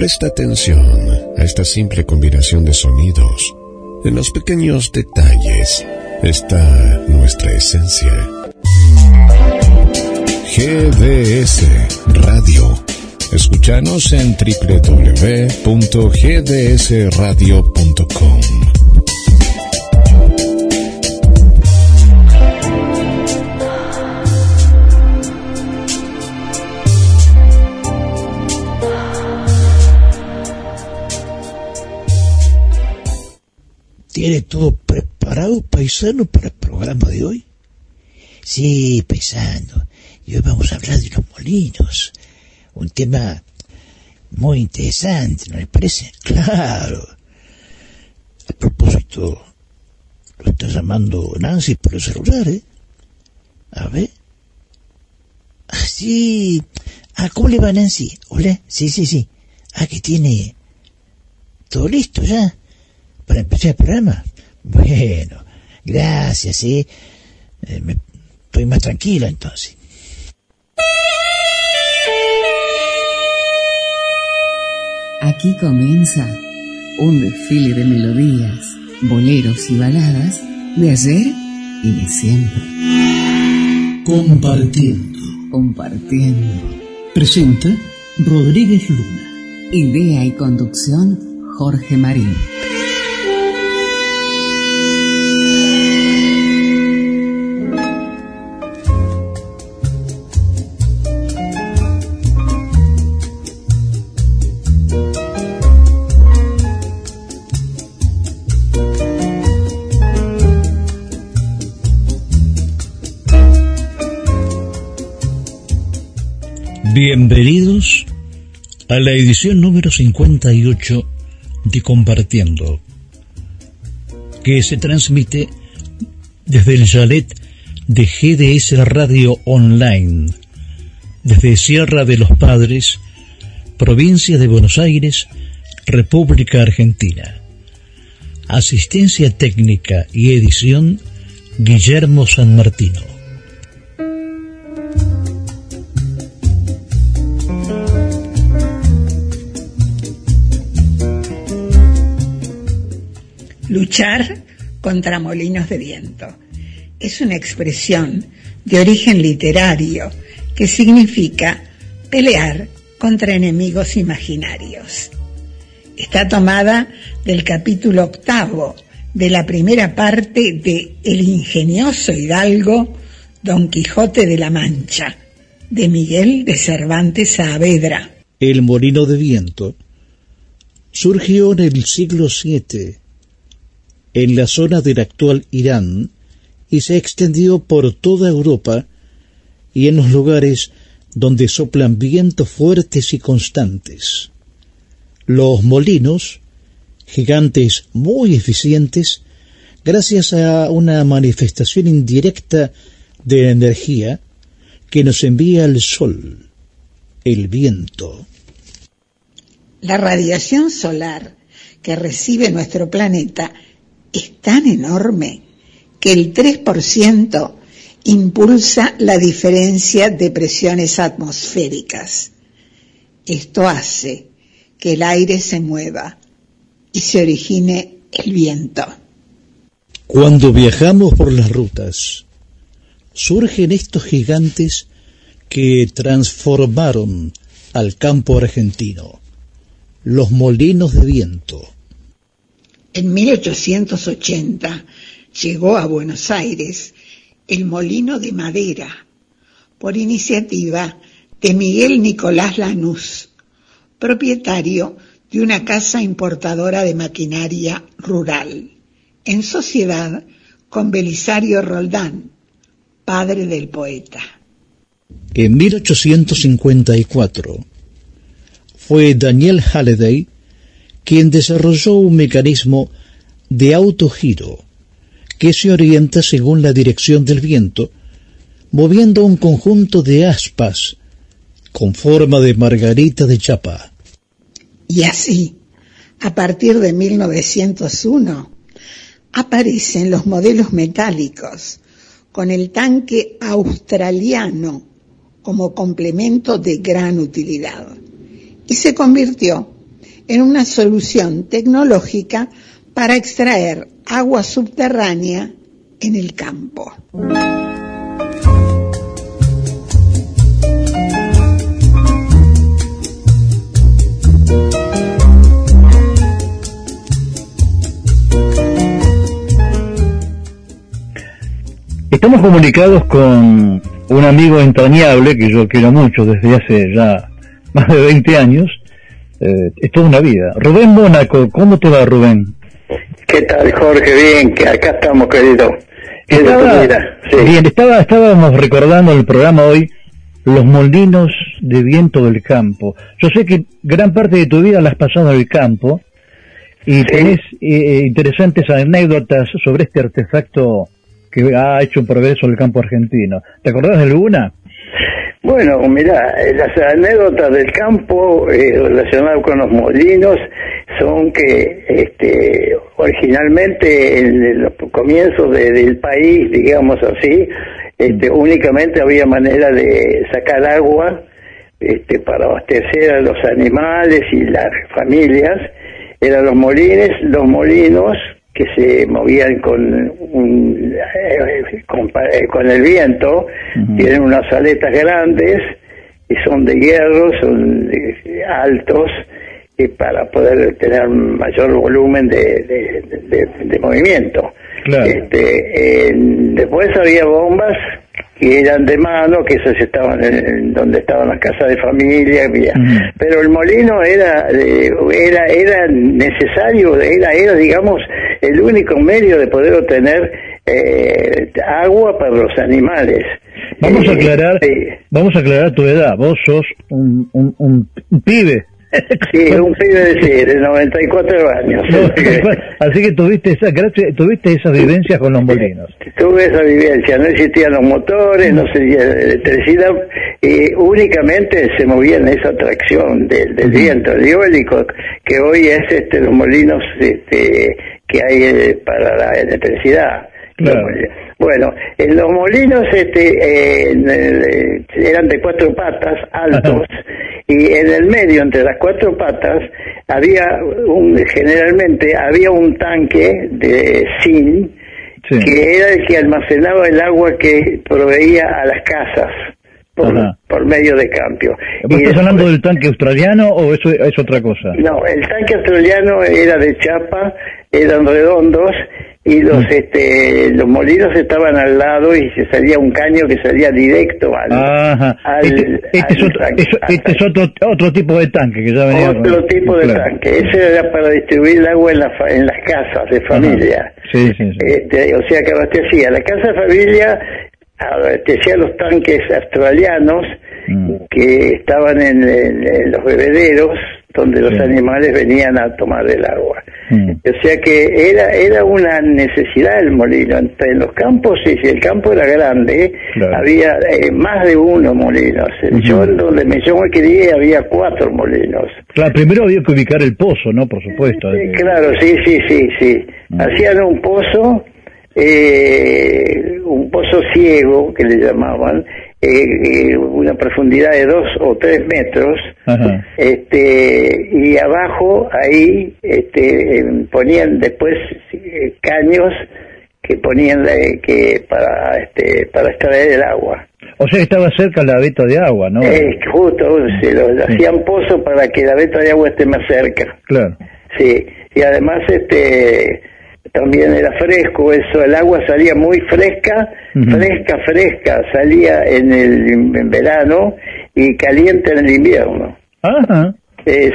Presta atención a esta simple combinación de sonidos. En los pequeños detalles está nuestra esencia. GDS Radio. Escúchanos en www.gdsradio.com. ¿Tiene todo preparado, paisano, para el programa de hoy? Sí, paisano. Y hoy vamos a hablar de los molinos. Un tema muy interesante, ¿no le parece? Claro. A propósito, lo está llamando Nancy por el celular, ¿eh? A ver. Ah, sí. Ah, ¿cómo le va Nancy? Hola. Sí, sí, sí. Ah, que tiene todo listo ya para empezar el programa. Bueno, gracias, ¿sí? Eh, me, estoy más tranquila entonces. Aquí comienza un desfile de melodías, boleros y baladas de ayer y de siempre. Compartiendo. Compartiendo. Presenta Rodríguez Luna. Idea y conducción Jorge Marín. Bienvenidos a la edición número 58 de Compartiendo, que se transmite desde el chalet de GDS Radio Online, desde Sierra de los Padres, provincia de Buenos Aires, República Argentina. Asistencia técnica y edición, Guillermo San Martino. Luchar contra molinos de viento. Es una expresión de origen literario que significa pelear contra enemigos imaginarios. Está tomada del capítulo octavo de la primera parte de El ingenioso hidalgo Don Quijote de la Mancha, de Miguel de Cervantes Saavedra. El molino de viento surgió en el siglo VII en la zona del actual Irán y se extendió por toda Europa y en los lugares donde soplan vientos fuertes y constantes. Los molinos, gigantes muy eficientes, gracias a una manifestación indirecta de energía que nos envía el sol, el viento. La radiación solar que recibe nuestro planeta es tan enorme que el 3% impulsa la diferencia de presiones atmosféricas. Esto hace que el aire se mueva y se origine el viento. Cuando viajamos por las rutas, surgen estos gigantes que transformaron al campo argentino, los molinos de viento. En 1880 llegó a Buenos Aires el molino de madera por iniciativa de Miguel Nicolás Lanús, propietario de una casa importadora de maquinaria rural, en sociedad con Belisario Roldán, padre del poeta. En 1854 fue Daniel Halliday quien desarrolló un mecanismo de autogiro que se orienta según la dirección del viento, moviendo un conjunto de aspas con forma de margarita de chapa. Y así, a partir de 1901, aparecen los modelos metálicos con el tanque australiano como complemento de gran utilidad y se convirtió en una solución tecnológica para extraer agua subterránea en el campo. Estamos comunicados con un amigo entrañable que yo quiero mucho desde hace ya más de 20 años, eh, es toda una vida. Rubén Mónaco, ¿cómo te va Rubén? ¿Qué tal Jorge? Bien, que acá estamos querido. Estaba, Bien, estaba, estábamos recordando el programa hoy los molinos de viento del campo. Yo sé que gran parte de tu vida la has pasado en el campo y tenés eh, interesantes anécdotas sobre este artefacto que ha hecho un progreso en el campo argentino. ¿Te acordás de alguna? Bueno, mira, las anécdotas del campo eh, relacionadas con los molinos son que este, originalmente en los comienzos del país, digamos así, este, únicamente había manera de sacar agua este, para abastecer a los animales y las familias, eran los molines, los molinos que se movían con, un, eh, eh, con, el viento, tienen unas aletas grandes y son de hierro, son altos, y para poder tener mayor volumen de, de, movimiento. Este, después había bombas que eran de mano, que esas estaban en, donde estaban las casas de familia, pero el molino era era era necesario, era era digamos el único medio de poder obtener eh, agua para los animales. Vamos a eh, aclarar, vamos a aclarar tu edad. Vos sos un, un, un pibe Sí, un pibe de, de 94 años. así que tuviste esa, tuviste esa vivencia con los molinos. Tuve esa vivencia, no existían los motores, no existía electricidad, y únicamente se movía en esa tracción del, viento, el eólico, que hoy es este los molinos este, que hay eh, para la electricidad. Bueno, en los molinos este, eh, eran de cuatro patas, altos, y en el medio, entre las cuatro patas, había un, generalmente había un tanque de zinc, que era el que almacenaba el agua que proveía a las casas. Por, medio de cambio. estás hablando del tanque australiano o eso es otra cosa? No, el tanque australiano era de chapa, eran redondos y los mm. este los molinos estaban al lado y se salía un caño que salía directo al, este, este, es, otro, este es otro, otro tipo de tanque que ya venía otro tipo de tanque. Ese era para distribuir el agua en, la, en las casas de familia. Sí, sí, Este, o sea que abastecía. La casa de familia abastecía los tanques australianos mm. que estaban en los bebederos donde los animales venían a tomar el agua. Mm. O sea que era era una necesidad el molino. En los campos, y si el campo era grande, había eh, más de uno molinos. Yo donde me, yo me quería había cuatro molinos. Claro, primero había que ubicar el pozo, ¿no? Por supuesto. claro, sí, sí, sí, sí. Mm. Hacían un pozo eh, un pozo ciego que le llamaban, eh, una profundidad de dos o tres metros, este y abajo ahí este, ponían después eh, caños que ponían que para este para extraer el agua. O sea, estaba cerca la veta de agua, ¿no? Eh, justo, se lo, hacían pozo para que la veta de agua esté más cerca. Claro. Sí, y además este también era fresco eso, el agua salía muy fresca, fresca, fresca, salía en el en verano y caliente en el invierno. Ajá. Es,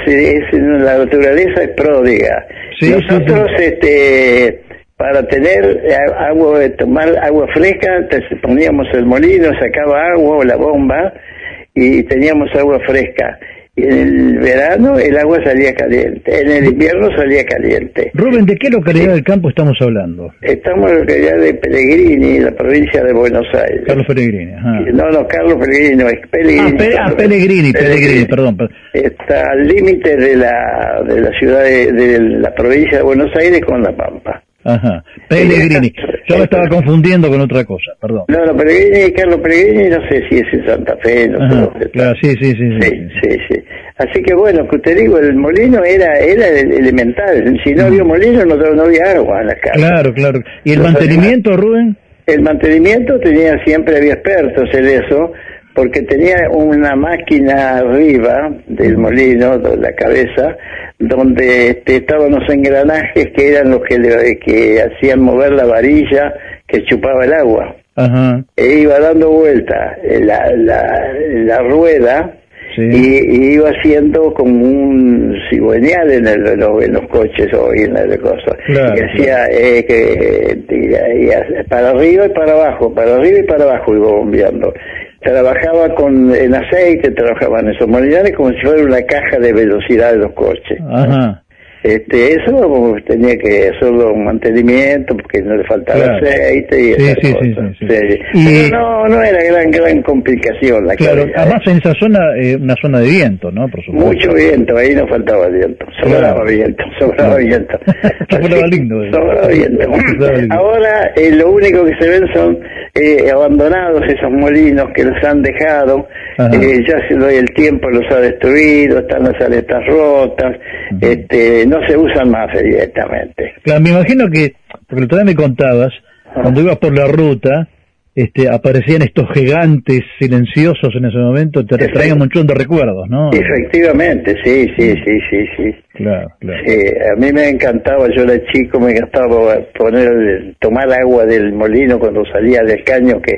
la naturaleza es pródiga. Nosotros, este, para tener agua, tomar agua fresca, poníamos el molino, sacaba agua o la bomba y teníamos agua fresca en el verano el agua salía caliente, en el invierno salía caliente. Rubén, ¿de qué localidad del campo estamos hablando? Estamos en la localidad de Pellegrini, la provincia de Buenos Aires. Carlos Pellegrini, No, no, Carlos Pellegrini, no, es Pellegrini. Ah, Pellegrini, Pellegrini, perdón. Está al límite de la, de la ciudad de la provincia de Buenos Aires con La Pampa. Ajá. Pellegrini. Yo me estaba confundiendo con otra cosa, perdón. No, no, Pellegrini, Carlos Pellegrini, no sé si es en Santa Fe, no sé Claro, sí, sí, sí. Sí, sí, sí. Así que bueno, que te digo, el molino era era elemental. Si no había molino, no, no había agua en la casa. Claro, claro. ¿Y el mantenimiento, Rubén? El mantenimiento tenía siempre, había expertos en eso, porque tenía una máquina arriba del molino, de la cabeza, donde este, estaban los engranajes que eran los que, le, que hacían mover la varilla que chupaba el agua. Ajá. E iba dando vuelta la, la, la rueda y, iba haciendo como un cigüeñal en, el, en, los, coches o en las cosas. y hacía eh, que para arriba y para abajo, para arriba y para abajo iba bombeando. Trabajaba con en aceite, trabajaban esos molinos como si fuera una caja de velocidad de los coches. Ajá. Este, eso tenía que hacerlo un mantenimiento porque no le faltaba aceite y sí, sí, Sí, Pero no, no era gran gran complicación la Claro, además en esa zona, eh, una zona de viento, ¿no? Por supuesto. Mucho viento, ahí no faltaba viento, sobraba viento, sobraba viento. sobraba lindo. Eh. Sobraba viento. Ahora eh, lo único que se ven son eh, abandonados esos molinos que los han dejado, eh, ya se doy el tiempo los ha destruido, están las aletas rotas, este, no se usan más directamente. Claro, me imagino que, porque todavía me contabas, cuando ibas por la ruta, este, aparecían estos gigantes silenciosos en ese momento, te traían un montón de recuerdos, ¿no? Efectivamente, sí, sí, sí, sí, sí. Claro, claro. a mí me encantaba, yo era chico, me encantaba poner, tomar agua del molino cuando salía del caño que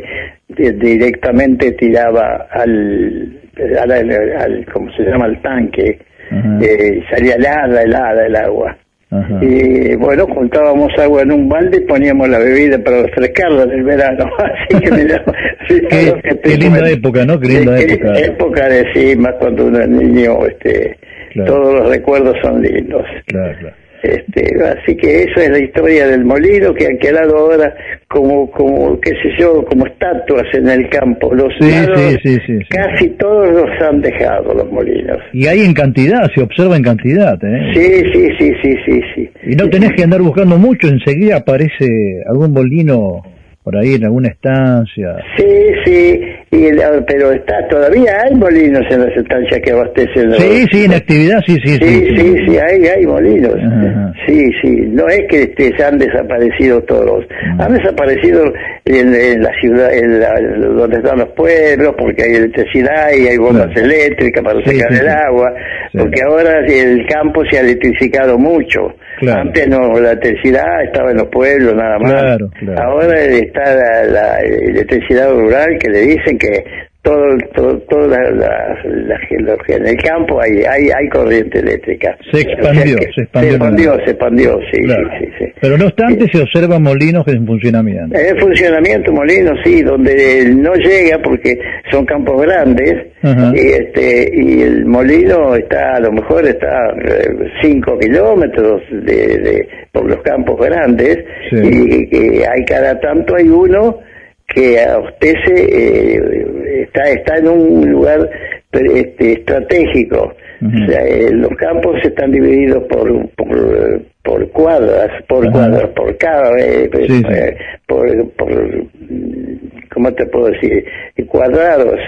directamente tiraba al, al, ¿cómo se llama? Al tanque, eh, salía helada, helada el agua. Y bueno, juntábamos agua en un balde y poníamos la bebida para refrescarla del verano. Así que mira, qué, linda época, ¿no? Qué linda época. Época de sí, más cuando uno es niño, este, todos los recuerdos son lindos. Claro, claro. Este, así que eso es la historia del molino que han quedado ahora como, como qué sé yo, como estatuas en el campo. Los sí, sí, sí, casi todos los han dejado los molinos. Y hay en cantidad, se observa en cantidad. ¿eh? Sí, sí, sí, sí, sí, sí. Y no tenés que andar buscando mucho, enseguida aparece algún molino por ahí en alguna estancia. Sí, sí, y pero está todavía hay molinos en las estancias que abastecen. Sí, sí, en actividad, sí, sí. Sí, sí, sí, hay, hay molinos. Sí, sí, no es que este, se han desaparecido todos. Han desaparecido en, la ciudad, en donde están los pueblos, porque hay electricidad y hay bombas eléctricas para sacar el agua, porque ahora el campo se ha electrificado mucho. Antes no, la electricidad estaba en los pueblos nada más. Ahora está la, la, electricidad rural que le dicen que todo, todo, la, la, en el campo hay, hay, hay corriente eléctrica. Se expandió, se expandió. Se expandió, sí, sí, sí, Pero no obstante se observan molinos en funcionamiento. En funcionamiento molinos, sí, donde no llega porque son campos grandes y este y el molino está, a lo mejor está 5 eh, kilómetros de, de, por los campos grandes y, y hay cada tanto hay uno que abastece, eh, está, está en un lugar este, estratégico. o sea, eh, los campos están divididos por, por, por cuadras, por cuadras, por cada, eh, por, por, ¿cómo te puedo decir? Cuadrados.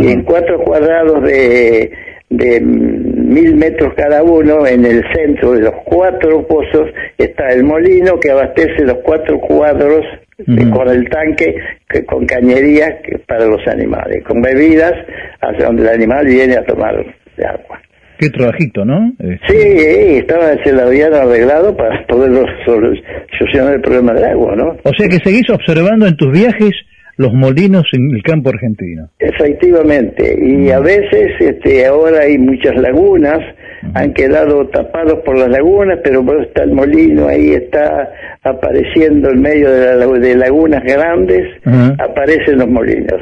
Y en cuatro cuadrados de, de mil metros cada uno, en el centro de los cuatro pozos está el molino que abastece los cuatro cuadros con el tanque, que, con cañerías para los animales, con bebidas hacia donde el animal viene a tomar agua. Qué trabajito, ¿no? Este, sí, estaba, se lo habían arreglado para poder solucionar el problema del agua, ¿no? O sea que seguís observando en tus viajes los molinos en el campo argentino. Efectivamente, y a veces este, ahora hay muchas lagunas, han quedado tapados por las lagunas, pero está el molino, ahí está apareciendo en medio de, la, de lagunas grandes, aparecen los molinos.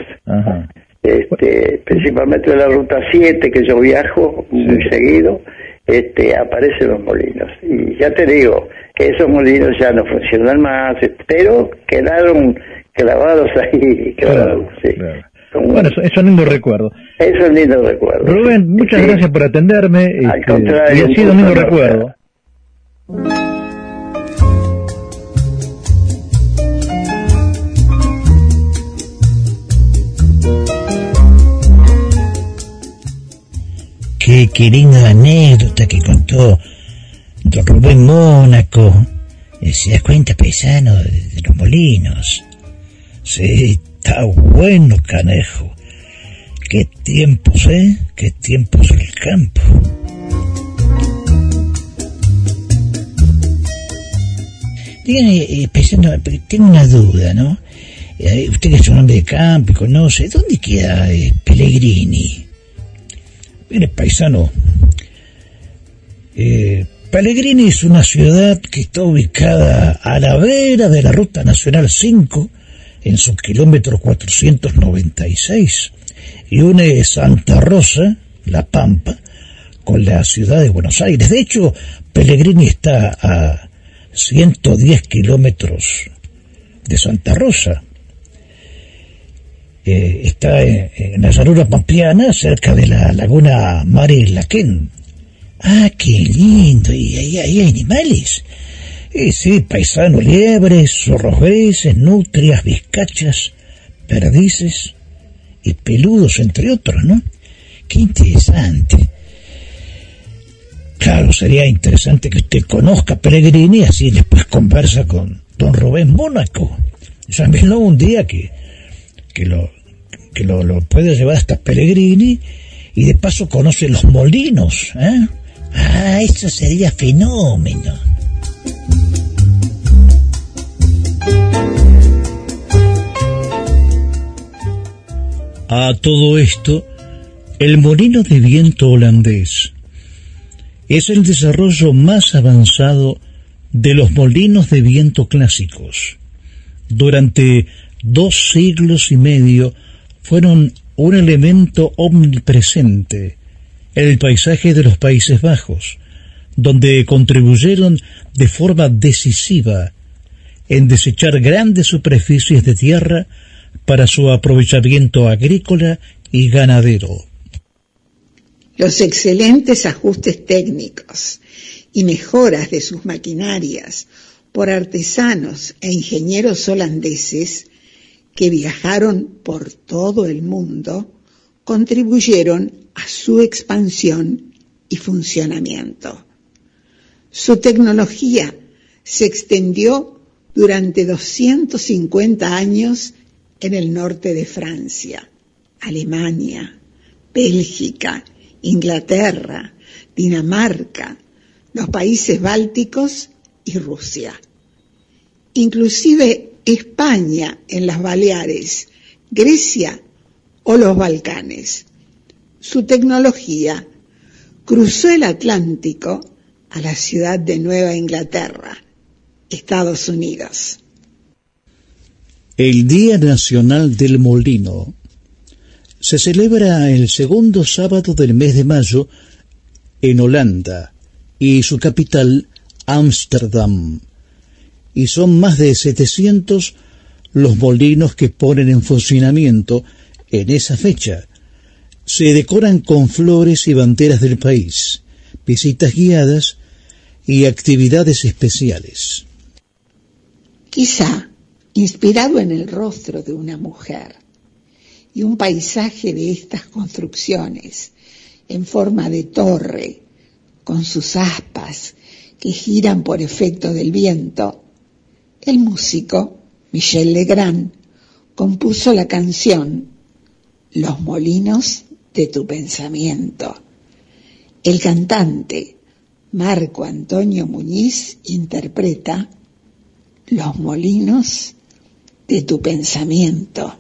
Este, principalmente en la ruta 7 que yo viajo muy seguido, este, aparecen los molinos. Y ya te digo que esos molinos ya no funcionan más, pero quedaron clavados ahí, claro, sí. Bueno, es un lindo recuerdo. Es un lindo recuerdo. Rubén, muchas gracias por atenderme. Al este, contrario. Y ha sido un lindo recuerdo. qué, qué linda anécdota que contó don Rubén Mónaco. Eh, ¿Se da cuenta, paisano, de, los molinos? Sí, está bueno, canejo. Qué tiempos, ¿eh? Qué tiempos el campo. Dígame, eh, paisano, tengo una duda, ¿no? Eh, usted que es un hombre de campo y conoce, ¿dónde queda Pellegrini? Mire, paisano, eh, Pellegrini es una ciudad que está ubicada a la vera de la Ruta Nacional 5, en su kilómetro 496, y une Santa Rosa, La Pampa, con la ciudad de Buenos Aires. De hecho, Pellegrini está a 110 kilómetros de Santa Rosa. Eh, está en, la llanura pampeana, cerca de la laguna Mare Laquén. Ah, qué lindo. ¿Y ahí hay animales? Eh, sí, paisano, liebres, zorros grises, nutrias, vizcachas, perdices y peludos, entre otros, ¿no? Qué interesante. Claro, sería interesante que usted conozca Pellegrini y así después conversa con don Rubén Mónaco. Llámelo un día que, que, lo, que lo, lo puede llevar hasta Pellegrini y de paso conoce los molinos, ¿eh? Ah, eso sería fenómeno. A todo esto, el molino de viento holandés es el desarrollo más avanzado de los molinos de viento clásicos. Durante dos siglos y medio fueron un elemento omnipresente el paisaje de los Países Bajos, donde contribuyeron de forma decisiva en desechar grandes superficies de tierra para su aprovechamiento agrícola y ganadero. Los excelentes ajustes técnicos y mejoras de sus maquinarias por artesanos e ingenieros holandeses que viajaron por todo el mundo contribuyeron a su expansión y funcionamiento. Su tecnología se extendió durante 250 años en el norte de Francia, Alemania, Bélgica, Inglaterra, Dinamarca, los países bálticos y Rusia. Inclusive España en las Baleares, Grecia o los Balcanes su tecnología, cruzó el Atlántico a la ciudad de Nueva Inglaterra, Estados Unidos. El Día Nacional del Molino se celebra el segundo sábado del mes de mayo en Holanda y su capital, Ámsterdam. Y son más de 700 los molinos que ponen en funcionamiento en esa fecha, se decoran con flores y banderas del país, visitas guiadas y actividades especiales. Quizá inspirado en el rostro de una mujer y un paisaje de estas construcciones en forma de torre, con sus aspas que giran por efecto del viento, el músico Michel Legrand compuso la canción Los molinos de tu pensamiento. El cantante Marco Antonio Muñiz interpreta Los molinos de tu pensamiento.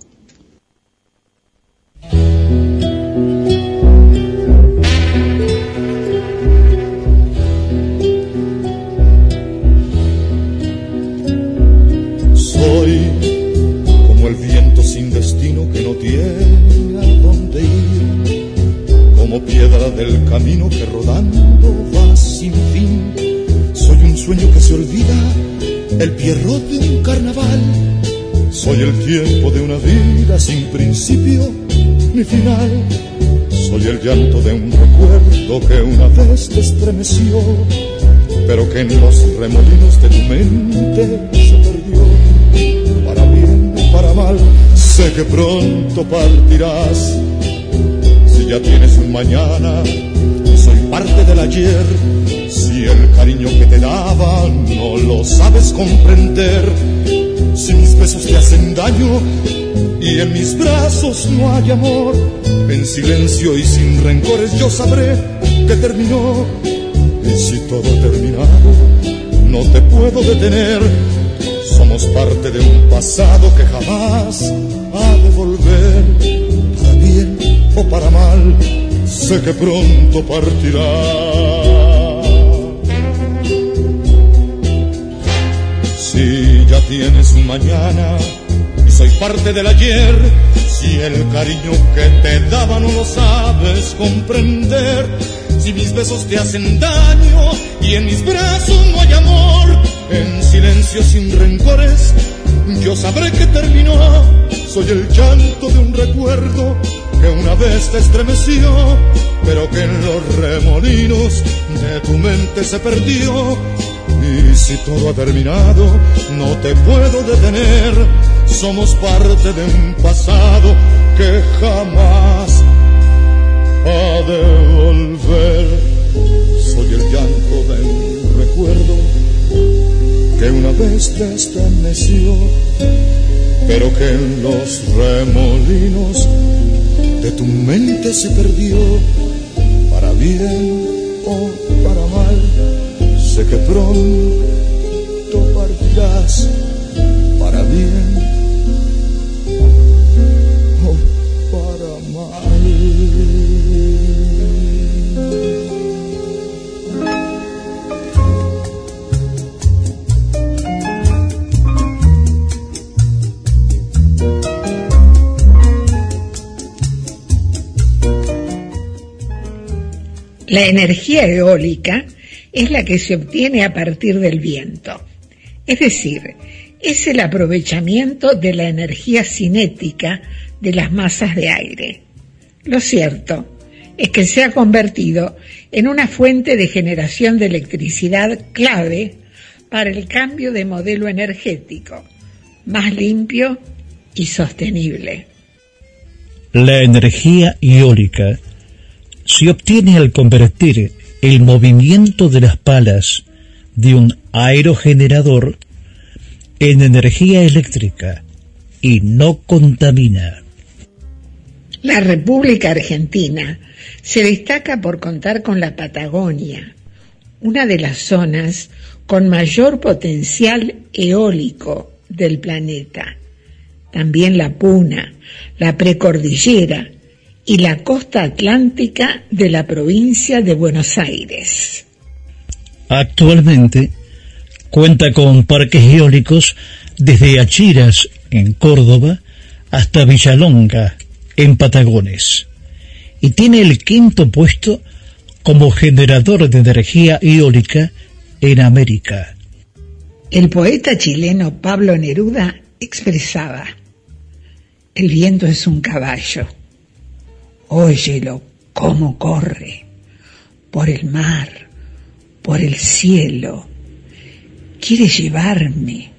Soy como el viento sin destino que no tiene a dónde ir como piedra del camino que rodando va sin fin. Soy un sueño que se olvida, el pierrot de un carnaval. Soy el tiempo de una vida sin principio ni final. Soy el llanto de un recuerdo que una vez te estremeció, pero que en los remolinos de tu mente se perdió. Para bien o para mal, sé que pronto partirás ya tienes un mañana parte del ayer. Si el cariño que te daba no lo sabes comprender, si mis besos te hacen daño y en mis brazos no hay amor, en silencio y sin rencores yo sabré que terminó. Y si todo ha terminado, no te puedo detener. Somos parte de un pasado que jamás ha de volver, para bien o para mal, sé que pronto partirá. Si ya tienes un mañana y soy parte del ayer, si el cariño que te daba no lo sabes comprender, si mis besos te hacen daño y en mis brazos no hay amor, en silencio sin rencores, yo sabré que terminó. Soy el llanto de un recuerdo que una vez te estremeció, pero que en los remolinos de tu mente se perdió. Y si todo ha terminado, no te puedo detener. Somos parte de un pasado que jamás ha de volver. Soy el llanto de un recuerdo que una vez te estremeció, pero que en los remolinos de tu mente se perdió, para bien o. Sé que pronto partirás para bien o para mal. La energía eólica es la que se obtiene a partir del viento. Es decir, es el aprovechamiento de la energía cinética de las masas de aire. Lo cierto es que se ha convertido en una fuente de generación de electricidad clave para el cambio de modelo energético, más limpio y sostenible. La energía eólica se obtiene al convertir el movimiento de las palas de un aerogenerador en energía eléctrica y no contamina. La República Argentina se destaca por contar con la Patagonia, una de las zonas con mayor potencial eólico del planeta. También la Puna, la precordillera y la costa atlántica de la provincia de Buenos Aires. Actualmente cuenta con parques eólicos desde Achiras, en Córdoba, hasta Villalonga, en Patagones, y tiene el quinto puesto como generador de energía eólica en América. El poeta chileno Pablo Neruda expresaba, el viento es un caballo, óyelo cómo corre, por el mar, por el cielo, quiere llevarme,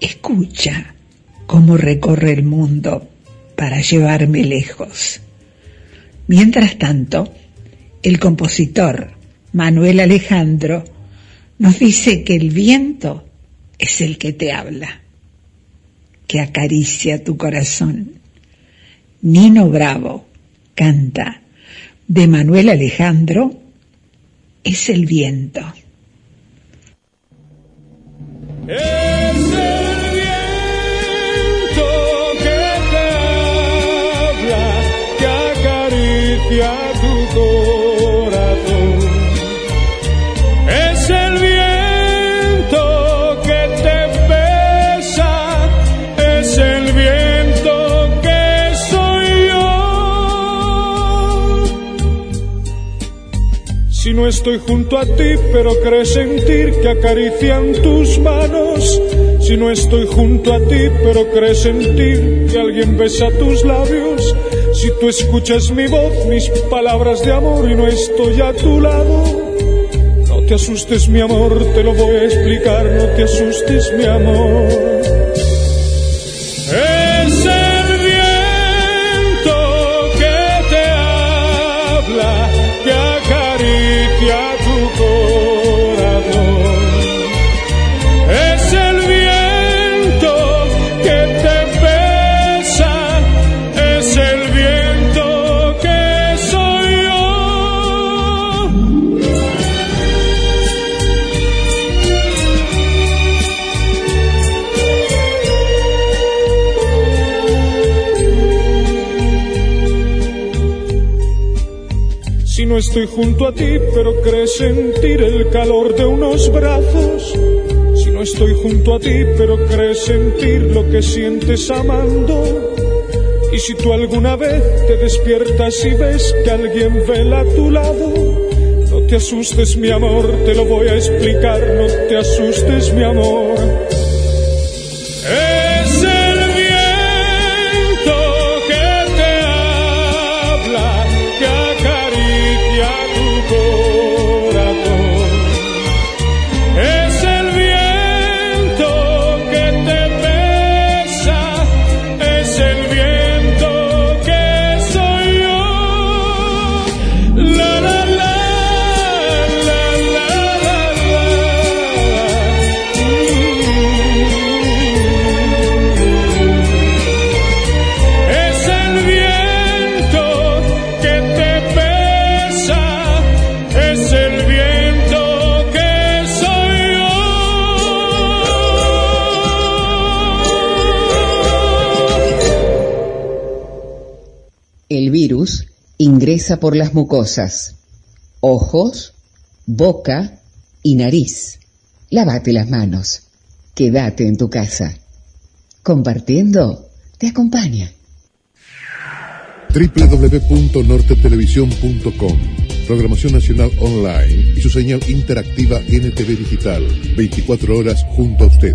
escucha cómo recorre el mundo para llevarme lejos. Mientras tanto, el compositor Manuel Alejandro nos dice que el viento es el que te habla, que acaricia tu corazón. Nino Bravo canta de Manuel Alejandro es el viento. Estoy junto a ti, pero crees sentir que acarician tus manos. Si no estoy junto a ti, pero crees sentir que alguien besa tus labios. Si tú escuchas mi voz, mis palabras de amor y no estoy a tu lado. No te asustes mi amor, te lo voy a explicar, no te asustes mi amor. Estoy junto a ti, pero crees sentir el calor de unos brazos. Si no estoy junto a ti, pero crees sentir lo que sientes amando. Y si tú alguna vez te despiertas y ves que alguien vela a tu lado, no te asustes mi amor, te lo voy a explicar, no te asustes mi amor. Ingresa por las mucosas, ojos, boca y nariz. Lávate las manos. Quédate en tu casa. Compartiendo te acompaña. www.nortetelevisión.com Programación Nacional Online y su señal interactiva NTV Digital. 24 horas junto a usted.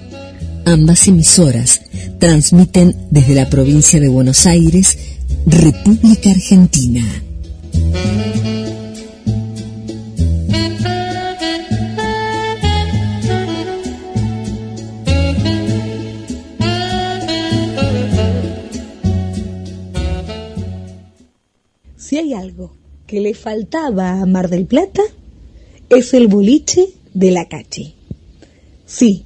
Ambas emisoras transmiten desde la provincia de Buenos Aires, República Argentina. Si hay algo que le faltaba a Mar del Plata, es el boliche de la Cachi. Sí,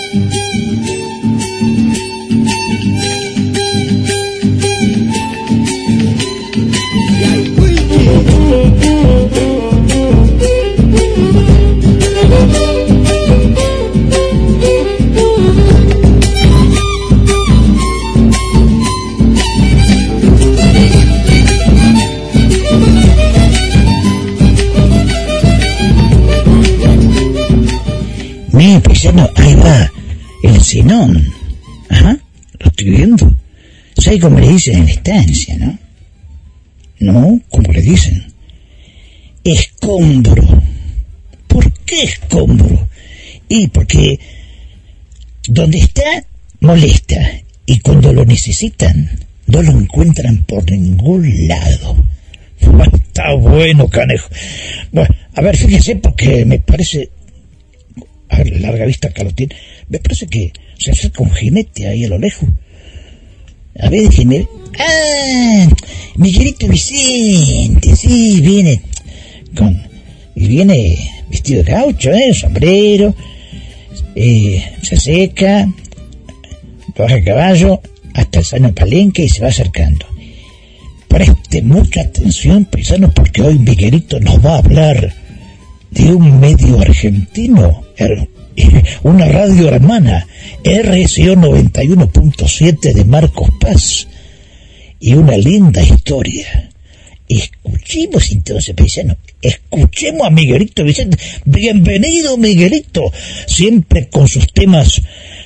Paisano, ahí va el Zenón. Ajá, lo estoy viendo. ¿Sabe cómo le dicen en estancia, no? No, como le dicen. Escombro. ¿Por qué escombro? Y porque donde está molesta y cuando lo necesitan no lo encuentran por ningún lado. está bueno, canejo. Bueno, a ver, fíjese porque me parece a ver, larga vista lo tiene. Me parece que se acerca un jinete ahí a lo lejos. A ver, déjeme. ¡Ah! Miguelito Vicente, sí, viene con. Y viene vestido de gaucho, ¿eh? Sombrero. Eh, se seca. Baja a caballo hasta el sano palenque y se va acercando. Preste mucha atención, paisanos, porque hoy Miguelito nos va a hablar de un medio argentino, una radio hermana, RCO 91.7 de Marcos Paz, y una linda historia. Escuchemos entonces, paisano, escuchemos a Miguelito Vicente. Bienvenido, Miguelito, siempre con sus temas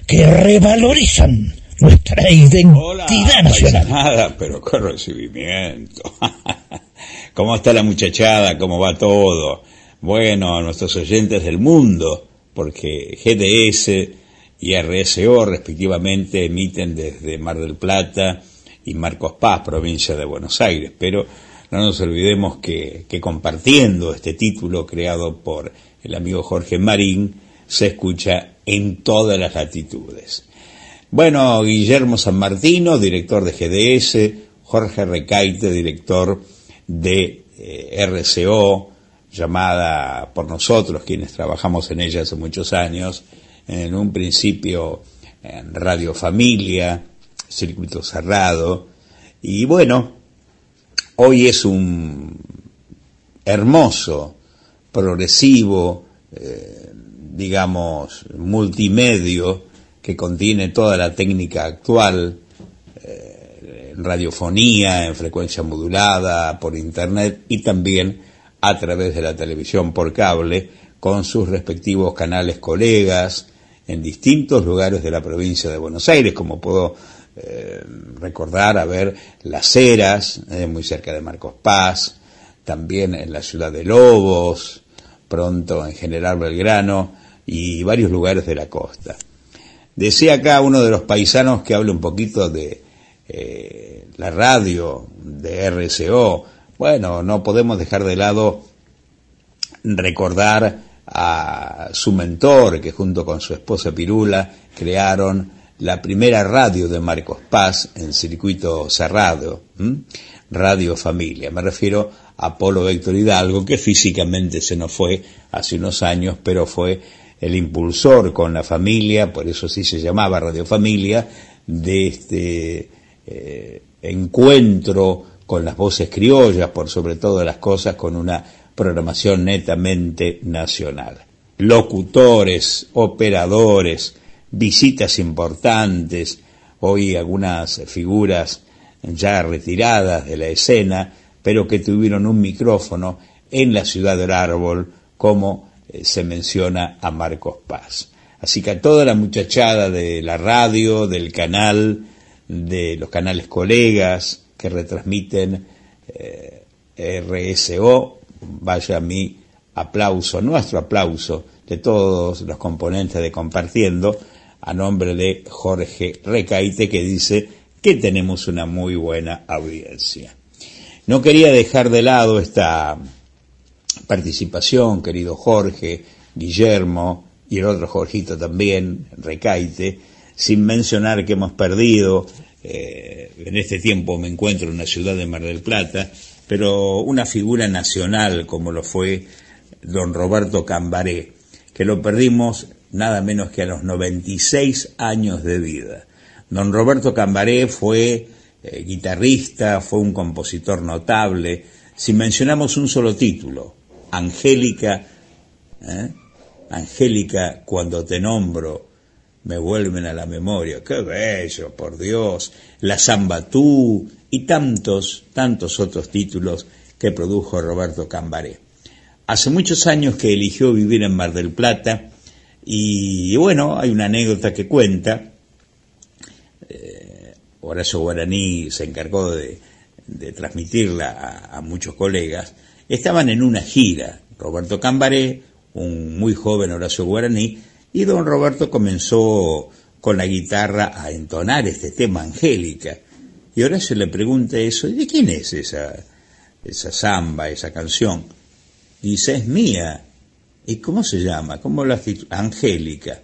que revalorizan nuestra identidad nacional. Nada, pero qué recibimiento. ¿Cómo está la muchachada? ¿Cómo va todo? Bueno, a nuestros oyentes del mundo, porque GDS y RSO respectivamente emiten desde Mar del Plata y Marcos Paz, provincia de Buenos Aires, pero no nos olvidemos que, compartiendo este título creado por el amigo Jorge Marín, se escucha en todas las latitudes. Bueno, Guillermo San Martino, director de GDS, Jorge Recaite, director de eh, RCO, llamada por nosotros, quienes trabajamos en ella hace muchos años, en un principio en Radio Familia, circuito cerrado, y bueno, hoy es un hermoso, progresivo, eh, digamos, multimedio que contiene toda la técnica actual, eh, radiofonía, en frecuencia modulada, por internet y también a través de la televisión por cable, con sus respectivos canales colegas en distintos lugares de la provincia de Buenos Aires, como puedo eh, recordar, a ver, Las Heras, eh, muy cerca de Marcos Paz, también en la ciudad de Lobos, pronto en General Belgrano y varios lugares de la costa. Desea acá uno de los paisanos que hable un poquito de eh, la radio, de RCO. Bueno, no podemos dejar de lado recordar a su mentor, que junto con su esposa Pirula crearon la primera radio de Marcos Paz en circuito cerrado, Radio Familia. Me refiero a Polo Héctor Hidalgo, que físicamente se nos fue hace unos años, pero fue el impulsor con la familia, por eso sí se llamaba Radio Familia, de este eh, encuentro con las voces criollas, por sobre todas las cosas, con una programación netamente nacional. Locutores, operadores, visitas importantes, hoy algunas figuras ya retiradas de la escena, pero que tuvieron un micrófono en la ciudad del árbol, como eh, se menciona a Marcos Paz. Así que a toda la muchachada de la radio, del canal, de los canales colegas que retransmiten eh, RSO, vaya mi aplauso, nuestro aplauso de todos los componentes de Compartiendo, a nombre de Jorge Recaite, que dice que tenemos una muy buena audiencia. No quería dejar de lado esta participación, querido Jorge, Guillermo y el otro Jorgito también, Recaite, sin mencionar que hemos perdido, eh, en este tiempo me encuentro en la ciudad de Mar del Plata, pero una figura nacional como lo fue don Roberto Cambaré, que lo perdimos nada menos que a los 96 años de vida. Don Roberto Cambaré fue eh, guitarrista, fue un compositor notable. Si mencionamos un solo título, Angélica, ¿eh? Angélica, cuando te nombro, me vuelven a la memoria. ¡Qué bello, por Dios! La Zambatú y tantos, tantos otros títulos que produjo Roberto Cambaré. Hace muchos años que eligió vivir en Mar del Plata y, bueno, hay una anécdota que cuenta. Eh, Horacio Guaraní se encargó de, transmitirla a muchos colegas Estaban en una gira, Roberto Cambaré, un muy joven Horacio Guaraní, y don Roberto comenzó con la guitarra a entonar este tema Angélica. Y Horacio le pregunta eso, ¿y de quién es esa, esa samba, esa canción? Dice, es mía. ¿Y cómo se llama? ¿Cómo la Angélica.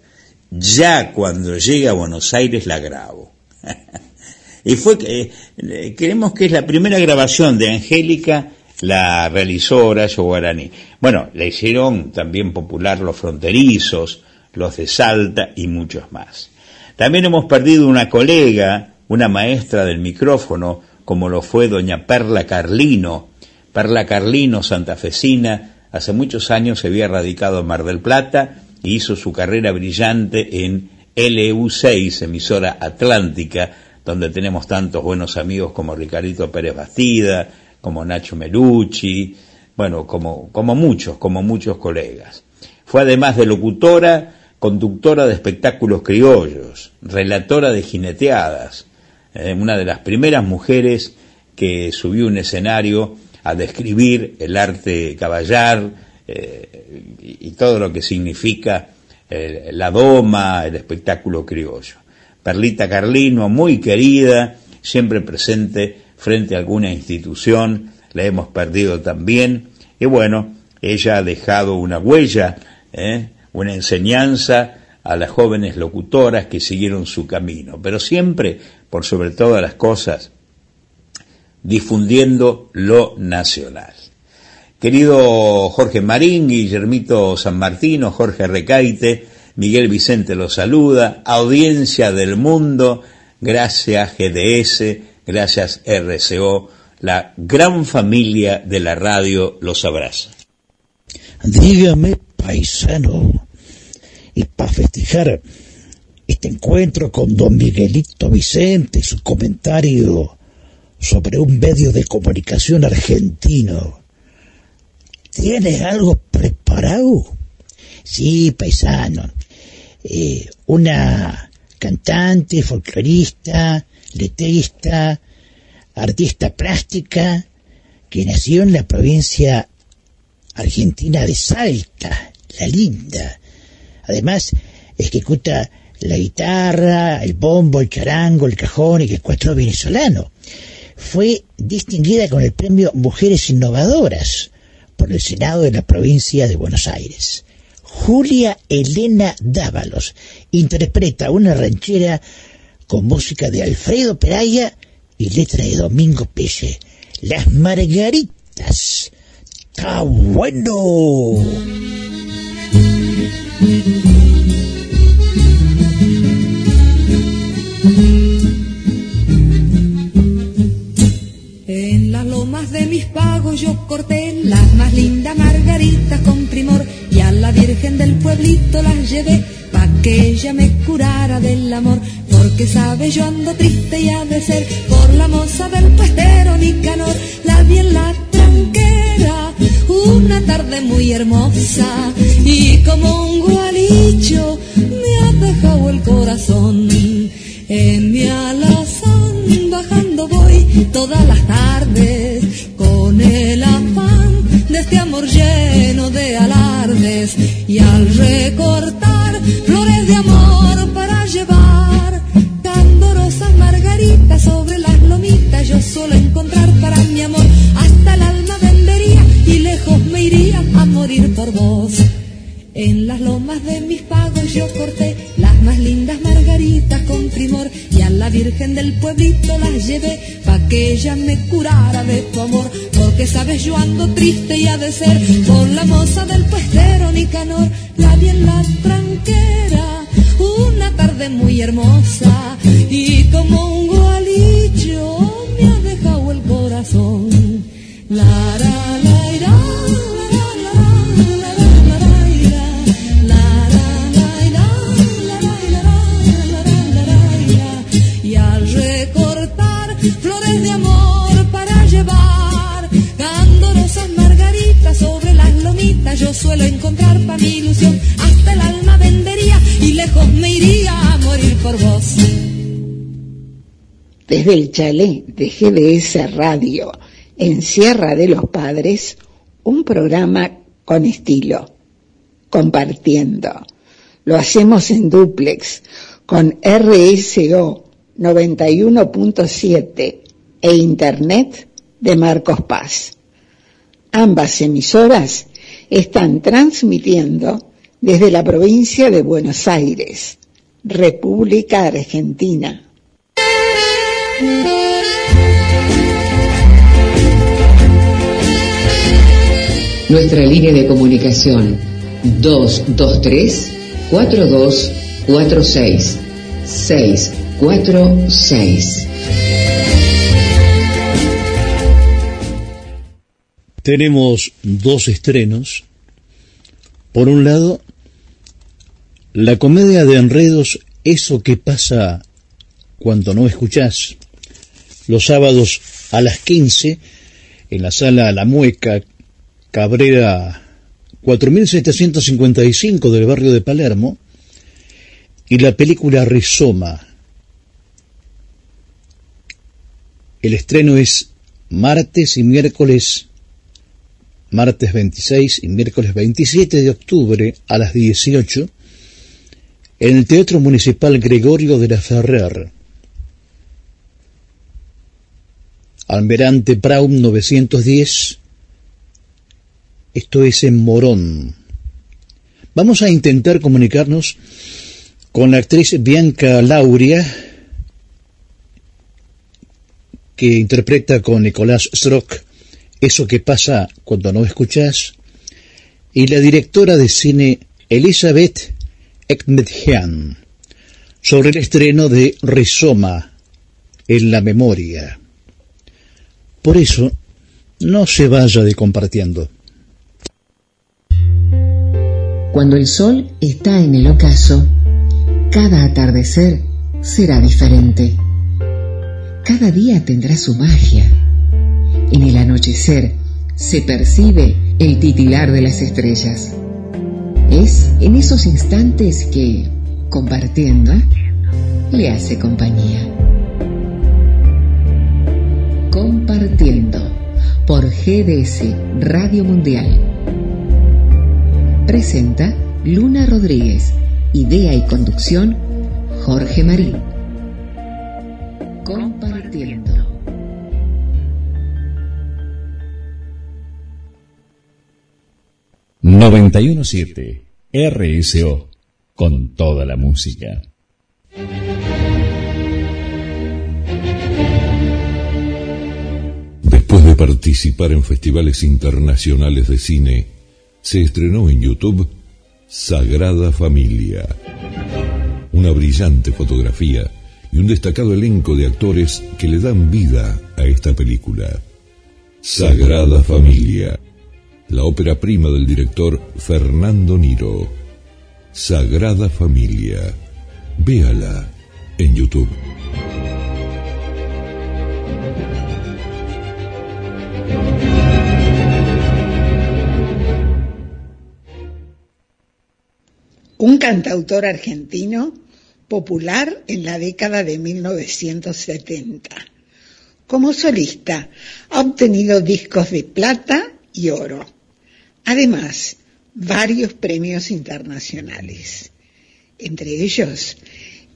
Ya cuando llegue a Buenos Aires la grabo. y fue que, eh, creemos que es la primera grabación de Angélica la realizó Horacio Guaraní. Bueno, la hicieron también popular los fronterizos, los de Salta y muchos más. También hemos perdido una colega, una maestra del micrófono, como lo fue doña Perla Carlino. Perla Carlino, santafesina, hace muchos años se había radicado en Mar del Plata e hizo su carrera brillante en LU6, emisora atlántica, donde tenemos tantos buenos amigos como Ricardito Pérez Bastida, como Nacho Melucci, bueno, como, como muchos, como muchos colegas. Fue además de locutora, conductora de espectáculos criollos, relatora de jineteadas, eh, una de las primeras mujeres que subió un escenario a describir el arte caballar eh, y, todo lo que significa eh, la doma, el espectáculo criollo. Perlita Carlino, muy querida, siempre presente frente a alguna institución, la hemos perdido también, y bueno, ella ha dejado una huella ¿eh? Una enseñanza a las jóvenes locutoras que siguieron su camino, pero siempre, por sobre todas las cosas, difundiendo lo nacional. Querido Jorge Marín, Guillermito San Martino, Jorge Recaite, Miguel Vicente los saluda, audiencia del mundo, gracias GDS, gracias RCO, la gran familia de la radio los abraza. Dígame, paisano, y para festejar este encuentro con don Miguelito Vicente su comentario sobre un medio de comunicación argentino, ¿tienes algo preparado? Sí, paisano. Eh, una cantante, folclorista, letrista, artista plástica, que nació en la provincia argentina de Salta, la linda. Además, ejecuta la guitarra, el bombo, el charango, el cajón y el cuatro venezolano. Fue distinguida con el premio Mujeres Innovadoras por el Senado de la provincia de Buenos Aires. Julia Elena Dávalos interpreta una ranchera con música de Alfredo Peraya y letra de Domingo Pelle. Las Margaritas. ¡Está bueno! De mis pagos yo corté las más lindas margaritas con primor y a la Virgen del pueblito las llevé pa' que ella me curara del amor. Porque sabe yo ando triste y ha de ser por la moza del puestero Nicanor, la bien la tranquera, una tarde muy hermosa. Y como un gualicho me ha dejado el corazón en mi alazán. Bajando voy todas las tardes con el afán de este amor lleno de alardes y al recortar flores de amor para llevar candorosas margaritas sobre las lomitas yo suelo encontrar para mi amor hasta el alma vendería y lejos me iría a morir por vos en las lomas de mis pagos yo corté las más lindas margaritas con primor y a la Virgen del pueblito las llevé pa' que ella me curara de tu amor. Porque sabes yo ando triste y ha de ser por la moza del puestero Nicanor, la bien la tranquera, una tarde muy hermosa y como un gualicho me ha dejado el corazón. La, la, lomitas yo suelo encontrar para mi ilusión hasta el alma vendería y lejos me iría a morir por vos Desde el chalet de GDS Radio en Sierra de los Padres, un programa con estilo, compartiendo. Lo hacemos en duplex con RSO 91.7 e Internet de Marcos Paz. Ambas emisoras están transmitiendo desde la provincia de Buenos Aires, República Argentina. Nuestra línea de comunicación 223 4246 646. Tenemos dos estrenos. Por un lado, la comedia de enredos Eso que pasa cuando no escuchás, los sábados a las 15 en la sala La Mueca, Cabrera 4755 del barrio de Palermo, y la película Rizoma. El estreno es martes y miércoles, martes 26 y miércoles 27 de octubre a las 18 en el Teatro Municipal Gregorio de la Ferrer. Almerante Praum 910. Esto es en Morón. Vamos a intentar comunicarnos con la actriz Bianca Lauria, que interpreta con Nicolás Strock Eso que pasa cuando no escuchas, y la directora de cine Elizabeth Ekmedjian sobre el estreno de Rizoma en la memoria. Por eso, no se vaya de compartiendo. Cuando el sol está en el ocaso, cada atardecer será diferente. Cada día tendrá su magia. En el anochecer se percibe el titilar de las estrellas. Es en esos instantes que, compartiendo, le hace compañía. Compartiendo por GDS Radio Mundial. Presenta Luna Rodríguez. Idea y conducción Jorge Marín. Compartiendo. ...917... RSO... ...con toda la música. Después de participar en festivales internacionales de cine, se estrenó en YouTube Sagrada Familia. Una brillante fotografía y un destacado elenco de actores que le dan vida a esta película. Sagrada Familia, la ópera prima del director Fernando Niro. Sagrada Familia. Véala en YouTube. un cantautor argentino popular en la década de 1970. Como solista ha obtenido discos de plata y oro. Además, varios premios internacionales. Entre ellos,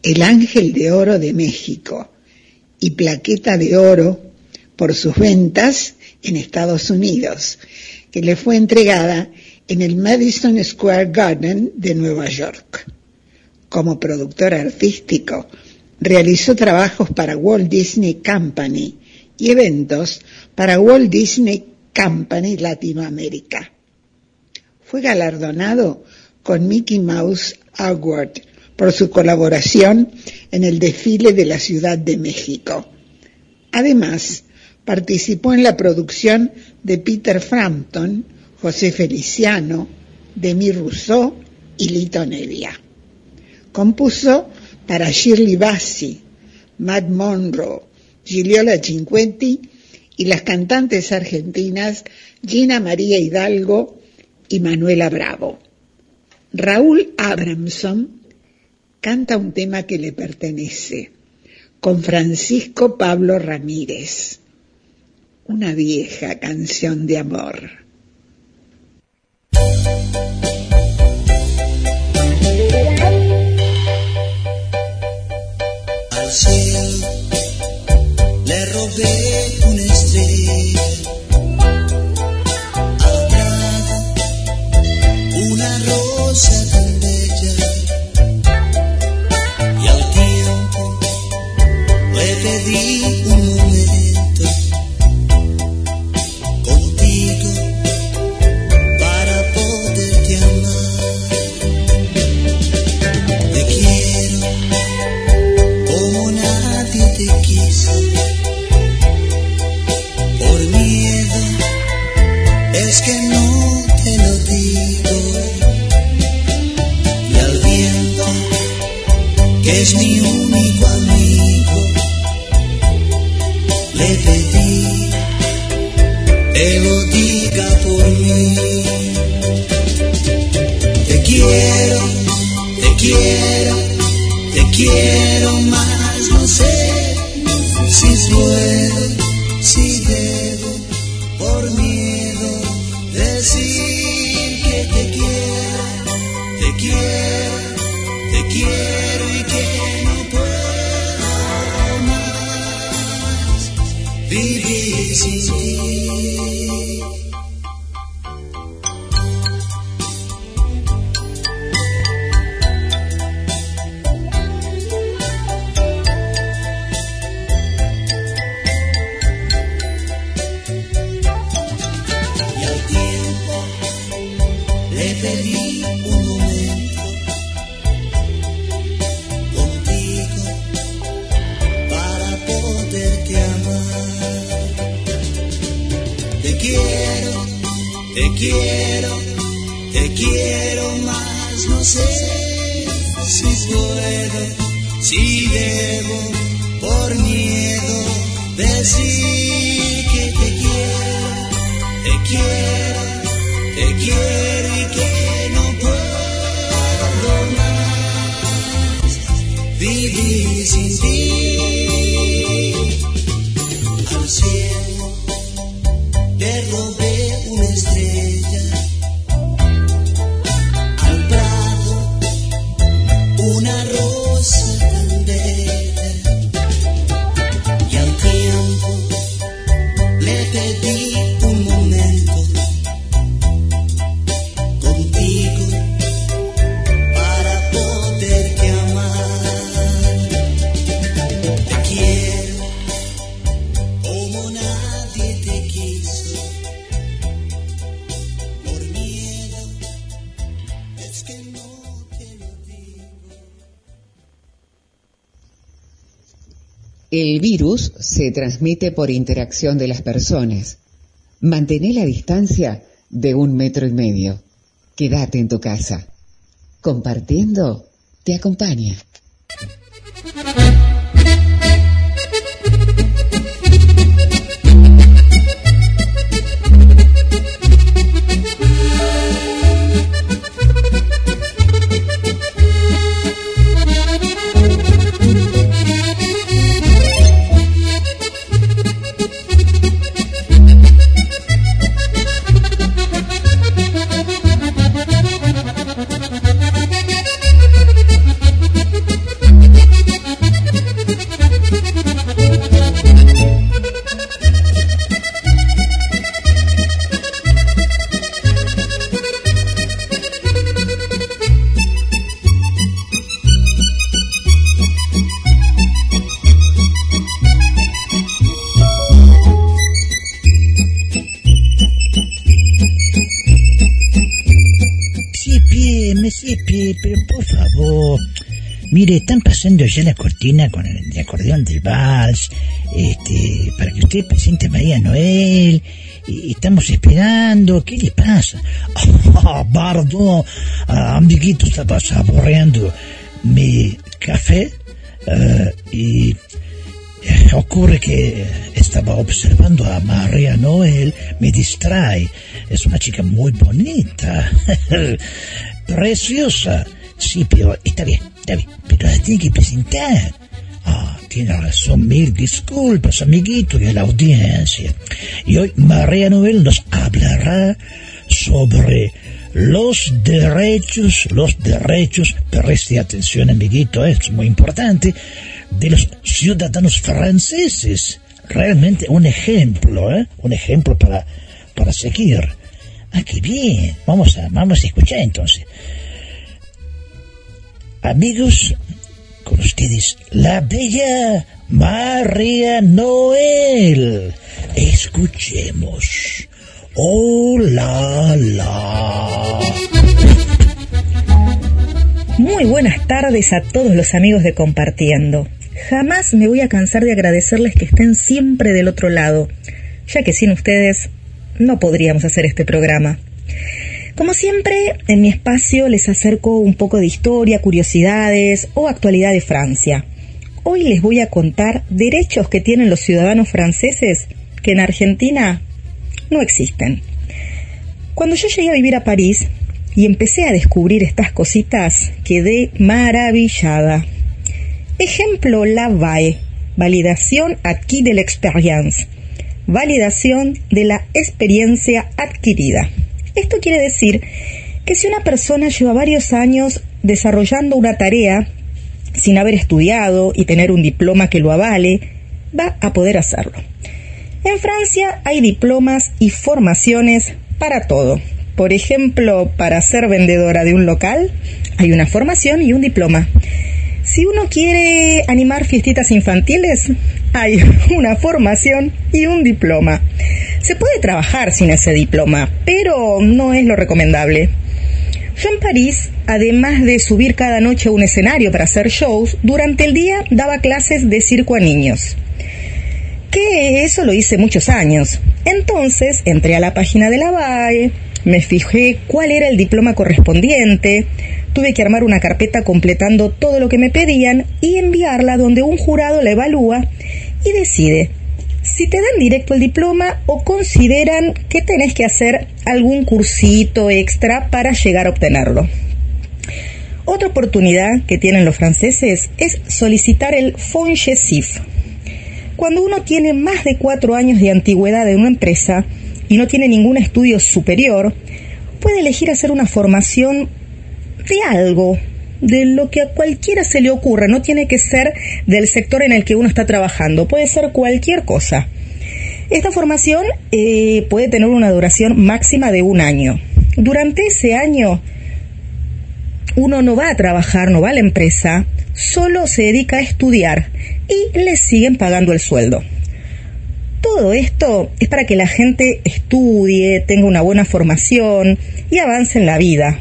el Ángel de Oro de México y Plaqueta de Oro por sus ventas en Estados Unidos, que le fue entregada en el Madison Square Garden de Nueva York. Como productor artístico, realizó trabajos para Walt Disney Company y eventos para Walt Disney Company Latinoamérica. Fue galardonado con Mickey Mouse Award por su colaboración en el desfile de la Ciudad de México. Además, participó en la producción de Peter Frampton, José Feliciano, Demi Rousseau y Lito Nevia. Compuso para Shirley Bassey, Matt Monroe, Giliola Cinquetti y las cantantes argentinas Gina María Hidalgo y Manuela Bravo. Raúl Abramson canta un tema que le pertenece, con Francisco Pablo Ramírez, una vieja canción de amor. Quiero más, no sé si puedo, si debo, por miedo decir que te quiero, te quiero, te quiero y que no puedo más vivir sin ti. Si debo, por miedo decir que te quiero te quiero, te quiero y que no puedo más vivir sin ti. Se transmite por interacción de las personas. Mantén la distancia de un metro y medio. Quédate en tu casa. Compartiendo te acompaña. Mire, están pasando ya la cortina con el de acordeón del vals, este, para que usted presente a María Noel, y estamos esperando, ¿qué le pasa? Ah, perdón, ah, amiguito, estaba saboreando mi café, eh, y ocurre que estaba observando a María Noel, me distrae, es una chica muy bonita, preciosa, sí, pero está bien, está bien, pero la tiene que presentar. Ah, tiene razón, mil disculpas, amiguito, y a la audiencia. Y hoy María Noel nos hablará sobre los derechos, los derechos, preste atención, amiguito, es muy importante, de los ciudadanos franceses. Realmente un ejemplo, ¿eh? Un ejemplo para, para seguir. Ah, qué bien. Vamos a, vamos a escuchar entonces. Amigos, con ustedes, la bella María Noel. Escuchemos. Oh, la, la. Muy buenas tardes a todos los amigos de Compartiendo. Jamás me voy a cansar de agradecerles que estén siempre del otro lado, ya que sin ustedes no podríamos hacer este programa. Como siempre, en mi espacio les acerco un poco de historia, curiosidades o actualidad de Francia. Hoy les voy a contar derechos que tienen los ciudadanos franceses que en Argentina no existen. Cuando yo llegué a vivir a París, y empecé a descubrir estas cositas, quedé maravillada. Ejemplo, la VAE, validación acquis de l'expérience, validación de la experiencia adquirida. Esto quiere decir que si una persona lleva varios años desarrollando una tarea sin haber estudiado y tener un diploma que lo avale, va a poder hacerlo. En Francia hay diplomas y formaciones para todo. Por ejemplo, para ser vendedora de un local hay una formación y un diploma. Si uno quiere animar fiestitas infantiles, hay una formación y un diploma. Se puede trabajar sin ese diploma, pero no es lo recomendable. Yo en París, además de subir cada noche a un escenario para hacer shows, durante el día daba clases de circo a niños. Que eso lo hice muchos años. Entonces entré a la página de la BAE, me fijé cuál era el diploma correspondiente, tuve que armar una carpeta completando todo lo que me pedían y enviarla donde un jurado la evalúa y decide si te dan directo el diploma o consideran que tenés que hacer algún cursito extra para llegar a obtenerlo. Otra oportunidad que tienen los franceses es solicitar el FONGESIF. Cuando uno tiene más de cuatro años de antigüedad en una empresa y no tiene ningún estudio superior, puede elegir hacer una formación de algo, de lo que a cualquiera se le ocurra, no tiene que ser del sector en el que uno está trabajando, puede ser cualquier cosa. Esta formación eh, puede tener una duración máxima de un año. Durante ese año uno no va a trabajar, no va a la empresa, solo se dedica a estudiar y le siguen pagando el sueldo. Todo esto es para que la gente estudie, tenga una buena formación y avance en la vida.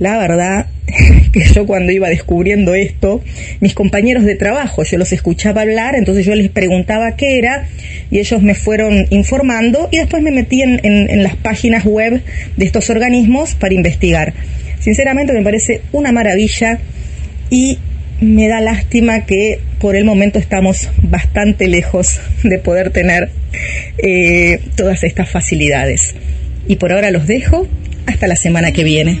La verdad que yo cuando iba descubriendo esto, mis compañeros de trabajo, yo los escuchaba hablar, entonces yo les preguntaba qué era y ellos me fueron informando y después me metí en, las páginas web de estos organismos para investigar. Sinceramente me parece una maravilla y me da lástima que por el momento estamos bastante lejos de poder tener eh, todas estas facilidades. Y por ahora los dejo hasta la semana que viene.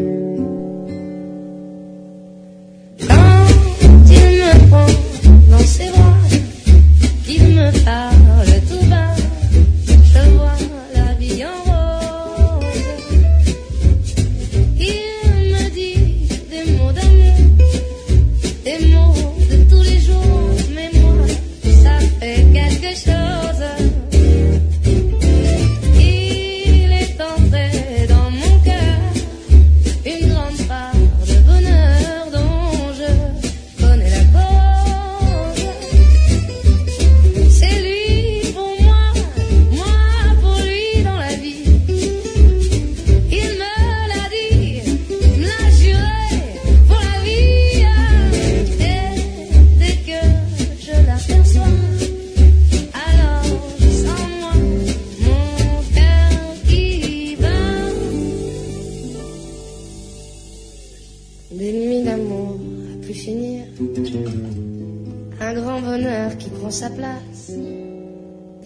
Sa place.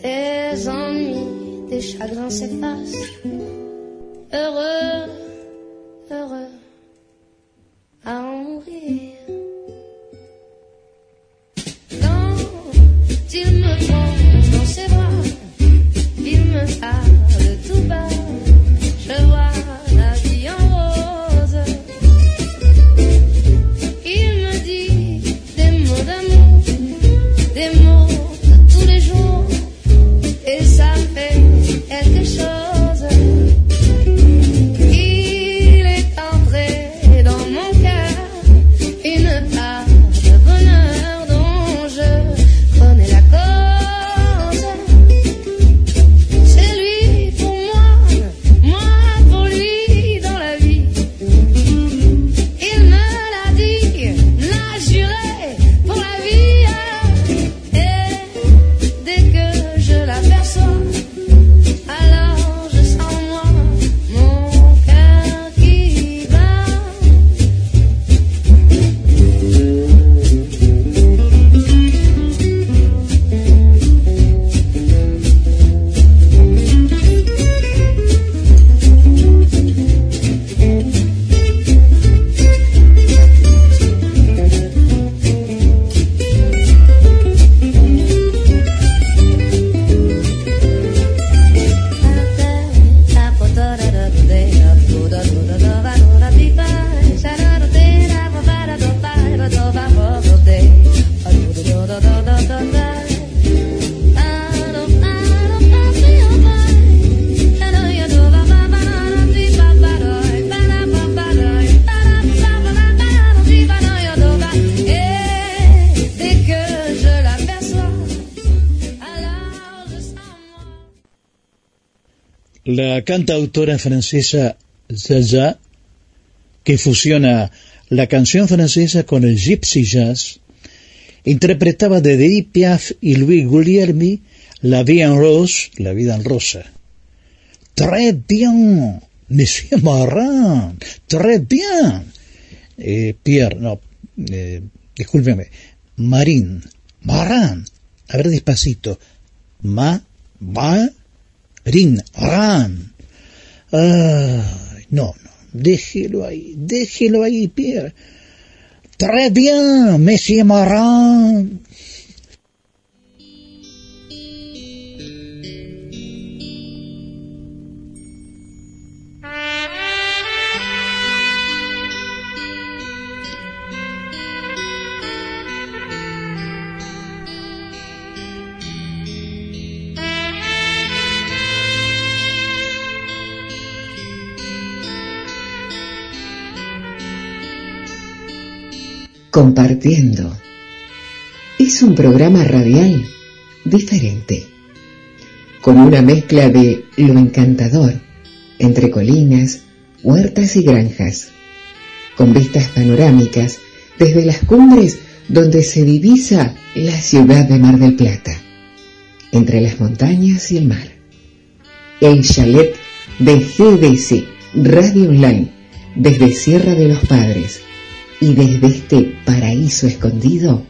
Des ennuis, des chagrins s'effacent. Heureux, heureux à en mourir. La cantautora francesa Zaza, que fusiona la canción francesa con el gypsy jazz, interpretaba de Edith Piaf y Louis Guglielmi La vie en rose, La vida en rosa. Très bien, Monsieur Marin, très bien. Eh, Pierre, no, eh, discúlpeme, Marín, Marin. A ver despacito. Ma, ma, rin, ran. Ay, no, no, déjelo ahí, déjelo ahí, Pierre. Très bien, Monsieur Marin. Compartiendo. Es un programa radial diferente, con una mezcla de lo encantador, entre colinas, huertas y granjas, con vistas panorámicas desde las cumbres donde se divisa la ciudad de Mar del Plata, entre las montañas y el mar. El chalet de GDC Radio Online desde Sierra de los Padres y desde este paraíso escondido,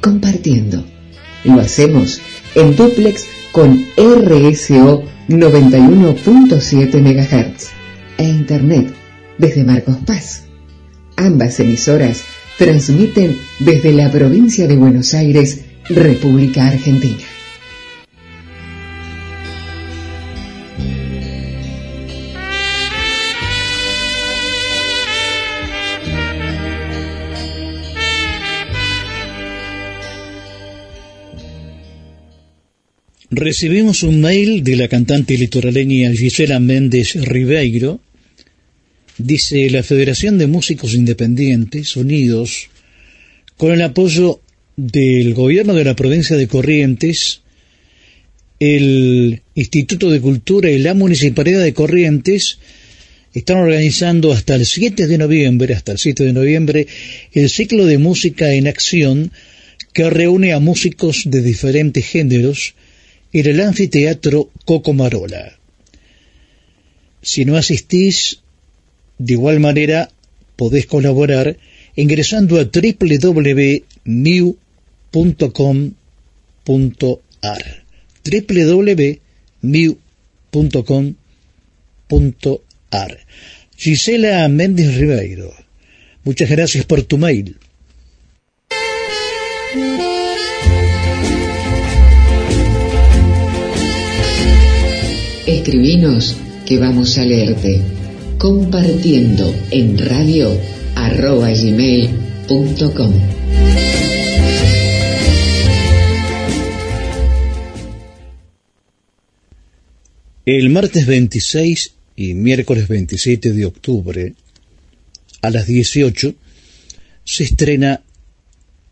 compartiendo. Lo hacemos en duplex con RSO 91.7 MHz e Internet desde Marcos Paz. Ambas emisoras transmiten desde la provincia de Buenos Aires, República Argentina. Recibimos un mail de la cantante litoraleña Gisela Méndez Ribeiro. Dice la Federación de Músicos Independientes Unidos, con el apoyo del gobierno de la provincia de Corrientes, el Instituto de Cultura y la Municipalidad de Corrientes están organizando hasta el 7 de noviembre, hasta el 7 de noviembre, el ciclo de música en acción que reúne a músicos de diferentes géneros en el anfiteatro Cocomarola. Si no asistís, de igual manera podés colaborar ingresando a www.miu.com.ar www.miu.com.ar Gisela Méndez Ribeiro, muchas gracias por tu mail. Escribinos que vamos a leerte compartiendo en radio. El martes 26 y miércoles 27 de octubre a las 18 se estrena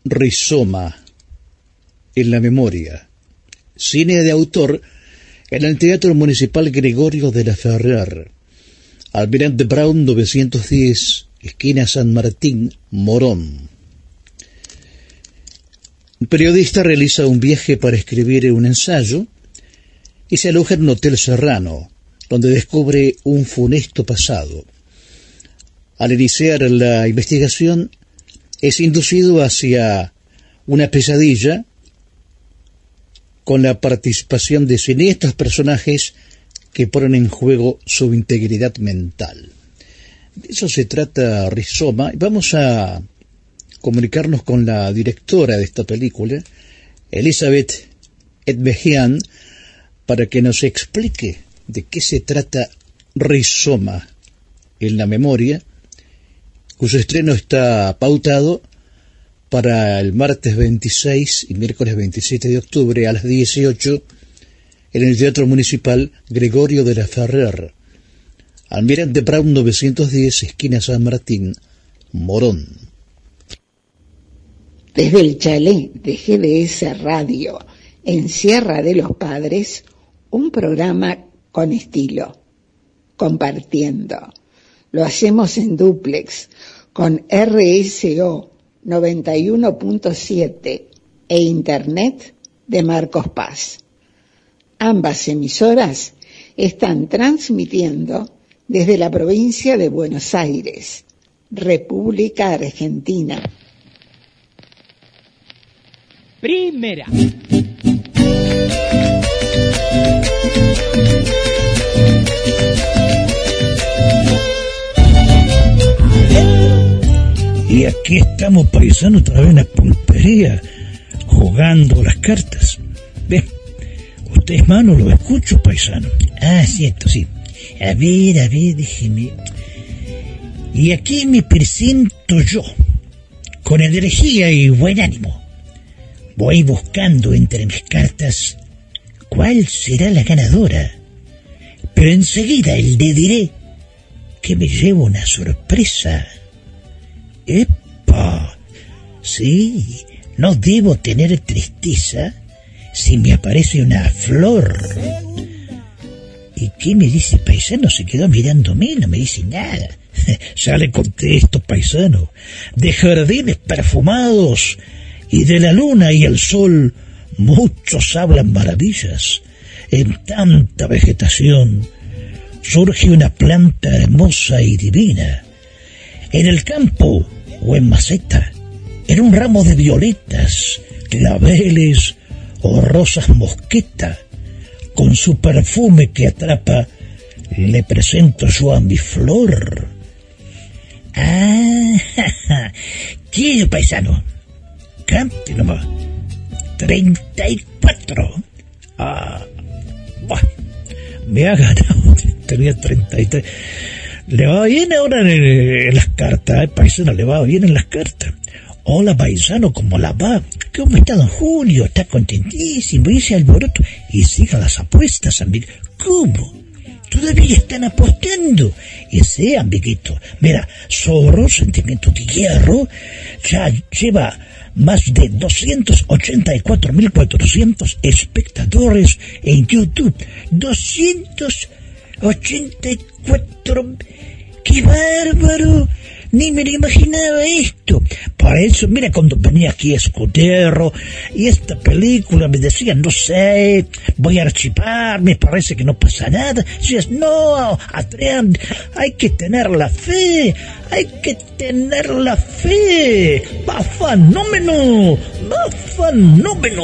Rizoma en la memoria, cine de autor en el Teatro Municipal Gregorio de la Ferrer. Almirante Brown 910, esquina San Martín, Morón. Un periodista realiza un viaje para escribir un ensayo y se aloja en un hotel serrano, donde descubre un funesto pasado. Al iniciar la investigación, es inducido hacia una pesadilla con la participación de siniestros personajes que ponen en juego su integridad mental. De eso se trata Rizoma. Vamos a comunicarnos con la directora de esta película, Elizabeth Edmejian, para que nos explique de qué se trata Rizoma en la memoria, cuyo estreno está pautado para el martes 26 y miércoles 27 de octubre a las 18 en el Teatro Municipal Gregorio de la Ferrer, Almirante Brown 910, esquina San Martín, Morón. Desde el chalet de GDS Radio en Sierra de los Padres, un programa con estilo, compartiendo. Lo hacemos en duplex con RSO 91.7 e Internet de Marcos Paz. Ambas emisoras están transmitiendo desde la provincia de Buenos Aires, República Argentina. Primera. Y aquí estamos paisano otra vez en la pulpería, jugando las cartas. Ve, ustedes mano lo escucho, paisano. Ah, cierto, sí. A ver, a ver, déjeme. Y aquí me presento yo, con energía y buen ánimo. Voy buscando entre mis cartas cuál será la ganadora. Pero enseguida el de diré que me llevo una sorpresa. ¡Epa! Sí, no debo tener tristeza si me aparece una flor. ¿Y qué me dice paisano? Se quedó mirándome, no me dice nada. ya le contesto, paisano. De jardines perfumados y de la luna y el sol, muchos hablan maravillas. En tanta vegetación surge una planta hermosa y divina. En el campo o en maceta, en un ramo de violetas, claveles o rosas mosqueta, con su perfume que atrapa, le presento yo a mi flor. Ah, ¿qué paisano? Cante nomás. Treinta y cuatro. Ah, buah, me ha ganado. Tenía treinta y tres. Le va bien ahora en, las cartas, paisano, le va bien en las cartas. Hola paisano, ¿cómo la va? ¿Cómo está don Julio? Está contentísimo, dice alboroto. Y sigan las apuestas, amigo. ¿Cómo? Todavía están apostando. Ese amiguito, mira, Zorro, Sentimiento de Hierro, ya lleva más de 284.400 espectadores en YouTube. 284. ¡Qué bárbaro! Ni me lo imaginaba esto. Por eso, mira, cuando venía aquí Escudero y esta película me decían, no sé, voy a archivar, me parece que no pasa nada. Decías, no, Adrián, hay que tener la fe, hay que tener la fe. Va fenómeno, va fenómeno.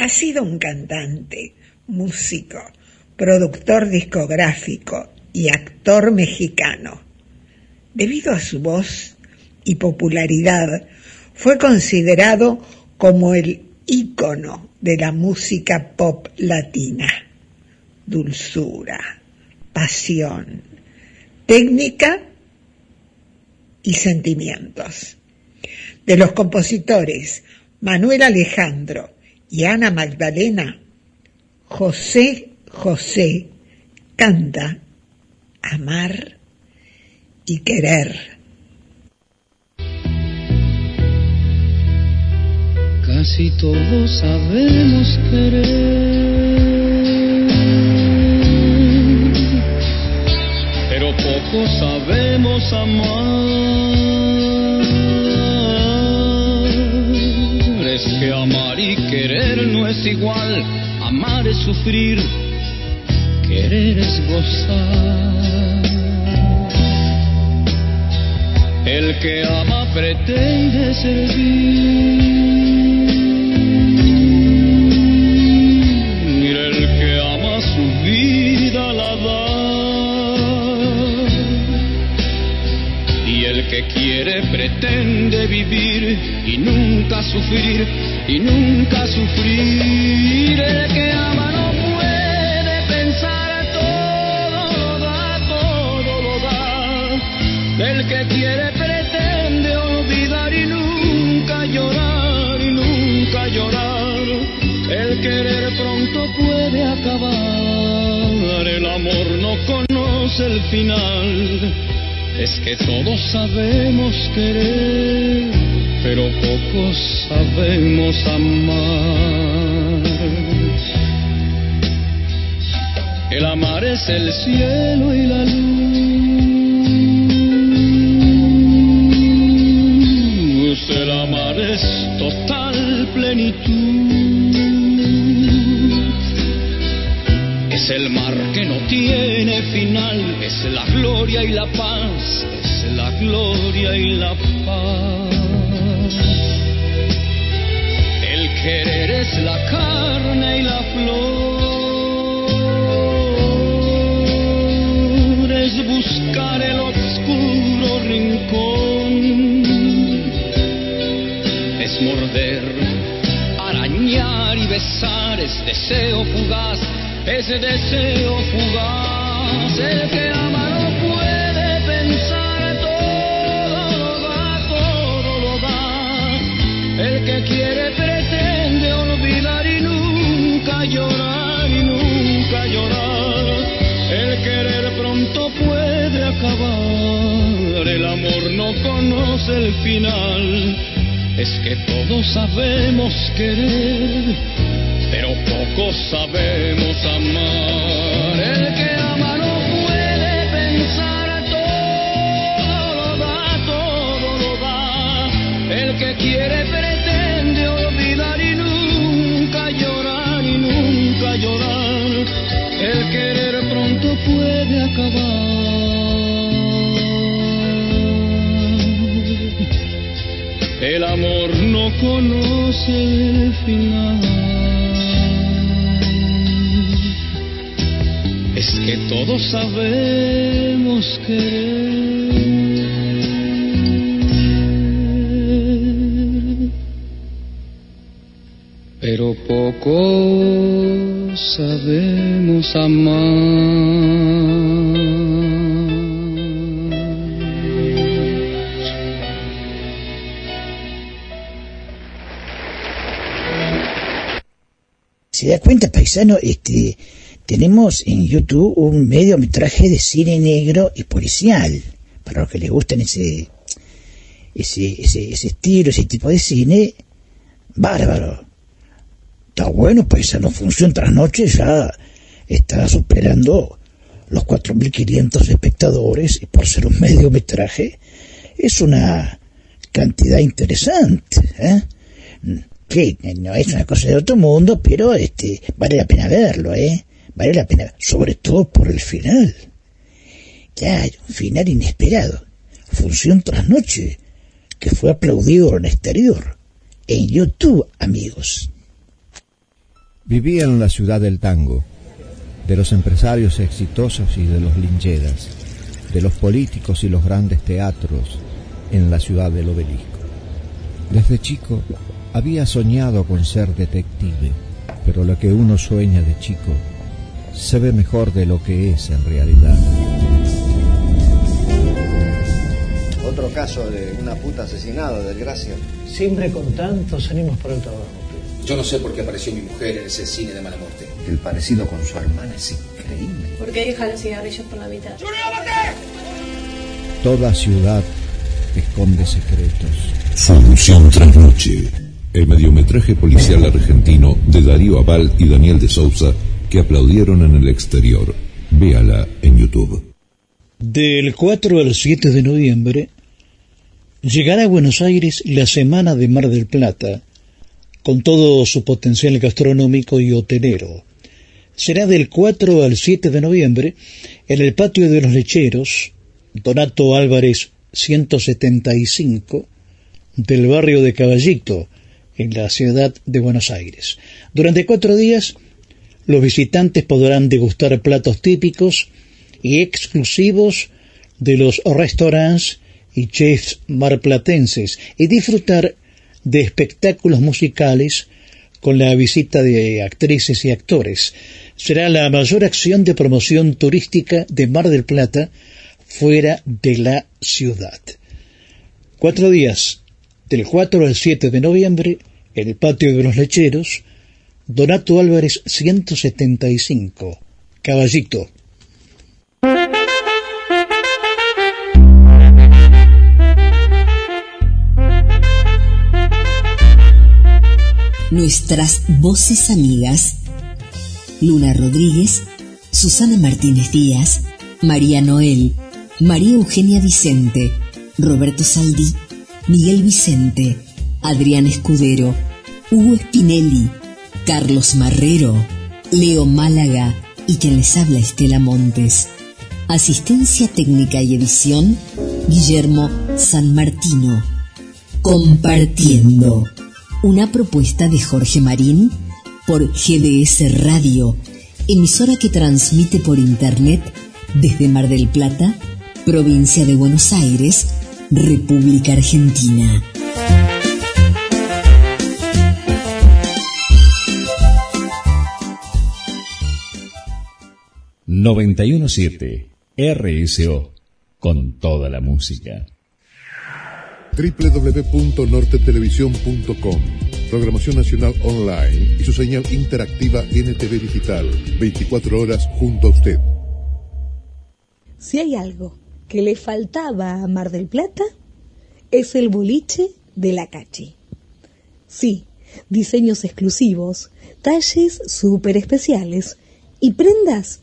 Ha sido un cantante, músico, productor discográfico y actor mexicano. Debido a su voz y popularidad, fue considerado como el ícono de la música pop latina. Dulzura, pasión, técnica y sentimientos. De los compositores Manuel Alejandro y Ana Magdalena, José José canta amar y querer. Casi todos sabemos querer, pero poco sabemos amar. no es igual, amar es sufrir, querer es gozar. El que ama pretende servir, el que ama su vida la da, y el que quiere pretende vivir y nunca sufrir y nunca sufrir. El que ama no puede pensar todo lo da, todo lo da. El que quiere pretende olvidar y nunca llorar, y nunca llorar. El querer pronto puede acabar, el amor no conoce el final. Es que todos sabemos querer, pero pocos sabemos amar. El amar es el cielo y la luz. El amar es total plenitud. Es el mar que no tiene final, es la gloria y la paz, es la gloria y la paz. Deseo fugaz ese deseo fugaz, el que ama llorar y nunca llorar. El querer pronto puede acabar, el amor no conoce el final. Es que todos sabemos querer pero pocos sabemos amar. Puede acabar. El amor no conoce el final. es que todos sabemos querer, paisano, este, tenemos en YouTube un mediometraje de cine negro y policial. Para los que les gustan ese, ese, ese, ese estilo, ese tipo de cine, bárbaro. Está bueno, paisano, función tras noche ya está superando los 4.500 espectadores y por ser un mediometraje es una cantidad interesante. ¿eh? Que no es una cosa de otro mundo, pero este vale la pena verlo, ¿eh? vale la pena, sobre todo por el final. Ya hay un final inesperado. Función tras noche, que fue aplaudido en el exterior. En YouTube, amigos. Vivía en la ciudad del tango, de los empresarios exitosos y de los lincheras, de los políticos y los grandes teatros en la ciudad del obelisco. Desde chico había soñado con ser detective, pero lo que uno sueña de chico se ve mejor de lo que es en realidad. Otro caso de una puta asesinada, desgracia. Siempre con tantos ánimos para el trabajo. Yo no sé por qué apareció mi mujer en ese cine de mala muerte. El parecido con su hermana es increíble. ¿Por qué deja los cigarrillos por la mitad? Toda ciudad esconde secretos. Función tras noche. El mediometraje policial argentino de Darío Aval y Daniel de Sousa que aplaudieron en el exterior. Véala en YouTube. Del 4 al 7 de noviembre llegará a Buenos Aires la Semana de Mar del Plata, con todo su potencial gastronómico y hotelero. Será del 4 al 7 de noviembre en el patio de los lecheros, Donato Álvarez 175, del barrio de Caballito, en la ciudad de Buenos Aires. Durante cuatro días, los visitantes podrán degustar platos típicos y exclusivos de los restaurantes y chefs marplatenses y disfrutar de espectáculos musicales con la visita de actrices y actores. Será la mayor acción de promoción turística de Mar del Plata fuera de la ciudad. Cuatro días, del 4 al 7 de noviembre, el patio de los lecheros, Donato Álvarez 175, Caballito. Nuestras voces amigas. Luna Rodríguez, Susana Martínez Díaz, María Noel, María Eugenia Vicente, Roberto Saldí, Miguel Vicente, Adrián Escudero, Hugo Spinelli, Carlos Marrero, Leo Málaga y quien les habla Estela Montes. Asistencia técnica y edición, Guillermo San Martino. Compartiendo. Una propuesta de Jorge Marín por GDS Radio, emisora que transmite por Internet desde Mar del Plata, provincia de Buenos Aires, República Argentina. ...917... RSO... ...con toda la música www.nortetelevisión.com Programación Nacional Online y su señal interactiva NTV Digital, 24 horas junto a usted. Si hay algo que le faltaba a Mar del Plata, es el boliche de la Cachi. Sí, diseños exclusivos, talles súper especiales y prendas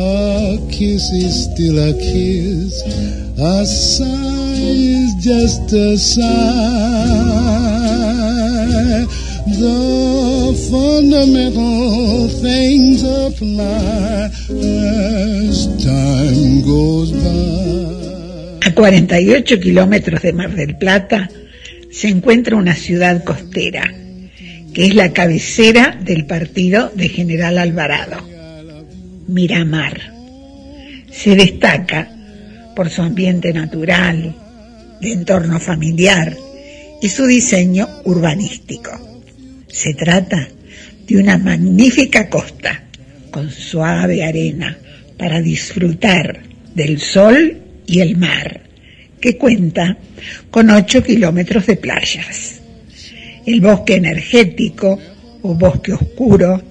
A kiss is still a kiss. A sigh is just a sigh. The fundamental things apply as time goes by. A 48 kilómetros de Mar del Plata se encuentra una ciudad costera, que es la cabecera del partido de General Alvarado, Miramar. Se destaca por su ambiente natural, de entorno familiar y su diseño urbanístico. Se trata de una magnífica costa con suave arena para disfrutar del sol y el mar, que cuenta con 8 kilómetros de playas. El bosque energético o bosque oscuro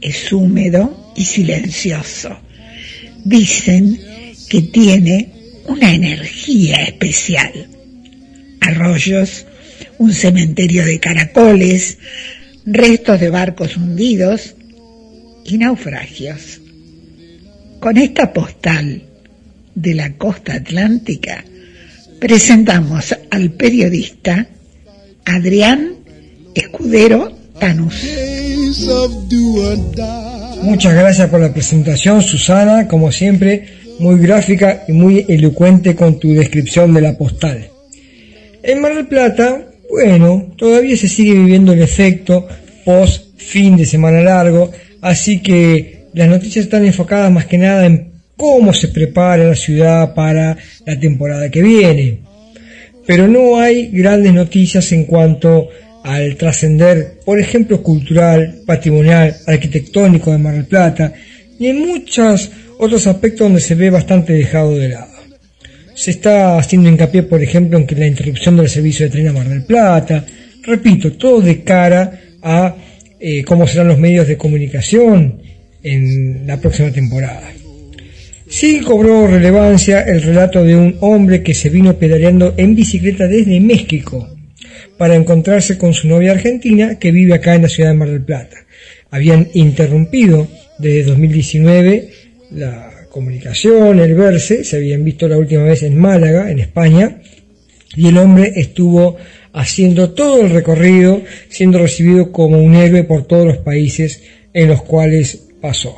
es húmedo y silencioso. Dicen que tiene una energía especial. Arroyos, un cementerio de caracoles, restos de barcos hundidos y naufragios. Con esta postal de la costa atlántica presentamos al periodista Adrián Escudero Tanús. Muchas gracias por la presentación, Susana, como siempre, muy gráfica y muy elocuente con tu descripción de la postal. En Mar del Plata, bueno, todavía se sigue viviendo el efecto post fin de semana largo, así que las noticias están enfocadas más que nada en cómo se prepara la ciudad para la temporada que viene. Pero no hay grandes noticias en cuanto al trascender, por ejemplo, cultural, patrimonial, arquitectónico de Mar del Plata, y en muchos otros aspectos donde se ve bastante dejado de lado. Se está haciendo hincapié, por ejemplo, en que la interrupción del servicio de tren a Mar del Plata, repito, todo de cara a eh, cómo serán los medios de comunicación en la próxima temporada. Sí cobró relevancia el relato de un hombre que se vino pedaleando en bicicleta desde México para encontrarse con su novia argentina que vive acá en la ciudad de Mar del Plata. Habían interrumpido desde 2019 la comunicación, el verse, se habían visto la última vez en Málaga, en España, y el hombre estuvo haciendo todo el recorrido, siendo recibido como un héroe por todos los países en los cuales pasó.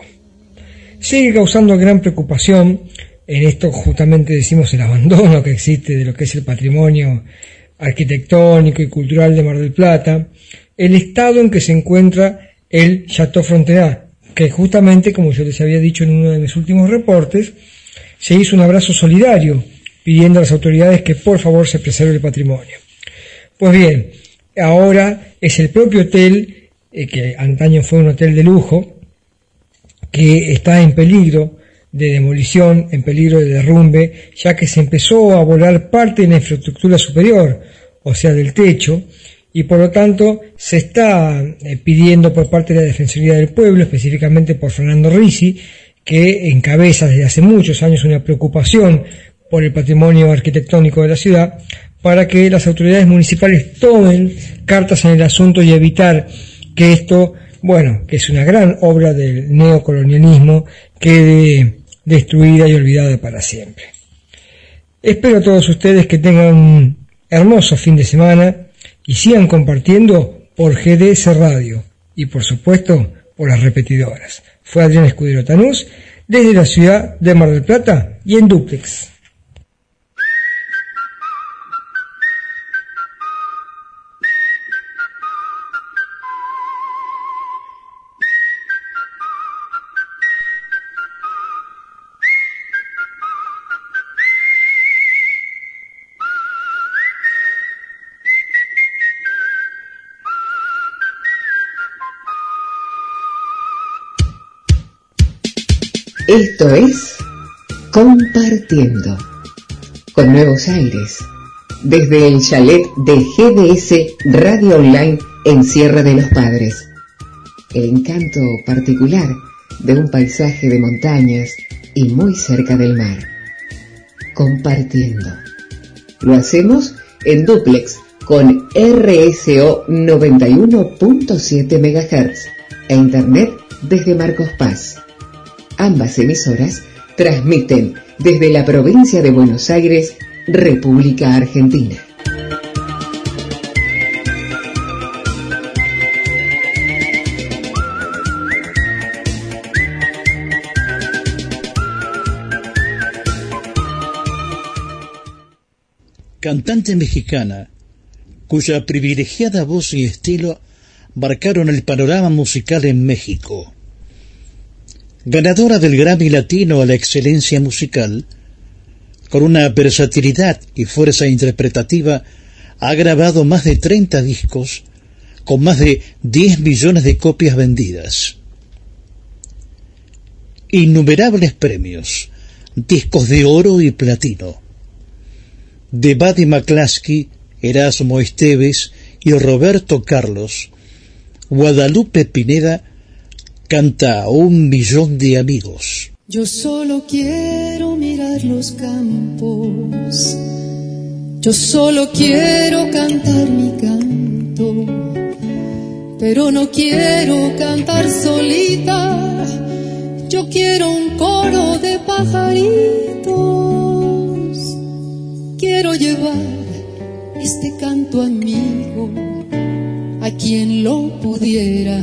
Sigue causando gran preocupación, en esto justamente decimos el abandono que existe de lo que es el patrimonio arquitectónico y cultural de Mar del Plata, el estado en que se encuentra el Chateau Frontenac, que justamente, como yo les había dicho en uno de mis últimos reportes, se hizo un abrazo solidario pidiendo a las autoridades que por favor se preserve el patrimonio. Pues bien, ahora es el propio hotel, eh, que antaño fue un hotel de lujo, que está en peligro de demolición, en peligro de derrumbe, ya que se empezó a volar parte de la infraestructura superior, o sea, del techo, y por lo tanto se está eh, pidiendo por parte de la Defensoría del Pueblo, específicamente por Fernando Risi, que encabeza desde hace muchos años una preocupación por el patrimonio arquitectónico de la ciudad, para que las autoridades municipales tomen cartas en el asunto y evitar que esto, bueno, que es una gran obra del neocolonialismo, quede destruida y olvidada para siempre. Espero a todos ustedes que tengan un hermoso fin de semana y sigan compartiendo por GDS Radio y por supuesto por las repetidoras. Fue Adrián Escudero Tanús desde la ciudad de Mar del Plata y en Duplex. Esto es Compartiendo, con nuevos aires, desde el chalet de GDS Radio Online en Sierra de los Padres. El encanto particular de un paisaje de montañas y muy cerca del mar. Compartiendo. Lo hacemos en duplex con RSO 91.7 MHz e Internet desde Marcos Paz. Ambas emisoras transmiten desde la provincia de Buenos Aires, República Argentina. Cantante mexicana, cuya privilegiada voz y estilo marcaron el panorama musical en México. Ganadora del Grammy Latino a la excelencia musical, con una versatilidad y fuerza interpretativa, ha grabado más de 30 discos con más de 10 millones de copias vendidas. Innumerables premios, discos de oro y platino. De Buddy McClaskey, Erasmo Esteves y Roberto Carlos, Guadalupe Pineda canta Un millón de amigos. Yo solo quiero mirar los campos. Yo solo quiero cantar mi canto. Pero no quiero cantar solita. Yo quiero un coro de pajaritos. Quiero llevar este canto amigo a quien lo pudiera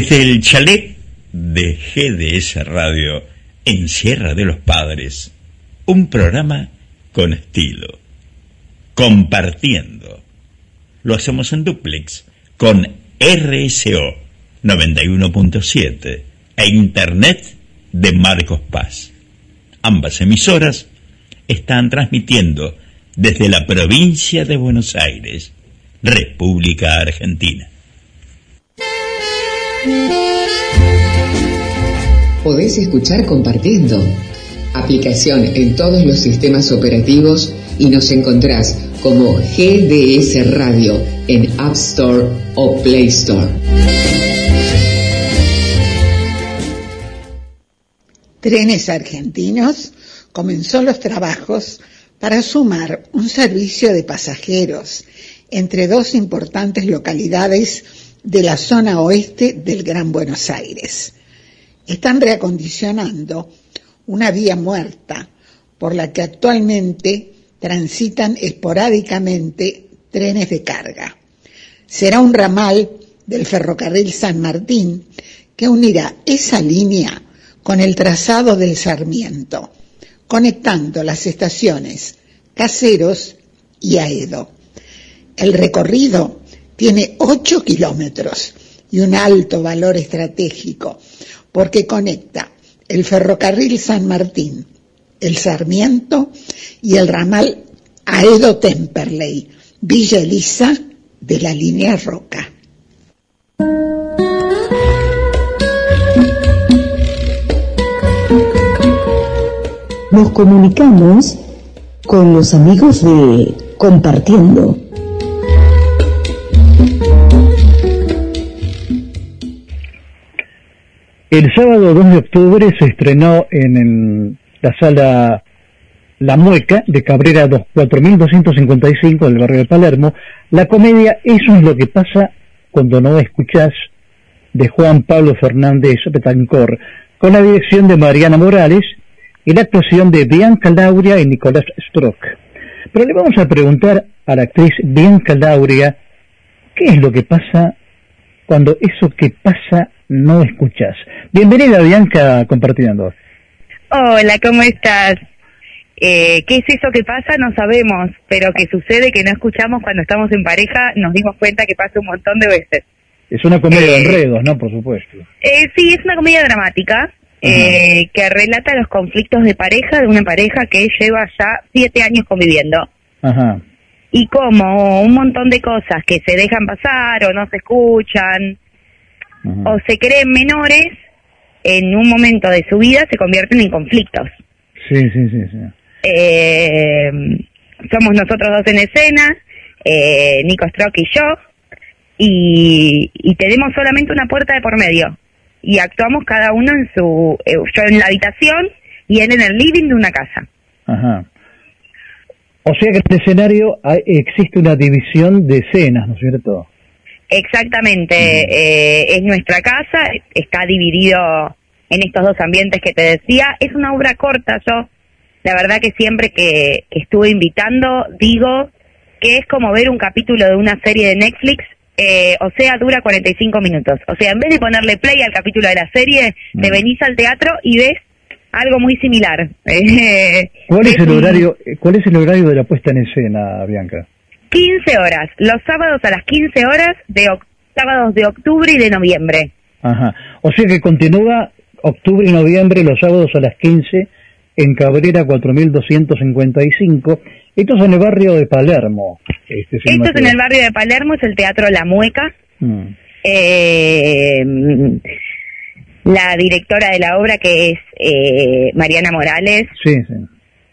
Desde el chalet de GDS Radio en Sierra de los Padres, un programa con estilo, compartiendo. Lo hacemos en duplex con RSO 91.7 e Internet de Marcos Paz. Ambas emisoras están transmitiendo desde la provincia de Buenos Aires, República Argentina. Podés escuchar compartiendo. Aplicación en todos los sistemas operativos y nos encontrás como GDS Radio en App Store o Play Store. Trenes Argentinos comenzó los trabajos para sumar un servicio de pasajeros entre dos importantes localidades de la zona oeste del Gran Buenos Aires. Están reacondicionando una vía muerta por la que actualmente transitan esporádicamente trenes de carga. Será un ramal del ferrocarril San Martín que unirá esa línea con el trazado del Sarmiento, conectando las estaciones Caseros y Aedo. El recorrido tiene 8 kilómetros y un alto valor estratégico porque conecta el ferrocarril San Martín, el Sarmiento y el ramal Aedo-Temperley, Villa Elisa de la línea Roca. Nos comunicamos con los amigos de Compartiendo. El sábado 2 de octubre se estrenó en la sala La Mueca de Cabrera 2- 4255 del barrio de Palermo la comedia Eso es lo que pasa cuando no escuchás de Juan Pablo Fernández Betancor con la dirección de Mariana Morales y la actuación de Bianca Lauria y Nicolás Strock. Pero le vamos a preguntar a la actriz Bianca Lauria qué es lo que pasa cuando eso que pasa no escuchas. Bienvenida Bianca compartiendo. Hola, ¿cómo estás? Eh, ¿Qué es eso que pasa? No sabemos, pero que sucede que no escuchamos cuando estamos en pareja, nos dimos cuenta que pasa un montón de veces. Es una comedia de enredos, ¿no? Por supuesto. Eh, sí, es una comedia dramática eh, que relata los conflictos de pareja de una pareja que lleva ya siete años conviviendo. Ajá. Y como un montón de cosas que se dejan pasar o no se escuchan o se creen menores, en un momento de su vida se convierten en conflictos. Sí, sí, sí, sí. Eh, somos nosotros dos en escena, eh, Nico Strock y yo, y, y tenemos solamente una puerta de por medio. Y actuamos cada uno en su, eh, yo en la habitación y él en el living de una casa. Ajá. O sea que en el escenario hay- existe una división de escenas, ¿no es cierto? Exactamente, eh, es nuestra casa, está dividido en estos dos ambientes que te decía. Es una obra corta, yo la verdad que siempre que, que estuve invitando digo que es como ver un capítulo de una serie de Netflix, eh, o sea, dura 45 minutos. O sea, en vez de ponerle play al capítulo de la serie, te venís al teatro y ves algo muy similar. ¿Cuál es el horario, cuál es el horario de la puesta en escena, Bianca? 15 horas, los sábados a las 15 horas de sábados de octubre y de noviembre. Ajá. O sea que continúa octubre y noviembre los sábados a las 15 en Cabrera 4255. Esto es en el barrio de Palermo. Este, si no me Esto es en el barrio de Palermo, es el Teatro La Mueca. Mm. Eh, la directora de la obra, que es eh, Mariana Morales, Sí, sí.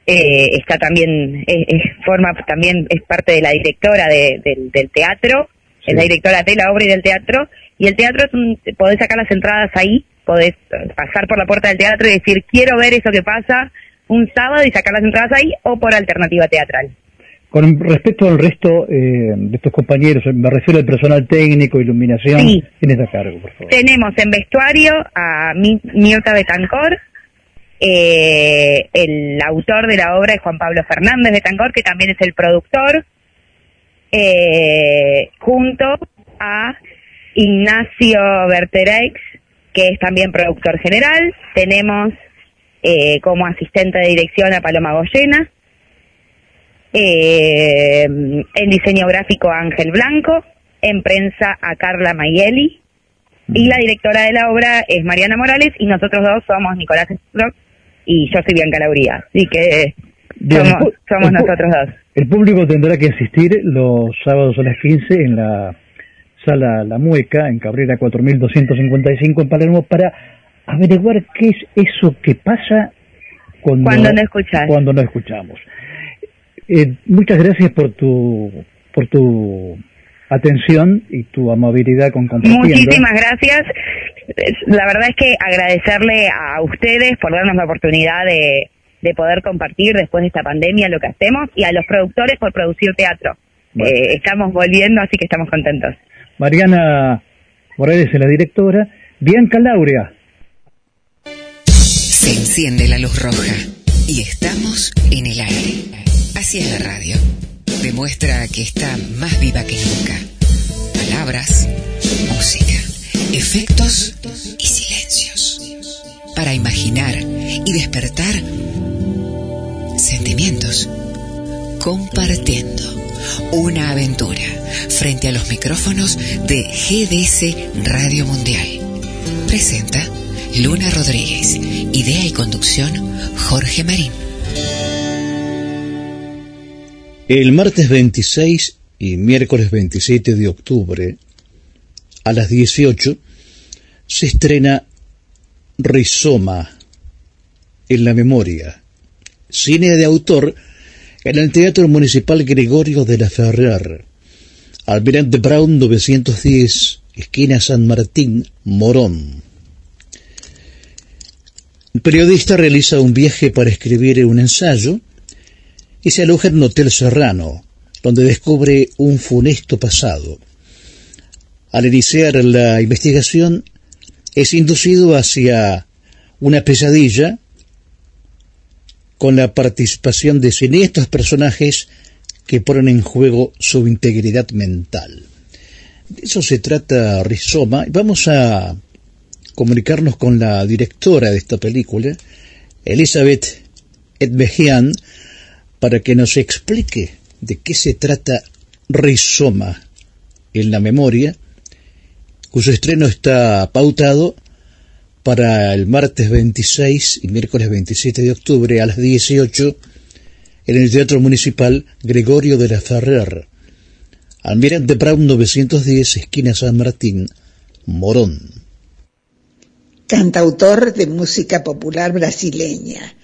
Eh, está también, eh, forma también, es parte de la directora de- del, del teatro, es la directora de la obra y del teatro, y el teatro es un, podés sacar las entradas ahí, podés eh, pasar por la puerta del teatro y decir, quiero ver eso que pasa un sábado y sacar las entradas ahí, o por alternativa teatral. Con respecto al resto eh, de estos compañeros, me refiero al personal técnico, iluminación, Sí. ¿quién está a cargo, por favor? Tenemos en vestuario a Mi- Mirta Betancor, eh, el autor de la obra es Juan Pablo Fernández Betancor, que también es el productor, eh, junto a Ignacio Bertereix, que es también productor general. Tenemos eh, como asistente de dirección a Paloma Goyena. Eh, en diseño gráfico a Ángel Blanco. En prensa a Carla Mayeli. Y la directora de la obra es Mariana Morales y nosotros dos somos Nicolás Strock y yo soy Bianca Lauría. Así que Bien, somos, somos el nosotros dos. El público tendrá que asistir los sábados a las 15 en la sala La Mueca, en Cabrera 4255 en Palermo, para averiguar qué es eso que pasa cuando, Cuando no escuchas. Cuando no escuchamos. Eh, muchas gracias por tu, por tu atención y tu amabilidad con compartiendo. Muchísimas gracias. La verdad es que agradecerle a ustedes por darnos la oportunidad de, de poder compartir después de esta pandemia lo que hacemos y a los productores por producir teatro. Eh, estamos volviendo, así que estamos contentos. Mariana Morales es la directora. Bianca Laurea. Se enciende la luz roja y estamos en el aire. Así es la radio. Demuestra que está más viva que nunca. Palabras, música, efectos y silencios. Para imaginar y despertar sentimientos. Compartiendo una aventura frente a los micrófonos de GDS Radio Mundial. Presenta Luna Rodríguez. Idea y conducción Jorge Marín. El martes 26 y miércoles 27 de octubre, a las 18, se estrena Rizoma en la memoria, cine de autor en el Teatro Municipal Gregorio de la Ferrer, Almirante Brown 910, esquina San Martín, Morón. Periodista realiza un viaje para escribir un ensayo y se aloja en un hotel serrano, donde descubre un funesto pasado. Al iniciar la investigación, es inducido hacia una pesadilla con la participación de siniestros personajes que ponen en juego su integridad mental. De eso se trata Rizoma. Vamos a comunicarnos con la directora de esta película, Elizabeth Edmejian, para que nos explique de qué se trata Rizoma en la memoria, cuyo estreno está pautado para el martes 26 y miércoles 27 de octubre a las 18 en el Teatro Municipal Gregorio de la Ferrer, Almirante Brown 910, esquina San Martín, Morón. cantautor de música popular brasileña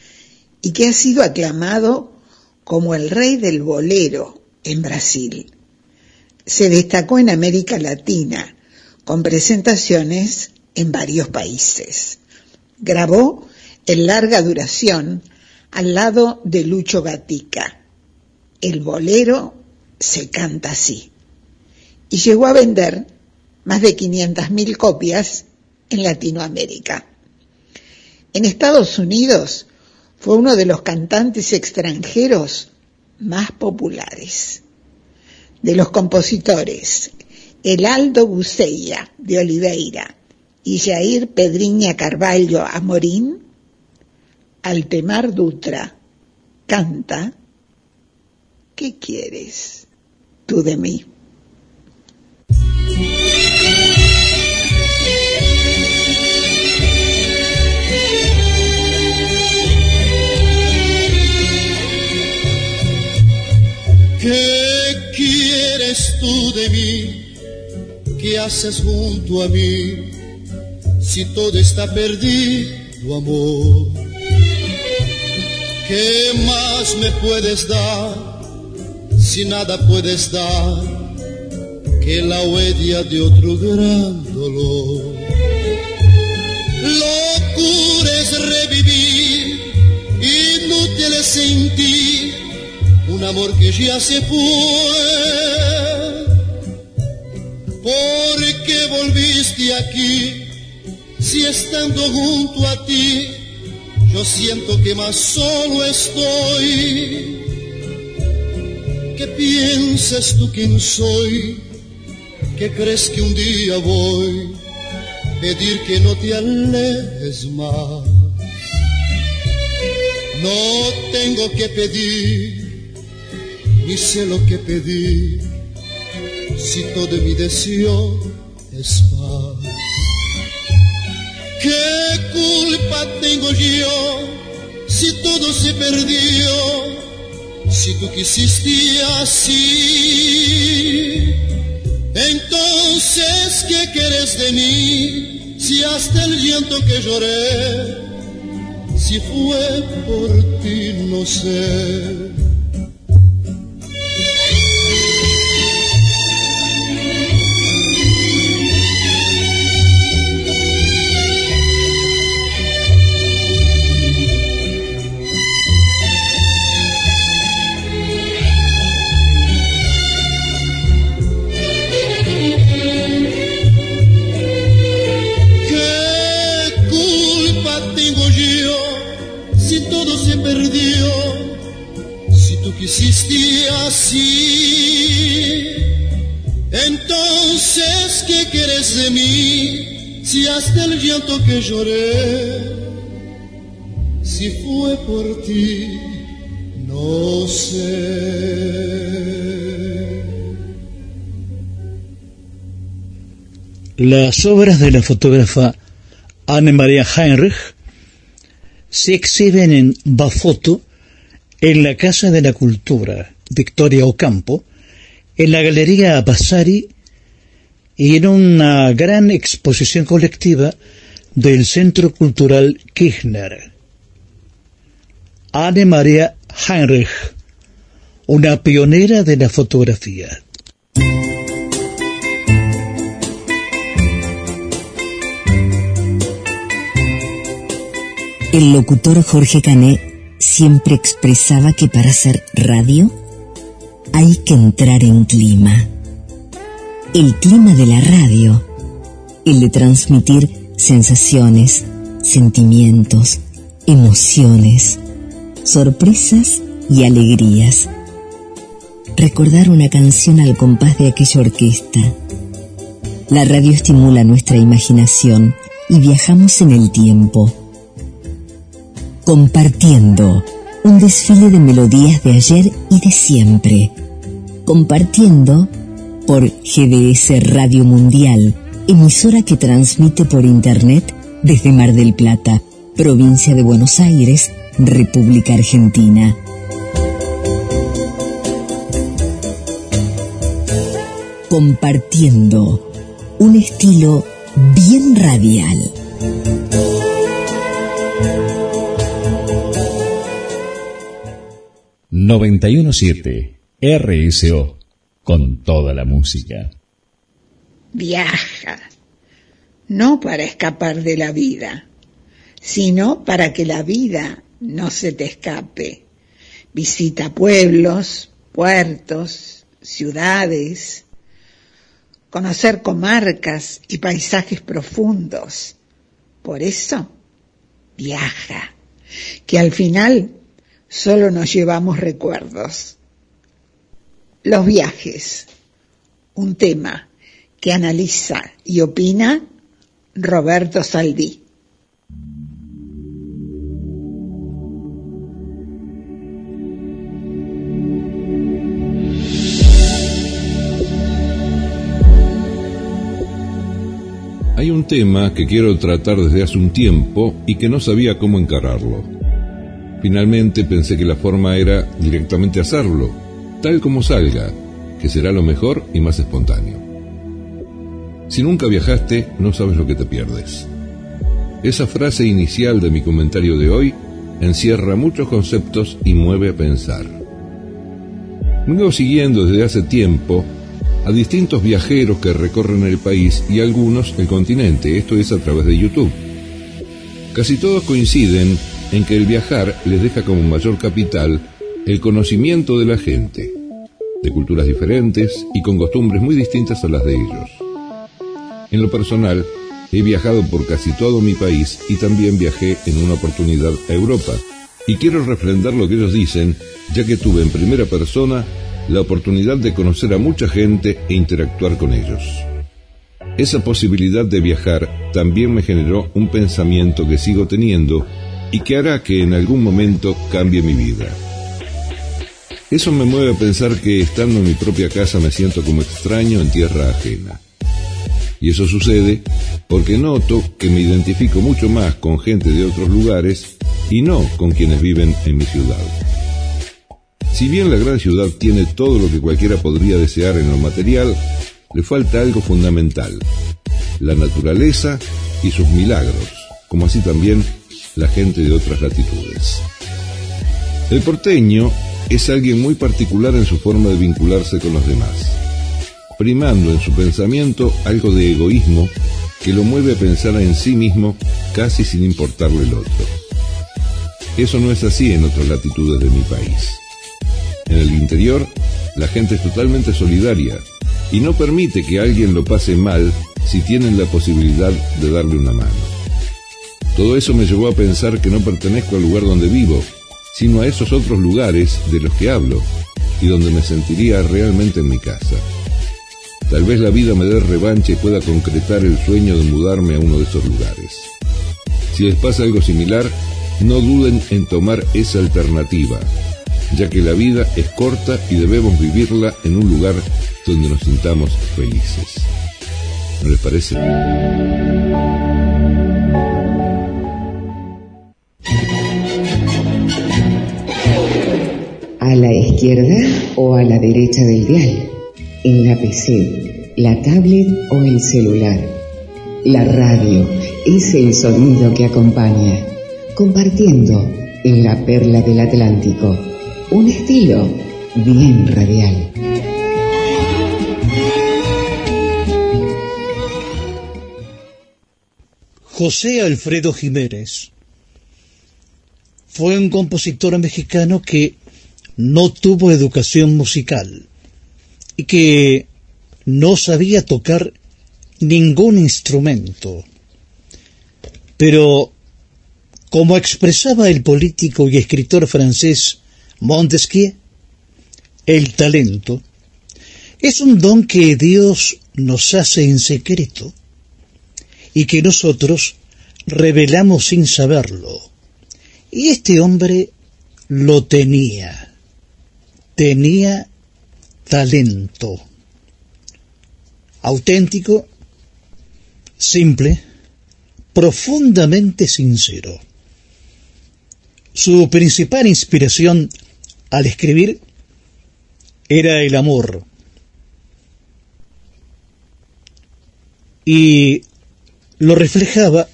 y que ha sido aclamado como el rey del bolero en Brasil. Se destacó en América Latina con presentaciones en varios países. Grabó en larga duración al lado de Lucho Gatica. El bolero se canta así. Y llegó a vender más de 500.000 copias en Latinoamérica. En Estados Unidos fue uno de los cantantes extranjeros más populares. De los compositores, Elaldo Buceia de Oliveira y Jair Pedriña Carvalho Amorín, Altemar Dutra canta ¿Qué quieres tú de mí? Haces junto a mí? Si todo está perdido, amor. ¿Qué más me puedes dar si nada puedes dar que la huella de otro gran dolor? Locura es revivir, inútil es sentir un amor que ya se fue. ¿Por qué volviste aquí si estando junto a ti yo siento que más solo estoy? ¿Qué piensas tú quién soy? ¿Qué crees que un día voy pedir que no te alejes más? No tengo que pedir, ni sé lo que pedir, si todo mi deseo es paz. ¿Qué culpa tengo yo si todo se perdió? Si tú quisiste así, entonces ¿qué quieres de mí? Si hasta el llanto que lloré, si fue por ti, no sé. ¿Qué quieres de mí? Si hasta el llanto que lloré, si fue por ti, no sé. Las obras de la fotógrafa Anne María Heinrich se exhiben en Bafoto, en la Casa de la Cultura, Victoria Ocampo, en la Galería Basari y en una gran exposición colectiva del Centro Cultural Kirchner. Anne María Heinrich, una pionera de la fotografía. El locutor Jorge Canet siempre expresaba que para hacer radio hay que entrar en clima. El clima de la radio, el de transmitir sensaciones, sentimientos, emociones, sorpresas y alegrías. Recordar una canción al compás de aquella orquesta. La radio estimula nuestra imaginación y viajamos en el tiempo Compartiendo. Un desfile de melodías de ayer y de siempre. Compartiendo por GDS Radio Mundial, emisora que transmite por Internet desde Mar del Plata, provincia de Buenos Aires, República Argentina. Compartiendo. Un estilo bien radial. 917 RSO con toda la música. Viaja, no para escapar de la vida, sino para que la vida no se te escape. Visita pueblos, puertos, ciudades, conocer comarcas y paisajes profundos. Por eso, viaja, que al final solo nos llevamos recuerdos. Los viajes, un tema que analiza y opina Roberto Saldí. Hay un tema que quiero tratar desde hace un tiempo y que no sabía cómo encararlo. Finalmente pensé que la forma era directamente hacerlo, tal como salga, que será lo mejor y más espontáneo. Si nunca viajaste, no sabes lo que te pierdes. Esa frase inicial de mi comentario de hoy encierra muchos conceptos y mueve a pensar. Vengo siguiendo desde hace tiempo a distintos viajeros que recorren el país y algunos el continente, esto es a través de YouTube. Casi todos coinciden en que el viajar les deja como mayor capital el conocimiento de la gente, de culturas diferentes y con costumbres muy distintas a las de ellos. En lo personal, he viajado por casi todo mi país y también viajé en una oportunidad a Europa. Y quiero refrendar lo que ellos dicen, ya que tuve en primera persona la oportunidad de conocer a mucha gente e interactuar con ellos. Esa posibilidad de viajar también me generó un pensamiento que sigo teniendo y que hará que en algún momento cambie mi vida. Eso me mueve a pensar que estando en mi propia casa me siento como extraño en tierra ajena. Y eso sucede porque noto que me identifico mucho más con gente de otros lugares y no con quienes viven en mi ciudad. Si bien la gran ciudad tiene todo lo que cualquiera podría desear en lo material, le falta algo fundamental, la naturaleza y sus milagros, como así también la gente de otras latitudes. El porteño es alguien muy particular en su forma de vincularse con los demás primando en su pensamiento algo de egoísmo que lo mueve a pensar en sí mismo casi sin importarle el otro. Eso no es así en otras latitudes de mi país. En el interior, la gente es totalmente solidaria y no permite que alguien lo pase mal si tienen la posibilidad de darle una mano. Todo eso me llevó a pensar que no pertenezco al lugar donde vivo, sino a esos otros lugares de los que hablo y donde me sentiría realmente en mi casa. Tal vez la vida me dé revancha y pueda concretar el sueño de mudarme a uno de esos lugares. Si les pasa algo similar, no duden en tomar esa alternativa, ya que la vida es corta y debemos vivirla en un lugar donde nos sintamos felices. ¿No les parece? ¿A la izquierda o a la derecha del dial? en la PC, la tablet o el celular. La radio es el sonido que acompaña, compartiendo en la perla del Atlántico un estilo bien radial. José Alfredo Jiménez fue un compositor mexicano que no tuvo educación musical y que no sabía tocar ningún instrumento. Pero, como expresaba el político y escritor francés Montesquieu, el talento es un don que Dios nos hace en secreto y que nosotros revelamos sin saberlo. Y este hombre lo tenía. Tenía talento. Auténtico, simple, profundamente sincero. Su principal inspiración al escribir era el amor. Y lo reflejaba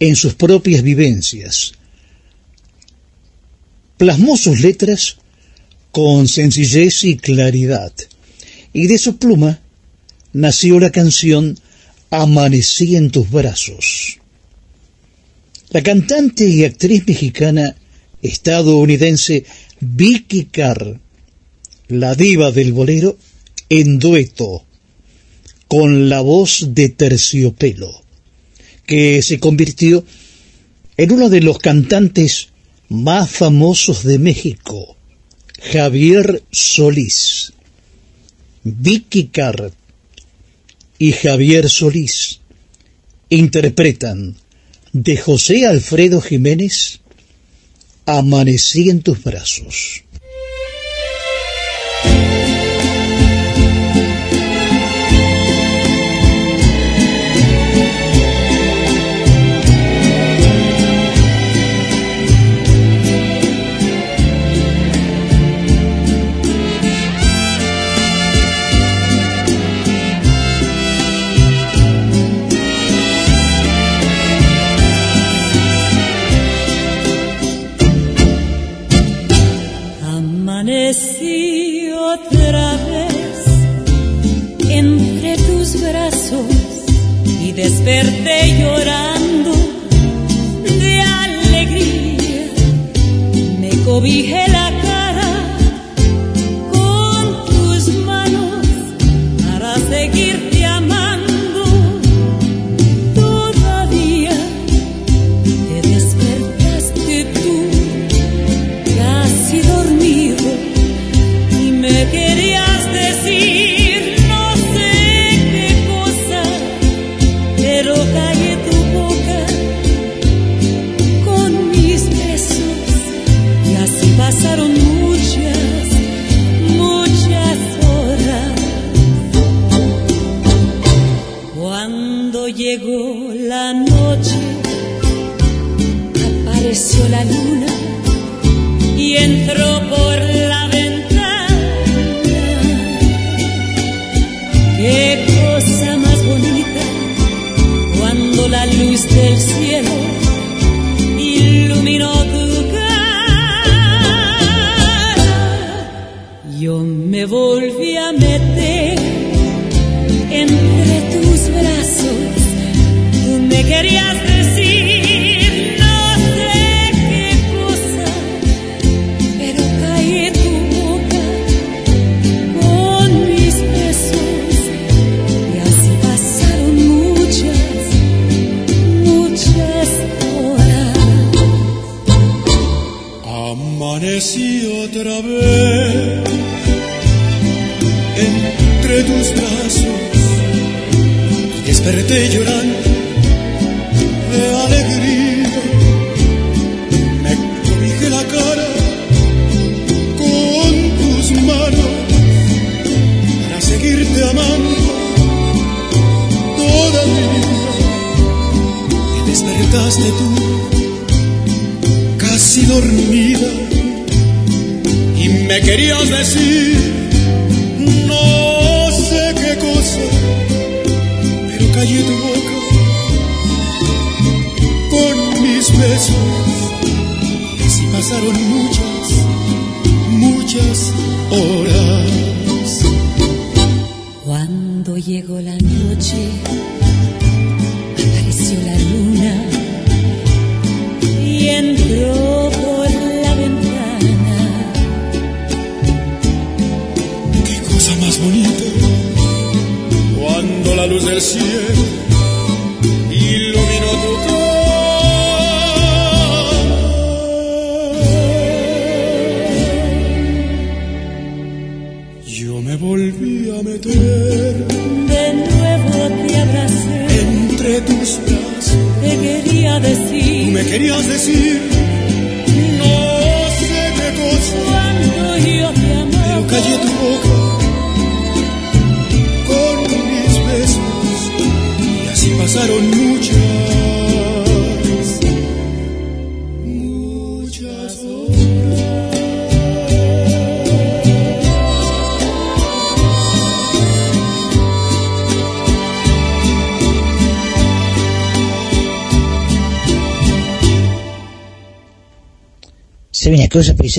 en sus propias vivencias. Plasmó sus letras con sencillez y claridad. Y de su pluma nació la canción Amanecí en tus brazos. La cantante y actriz mexicana estadounidense Vicky Carr, la diva del bolero, en dueto con la voz de Terciopelo, que se convirtió en uno de los cantantes más famosos de México Javier Solís, Vicky Carr y Javier Solís interpretan de José Alfredo Jiménez Amanecí en tus brazos. Desperté llorando de alegría. Me cobijé la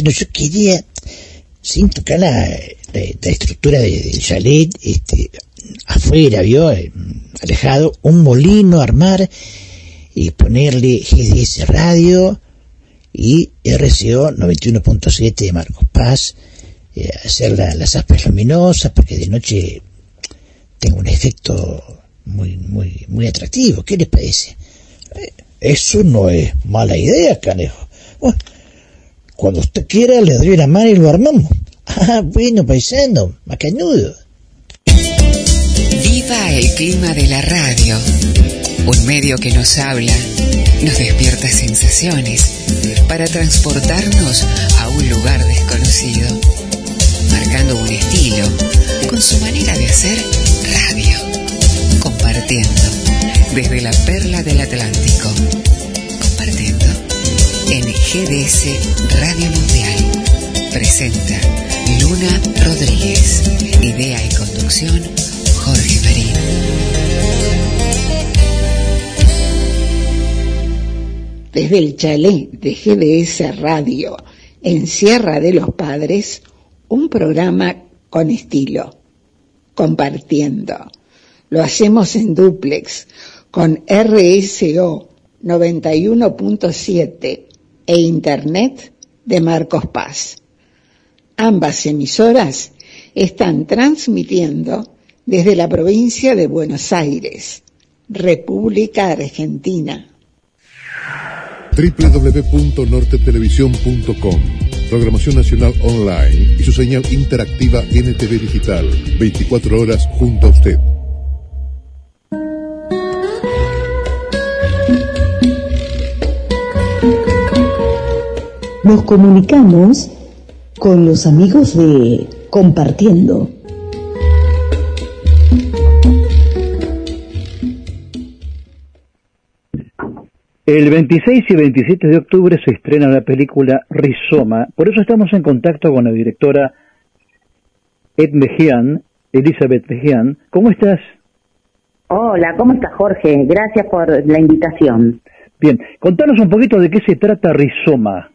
paisano? Yo quería, sin tocar la, la, estructura de- del chalet, este, afuera, ¿vio? Eh, Alejado, un molino armar y ponerle GDS Radio y RCO 91.7 de Marcos Paz, eh, hacer la- las aspas luminosas porque de noche tengo un efecto muy, muy, muy atractivo. ¿Qué les parece? Eh, Eso no es mala idea, canejo. Cuando usted quiera le doy la mano y lo armamos. Ah, bueno, paisano, macanudo. Viva el clima de la radio. Un medio que nos habla, nos despierta sensaciones para transportarnos a un lugar desconocido, marcando un estilo con su manera de hacer radio, compartiendo desde la perla del Atlántico, compartiendo en GDS Radio Mundial. Presenta Luna Rodríguez. Idea y conducción Jorge Marín. Desde el chalet de GDS Radio en Sierra de los Padres, un programa con estilo, compartiendo. Lo hacemos en duplex con RSO 91.7 e Internet de Marcos Paz. Ambas emisoras están transmitiendo desde la provincia de Buenos Aires, República Argentina. www.nortetelevisión.com Programación Nacional Online y su señal interactiva NTV Digital. 24 horas junto a usted. Nos comunicamos con los amigos de Compartiendo. El 26 y 27 de octubre se estrena la película Rizoma. Por eso estamos en contacto con la directora Ed Mejian, Elizabeth Mejian. ¿Cómo estás? Hola, ¿cómo estás Jorge? Gracias por la invitación. Bien, contanos un poquito de qué se trata Rizoma.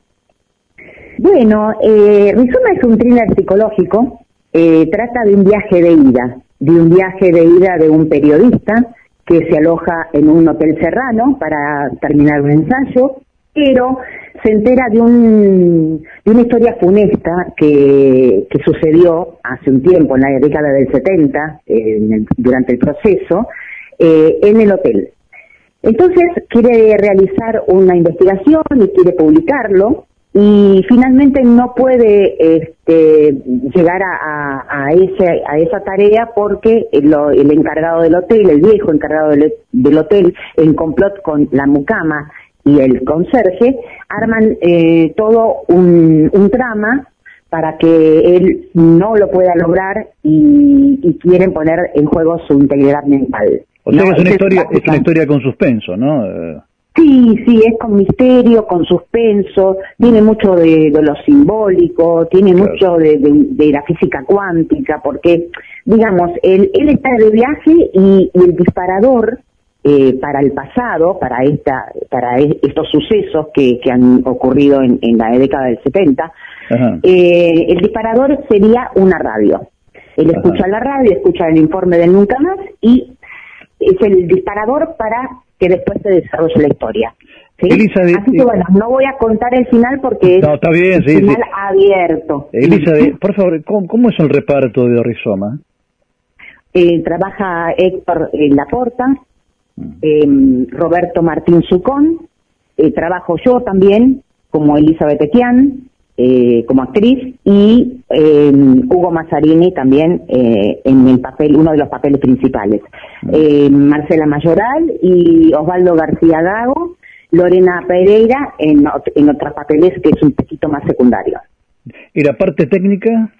Bueno, eh, Rizoma es un thriller psicológico. Eh, trata de un viaje de ida, de un viaje de ida de un periodista que se aloja en un hotel serrano para terminar un ensayo, pero se entera de, un, de una historia funesta que, que sucedió hace un tiempo, en la década del 70, durante el proceso, eh, en el hotel. Entonces quiere realizar una investigación y quiere publicarlo, y finalmente no puede este, llegar a, a, ese, a esa tarea porque el, el, encargado del hotel, el viejo encargado del, del, hotel, en complot con la mucama y el conserje, arman eh, todo un, un trama para que él no lo pueda lograr y, y quieren poner en juego su integridad mental. O sea, es, una historia, es una historia con suspenso, ¿no? Sí, sí, es con misterio, con suspenso, tiene mucho de, de lo simbólico, tiene mucho de, de, la física cuántica, porque, digamos, él, él está de viaje y, y el disparador eh, para el pasado, para esta, para e, estos sucesos que, que han ocurrido en, en, la década del 70, eh, el disparador sería una radio. Él escucha la radio, escucha el informe del Nunca Más y es el disparador para que después se desarrolle la historia. ¿sí? Elizabeth, Así que bueno, no voy a contar el final porque no, está bien, es sí, final sí. abierto. Elizabeth, por favor, ¿cómo, ¿cómo, es el reparto de Rizoma? Eh, trabaja Héctor eh, Laporta, eh, Roberto Martín Sucón, eh, trabajo yo también como Elizabeth Equian, eh, como actriz y eh, Hugo Mazzarini también eh, en el papel, uno de los papeles principales. Eh, Marcela Mayoral y Osvaldo García Gago, Lorena Pereira en, en otros papeles que es un poquito más secundario. ¿Y la parte técnica?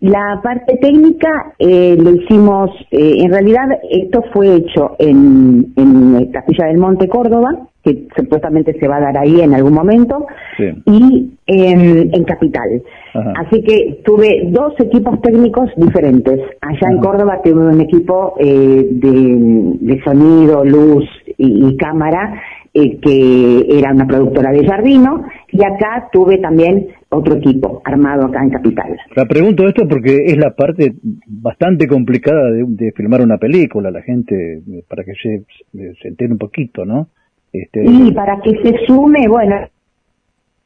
La parte técnica eh, lo hicimos, eh, en realidad esto fue hecho en, en Castilla del Monte, Córdoba, que supuestamente se va a dar ahí en algún momento, sí. y en, en Capital. Ajá. Así que tuve dos equipos técnicos diferentes. Allá Ajá. en Córdoba tuve un equipo eh, de, de, sonido, luz y, y cámara, eh, que era una productora de Jardino, y acá tuve también otro equipo armado acá en Capital. La pregunto esto porque es la parte bastante complicada de, de filmar una película, la gente, para que se, se entere un poquito, ¿no? Este... Y para que se sume, bueno,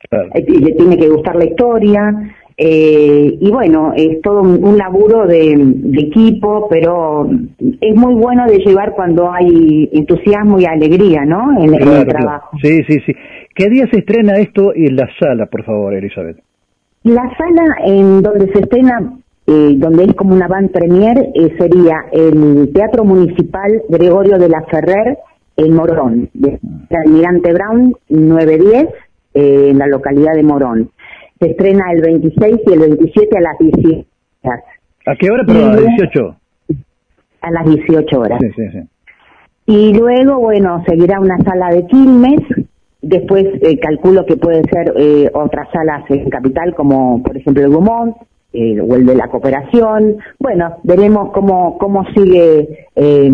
claro. le tiene que gustar la historia, eh, y bueno, es todo un, un laburo de, de, equipo, pero es muy bueno de llevar cuando hay entusiasmo y alegría, ¿no? En, claro, en el trabajo. Claro. Sí, sí, sí. ¿Qué día se estrena esto en la sala, por favor, Elizabeth? La sala en donde se estrena, eh, donde es como una van premier, eh, sería el Teatro Municipal Gregorio de la Ferrer en Morón, de Almirante Brown 910, eh, en la localidad de Morón. Se estrena el 26 y el 27 a las 18 horas. ¿A qué hora? Pero a las 18. A las 18 horas. Sí, sí, sí. Y luego, bueno, seguirá una sala de Quilmes, después eh, calculo que puede ser eh, otras salas en Capital, como por ejemplo el Gumont, eh, o el de la cooperación. Bueno, veremos cómo, cómo sigue eh,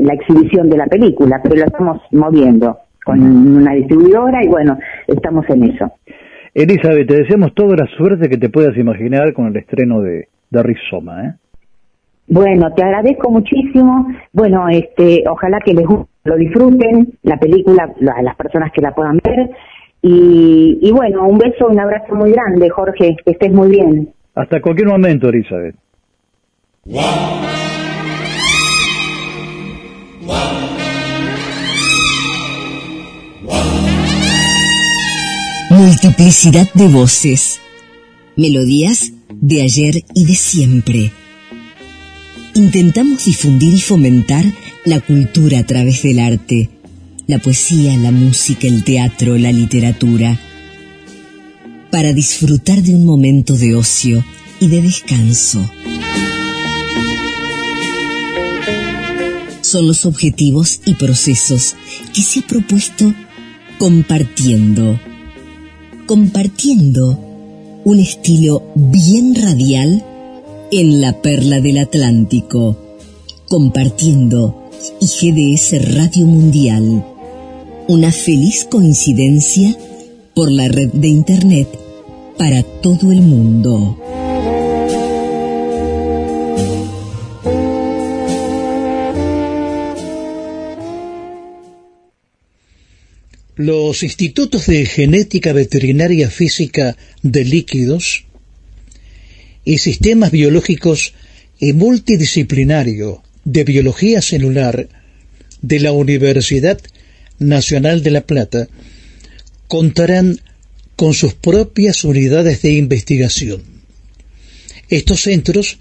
la exhibición de la película, pero lo estamos moviendo con una distribuidora y bueno, estamos en eso. Elizabeth, te deseamos toda la suerte que te puedas imaginar con el estreno de, de Rizoma, ¿eh? Bueno, te agradezco muchísimo. Bueno, este, ojalá que les lo disfruten, la película, a las personas que la puedan ver. Y, y bueno, un beso, un abrazo muy grande, Jorge, que estés muy bien. Hasta cualquier momento, Elizabeth. Multiplicidad de voces. Melodías de ayer y de siempre. Intentamos difundir y fomentar la cultura a través del arte, la poesía, la música, el teatro, la literatura, para disfrutar de un momento de ocio y de descanso. son los objetivos y procesos que se ha propuesto compartiendo. Compartiendo un estilo bien radial en la perla del Atlántico. Compartiendo y GDS Radio Mundial. Una feliz coincidencia por la red de Internet para todo el mundo. Los institutos de genética veterinaria física de líquidos y sistemas biológicos y multidisciplinario de biología celular de la Universidad Nacional de La Plata contarán con sus propias unidades de investigación. Estos centros,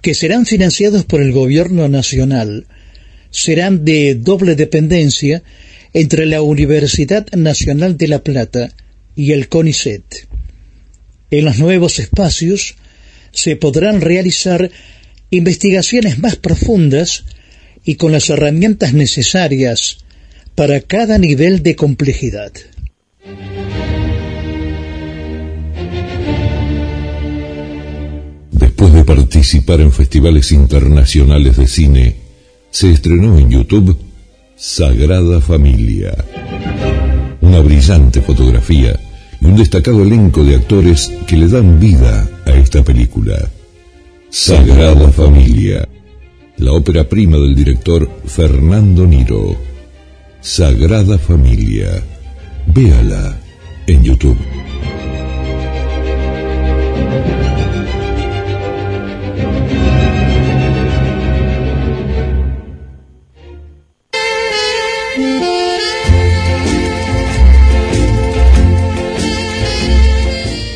que serán financiados por el Gobierno Nacional, serán de doble dependencia entre la Universidad Nacional de La Plata y el CONICET. En los nuevos espacios se podrán realizar investigaciones más profundas y con las herramientas necesarias para cada nivel de complejidad. Después de participar en festivales internacionales de cine, se estrenó en YouTube Sagrada Familia. Una brillante fotografía y un destacado elenco de actores que le dan vida a esta película. Sagrada Familia, la ópera prima del director Fernando Niro. Sagrada Familia. Véala en YouTube.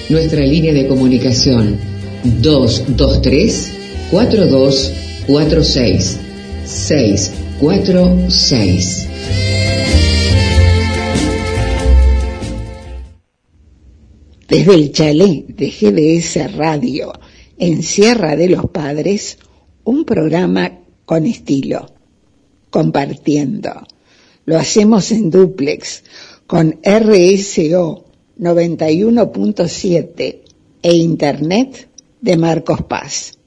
Nuestra línea de comunicación 223 4246 646. Desde el chalet de GDS Radio en Sierra de los Padres, un programa con estilo, compartiendo. Lo hacemos en duplex con RSO 91.7 e Internet de Marcos Paz.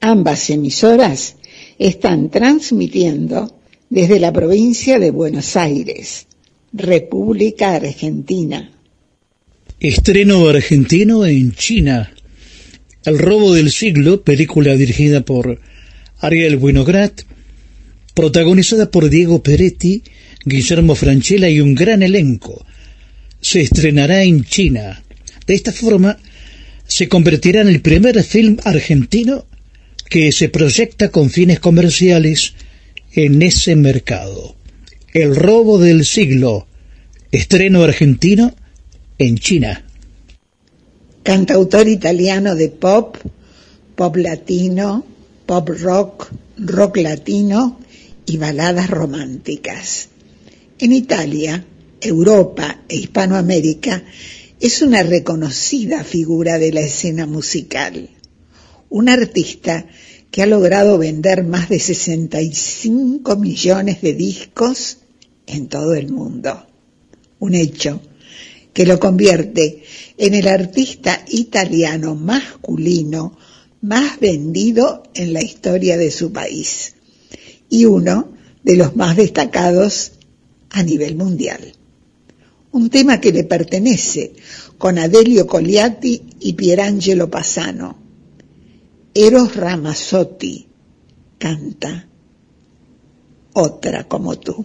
Ambas emisoras están transmitiendo desde la provincia de Buenos Aires, República Argentina. Estreno argentino en China. El robo del siglo, película dirigida por Ariel Winograd, protagonizada por Diego Peretti, Guillermo Franchella y un gran elenco se estrenará en China. De esta forma, se convertirá en el primer film argentino que se proyecta con fines comerciales en ese mercado. El robo del siglo, estreno argentino en China. Cantautor italiano de pop, pop latino, pop rock, rock latino y baladas románticas. En Italia, Europa e Hispanoamérica, es una reconocida figura de la escena musical. Un artista que ha logrado vender más de 65 millones de discos en todo el mundo. Un hecho que lo convierte en el artista italiano masculino más vendido en la historia de su país y uno de los más destacados a nivel mundial un tema que le pertenece, con Adelio Coliati y Pierangelo Passano. Eros Ramazzotti canta Otra como tú.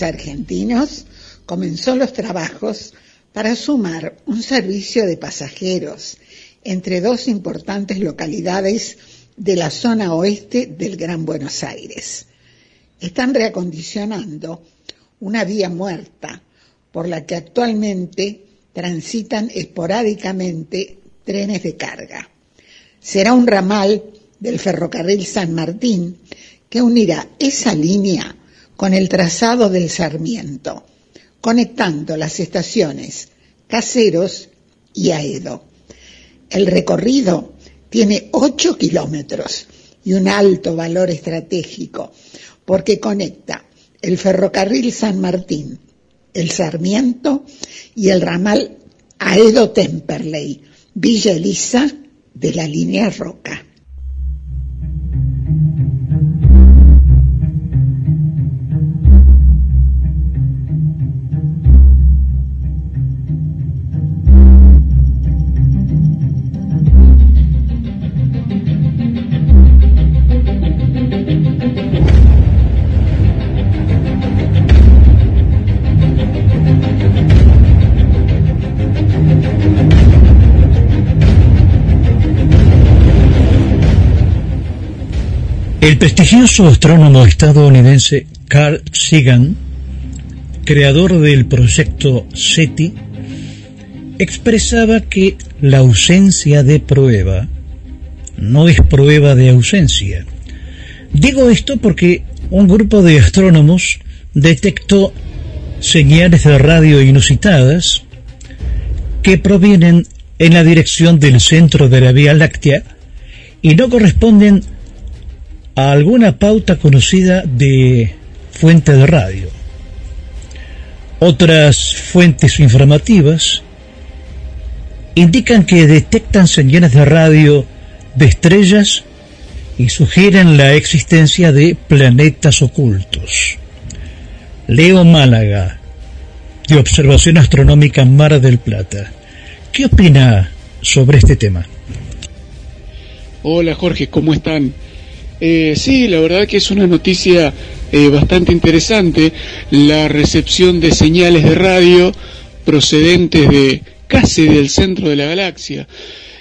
Argentinos comenzó los trabajos para sumar un servicio de pasajeros entre dos importantes localidades de la zona oeste del Gran Buenos Aires. Están reacondicionando una vía muerta por la que actualmente transitan esporádicamente trenes de carga. Será un ramal del ferrocarril San Martín que unirá esa línea con el trazado del Sarmiento, conectando las estaciones Caseros y Aedo. El recorrido tiene 8 kilómetros y un alto valor estratégico porque conecta el ferrocarril San Martín, el Sarmiento y el ramal Aedo-Temperley, Villa Elisa de la línea Roca. El prestigioso astrónomo estadounidense Carl Sagan, creador del proyecto SETI, expresaba que la ausencia de prueba no es prueba de ausencia. Digo esto porque un grupo de astrónomos detectó señales de radio inusitadas que provienen en la dirección del centro de la Vía Láctea y no corresponden a alguna pauta conocida de fuente de radio. Otras fuentes informativas indican que detectan señales de radio de estrellas y sugieren la existencia de planetas ocultos. Leo Málaga, de Observación Astronómica Mar del Plata. ¿Qué opina sobre este tema? Hola Jorge, ¿cómo están? Eh, sí, la verdad que es una noticia eh, bastante interesante, la recepción de señales de radio procedentes de casi del centro de la galaxia.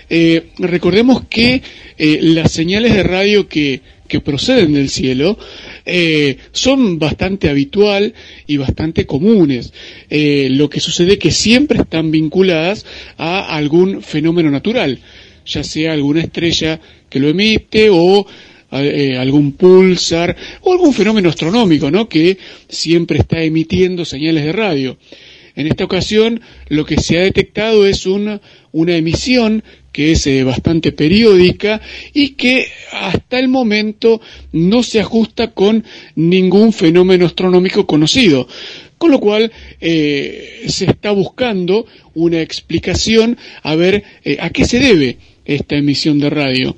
Eh, recordemos que eh, las señales de radio que, que proceden del cielo eh, son bastante habitual y bastante comunes. Eh, lo que sucede es que siempre están vinculadas a algún fenómeno natural, ya sea alguna estrella que lo emite o eh, algún pulsar o algún fenómeno astronómico, ¿no? Que siempre está emitiendo señales de radio. En esta ocasión, lo que se ha detectado es una, una emisión que es eh, bastante periódica y que hasta el momento no se ajusta con ningún fenómeno astronómico conocido. Con lo cual eh, se está buscando una explicación a ver eh, a qué se debe esta emisión de radio.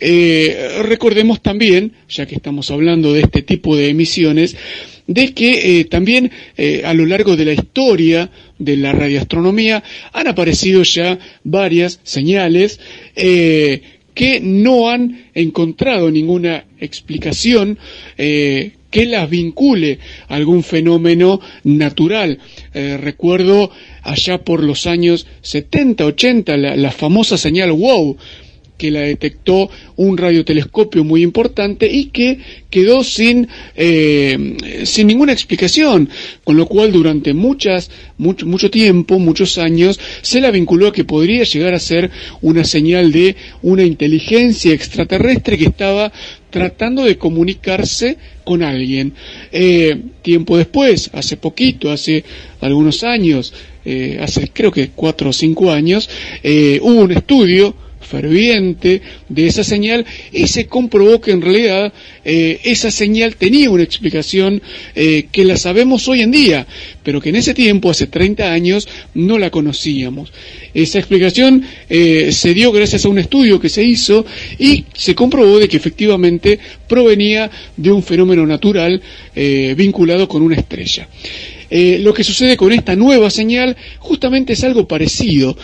Eh, recordemos también, ya que estamos hablando de este tipo de emisiones, de que eh, también eh, a lo largo de la historia de la radioastronomía han aparecido ya varias señales que no han encontrado ninguna explicación que las vincule a algún fenómeno natural. Eh, recuerdo allá por los años 70, 80, la, famosa señal WOW, que la detectó un radiotelescopio muy importante y que quedó sin, eh, sin ninguna explicación, con lo cual durante muchas, mucho, mucho tiempo, muchos años, se la vinculó a que podría llegar a ser una señal de una inteligencia extraterrestre que estaba tratando de comunicarse con alguien. Eh, tiempo después, hace poquito, hace algunos años, eh, hace creo que cuatro o cinco años, eh, hubo un estudio ferviente de esa señal y se comprobó que en realidad eh, esa señal tenía una explicación eh, que la sabemos hoy en día, pero que en ese tiempo, hace 30 años, no la conocíamos. Esa explicación eh, se dio gracias a un estudio que se hizo y se comprobó de que efectivamente provenía de un fenómeno natural vinculado con una estrella. Lo que sucede con esta nueva señal justamente es algo parecido.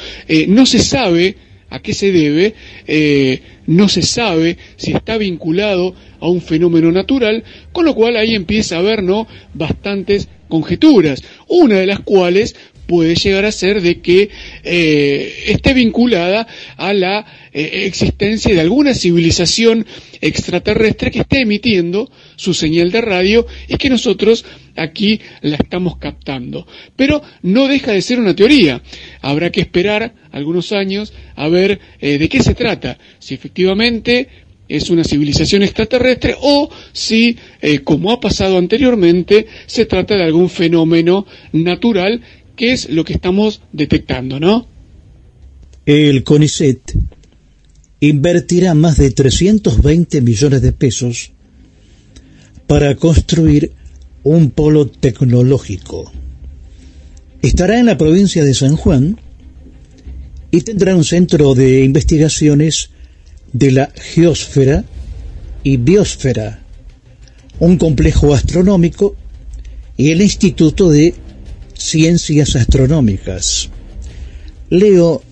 No se sabe a qué se debe, eh, no se sabe si está vinculado a un fenómeno natural, con lo cual ahí empieza a haber ¿no? bastantes conjeturas, una de las cuales puede llegar a ser de que eh, esté vinculada a la eh, existencia de alguna civilización extraterrestre que esté emitiendo su señal de radio y que nosotros aquí la estamos captando. Pero no deja de ser una teoría. Habrá que esperar algunos años a ver eh, de qué se trata. Si efectivamente es una civilización extraterrestre o si, como ha pasado anteriormente, se trata de algún fenómeno natural que es lo que estamos detectando, ¿no? El CONICET invertirá más de 320 millones de pesos para construir un polo tecnológico. Estará en la provincia de San Juan y tendrá un centro de investigaciones de la geósfera y biosfera, un complejo astronómico y el Instituto de Ciencias Astronómicas. Leo,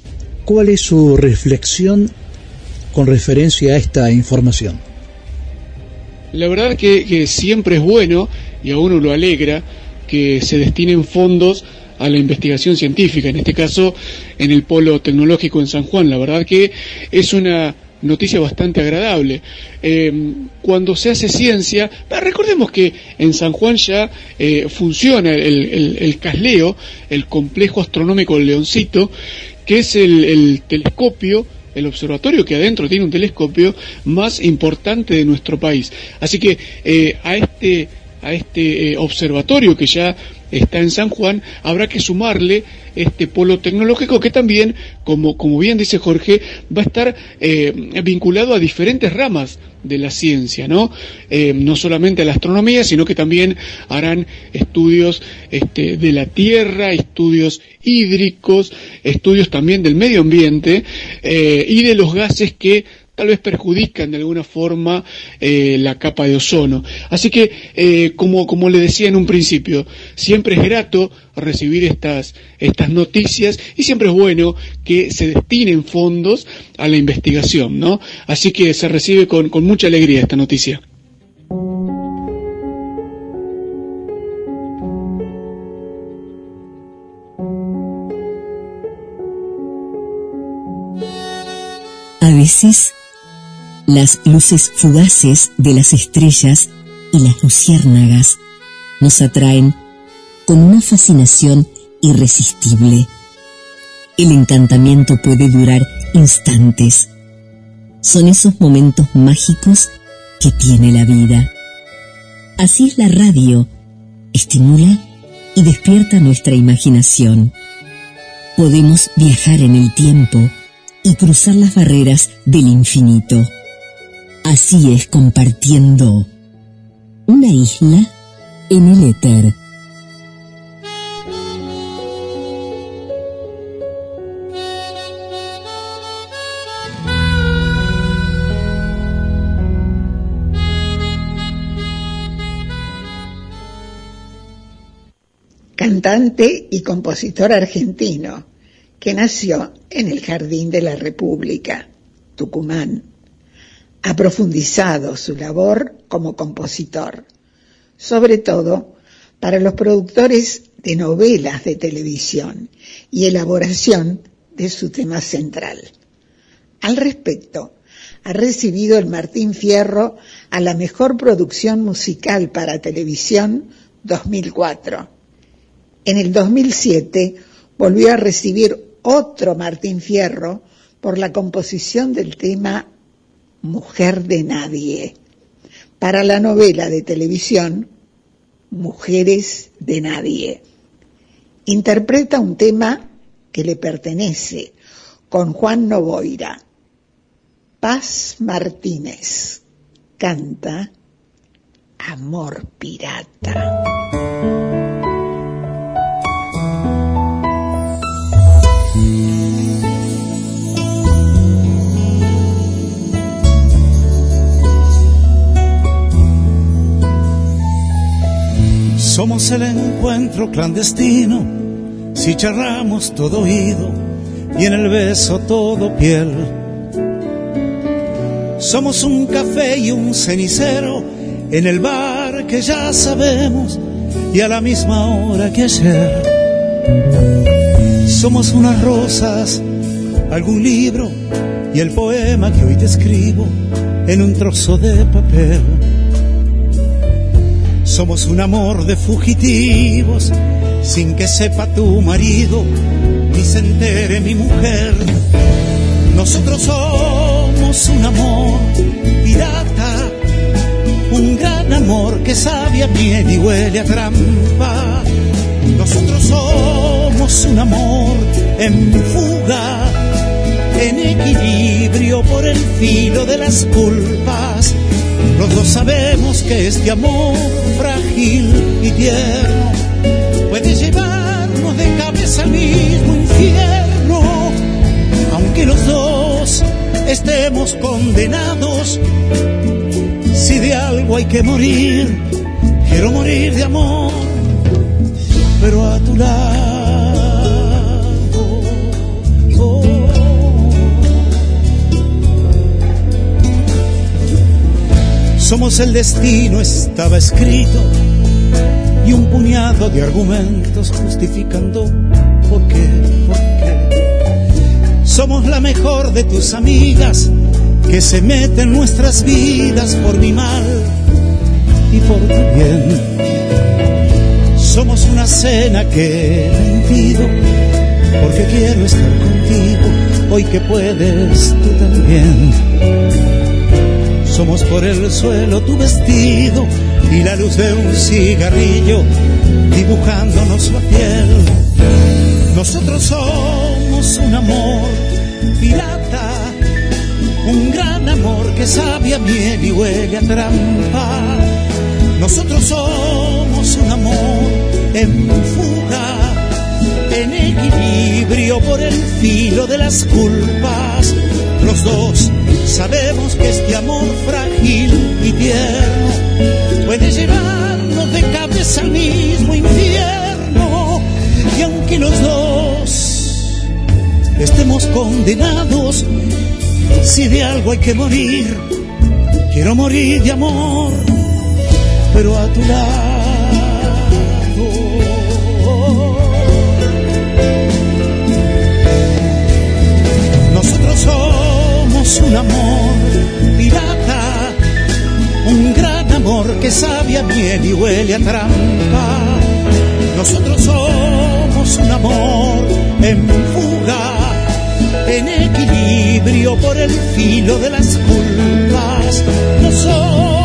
¿cuál es su reflexión con referencia a esta información? La verdad que, que siempre es bueno y a uno lo alegra que se destinen fondos a la investigación científica, en este caso en el Polo Tecnológico en San Juan. La verdad que es una noticia bastante agradable. Eh, cuando se hace ciencia, recordemos que en San Juan ya eh, funciona el, el, CASLEO, el Complejo Astronómico Leoncito, que es el, el telescopio el observatorio que adentro tiene un telescopio más importante de nuestro país. Así que eh, a este a este observatorio que ya está en San Juan, habrá que sumarle este polo tecnológico que también, como, como bien dice Jorge, va a estar eh, vinculado a diferentes ramas de la ciencia, ¿no? Eh, no solamente a la astronomía, sino que también harán estudios este, de la Tierra, estudios hídricos, estudios también del medio ambiente eh, y de los gases que tal vez perjudican de alguna forma eh, la capa de ozono. Así que, eh, como, como le decía en un principio, siempre es grato recibir estas, estas noticias y siempre es bueno que se destinen fondos a la investigación, ¿no? Así que se recibe con, con mucha alegría esta noticia. A veces, las luces fugaces de las estrellas y las luciérnagas nos atraen con una fascinación irresistible. El encantamiento puede durar instantes. Son esos momentos mágicos que tiene la vida. Así es la radio. Estimula y despierta nuestra imaginación. Podemos viajar en el tiempo y cruzar las barreras del infinito. Así es compartiendo una isla en el éter. Cantante y compositor argentino que nació en el Jardín de la República, Tucumán. Ha profundizado su labor como compositor, sobre todo para los productores de novelas de televisión y elaboración de su tema central. Al respecto, ha recibido el Martín Fierro a la mejor producción musical para televisión 2004. En el 2007 volvió a recibir otro Martín Fierro por la composición del tema Mujer de Nadie para la novela de televisión Mujeres de Nadie. Interpreta un tema que le pertenece con Juan Novoira. Paz Martínez canta Amor Pirata. Somos el encuentro clandestino, si charramos todo oído y en el beso todo piel. Somos un café y un cenicero en el bar que ya sabemos y a la misma hora que ayer. Somos unas rosas, algún libro y el poema que hoy te escribo en un trozo de papel. Somos un amor de fugitivos, sin que sepa tu marido, ni se entere mi mujer. Nosotros somos un amor pirata, un gran amor que sabe a miel y huele a trampa. Nosotros somos un amor en fuga, en equilibrio por el filo de las culpas. Los dos sabemos que este amor frágil y tierno puede llevarnos de cabeza al mismo infierno, aunque los dos estemos condenados. Si de algo hay que morir, quiero morir de amor, pero a tu lado. Somos el destino, estaba escrito, y un puñado de argumentos justificando por qué, por. Somos la mejor de tus amigas que se mete en nuestras vidas por mi mal y por tu bien. Somos una cena que he mentido porque quiero estar contigo hoy que puedes tú también. Somos por el suelo tu vestido y la luz de un cigarrillo dibujándonos la piel. Nosotros somos un amor pirata, un gran amor que sabe a miel y huele a trampa. Nosotros somos un amor en fuga, en equilibrio por el filo de las culpas. Los dos sabemos que este amor frágil y tierno puede llevarnos de cabeza al mismo infierno. Y aunque los dos estemos condenados, si de algo hay que morir, quiero morir de amor, pero a tu lado. Somos un amor pirata, un gran amor que sabe a miel y huele a trampa. Nosotros somos un amor en fuga, en equilibrio por el filo de las culpas. Nosotros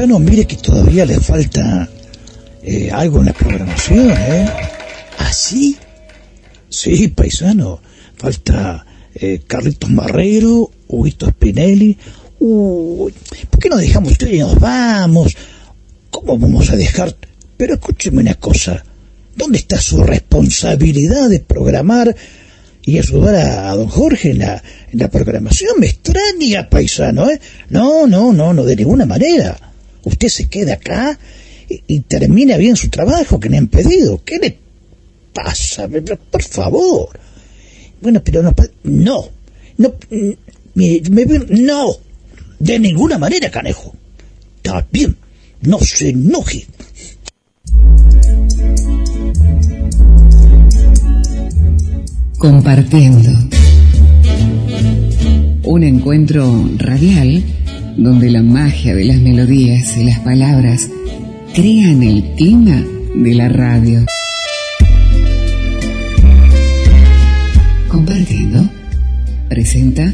Paisano, mire que todavía le falta eh, algo en la programación, ¿eh? ¿Ah, sí? Sí, paisano. Falta eh, Carlitos Marrero, Huguito Spinelli. Uy, ¿por qué no dejamos usted y nos vamos? ¿Cómo vamos a dejar? Pero escúcheme una cosa. ¿Dónde está su responsabilidad de programar y ayudar a, a don Jorge en la, en la programación? Me extraña, paisano, ¿eh? No, no, no, no, de ninguna manera. Usted se queda acá y, termina bien su trabajo que le han pedido. ¿Qué le pasa? Por favor. Bueno, pero no, no, no, me- no, de ninguna manera, canejo. Está bien, no se enoje. Compartiendo. Un encuentro radial donde la magia de las melodías y las palabras crean el clima de la radio. Compartiendo. Presenta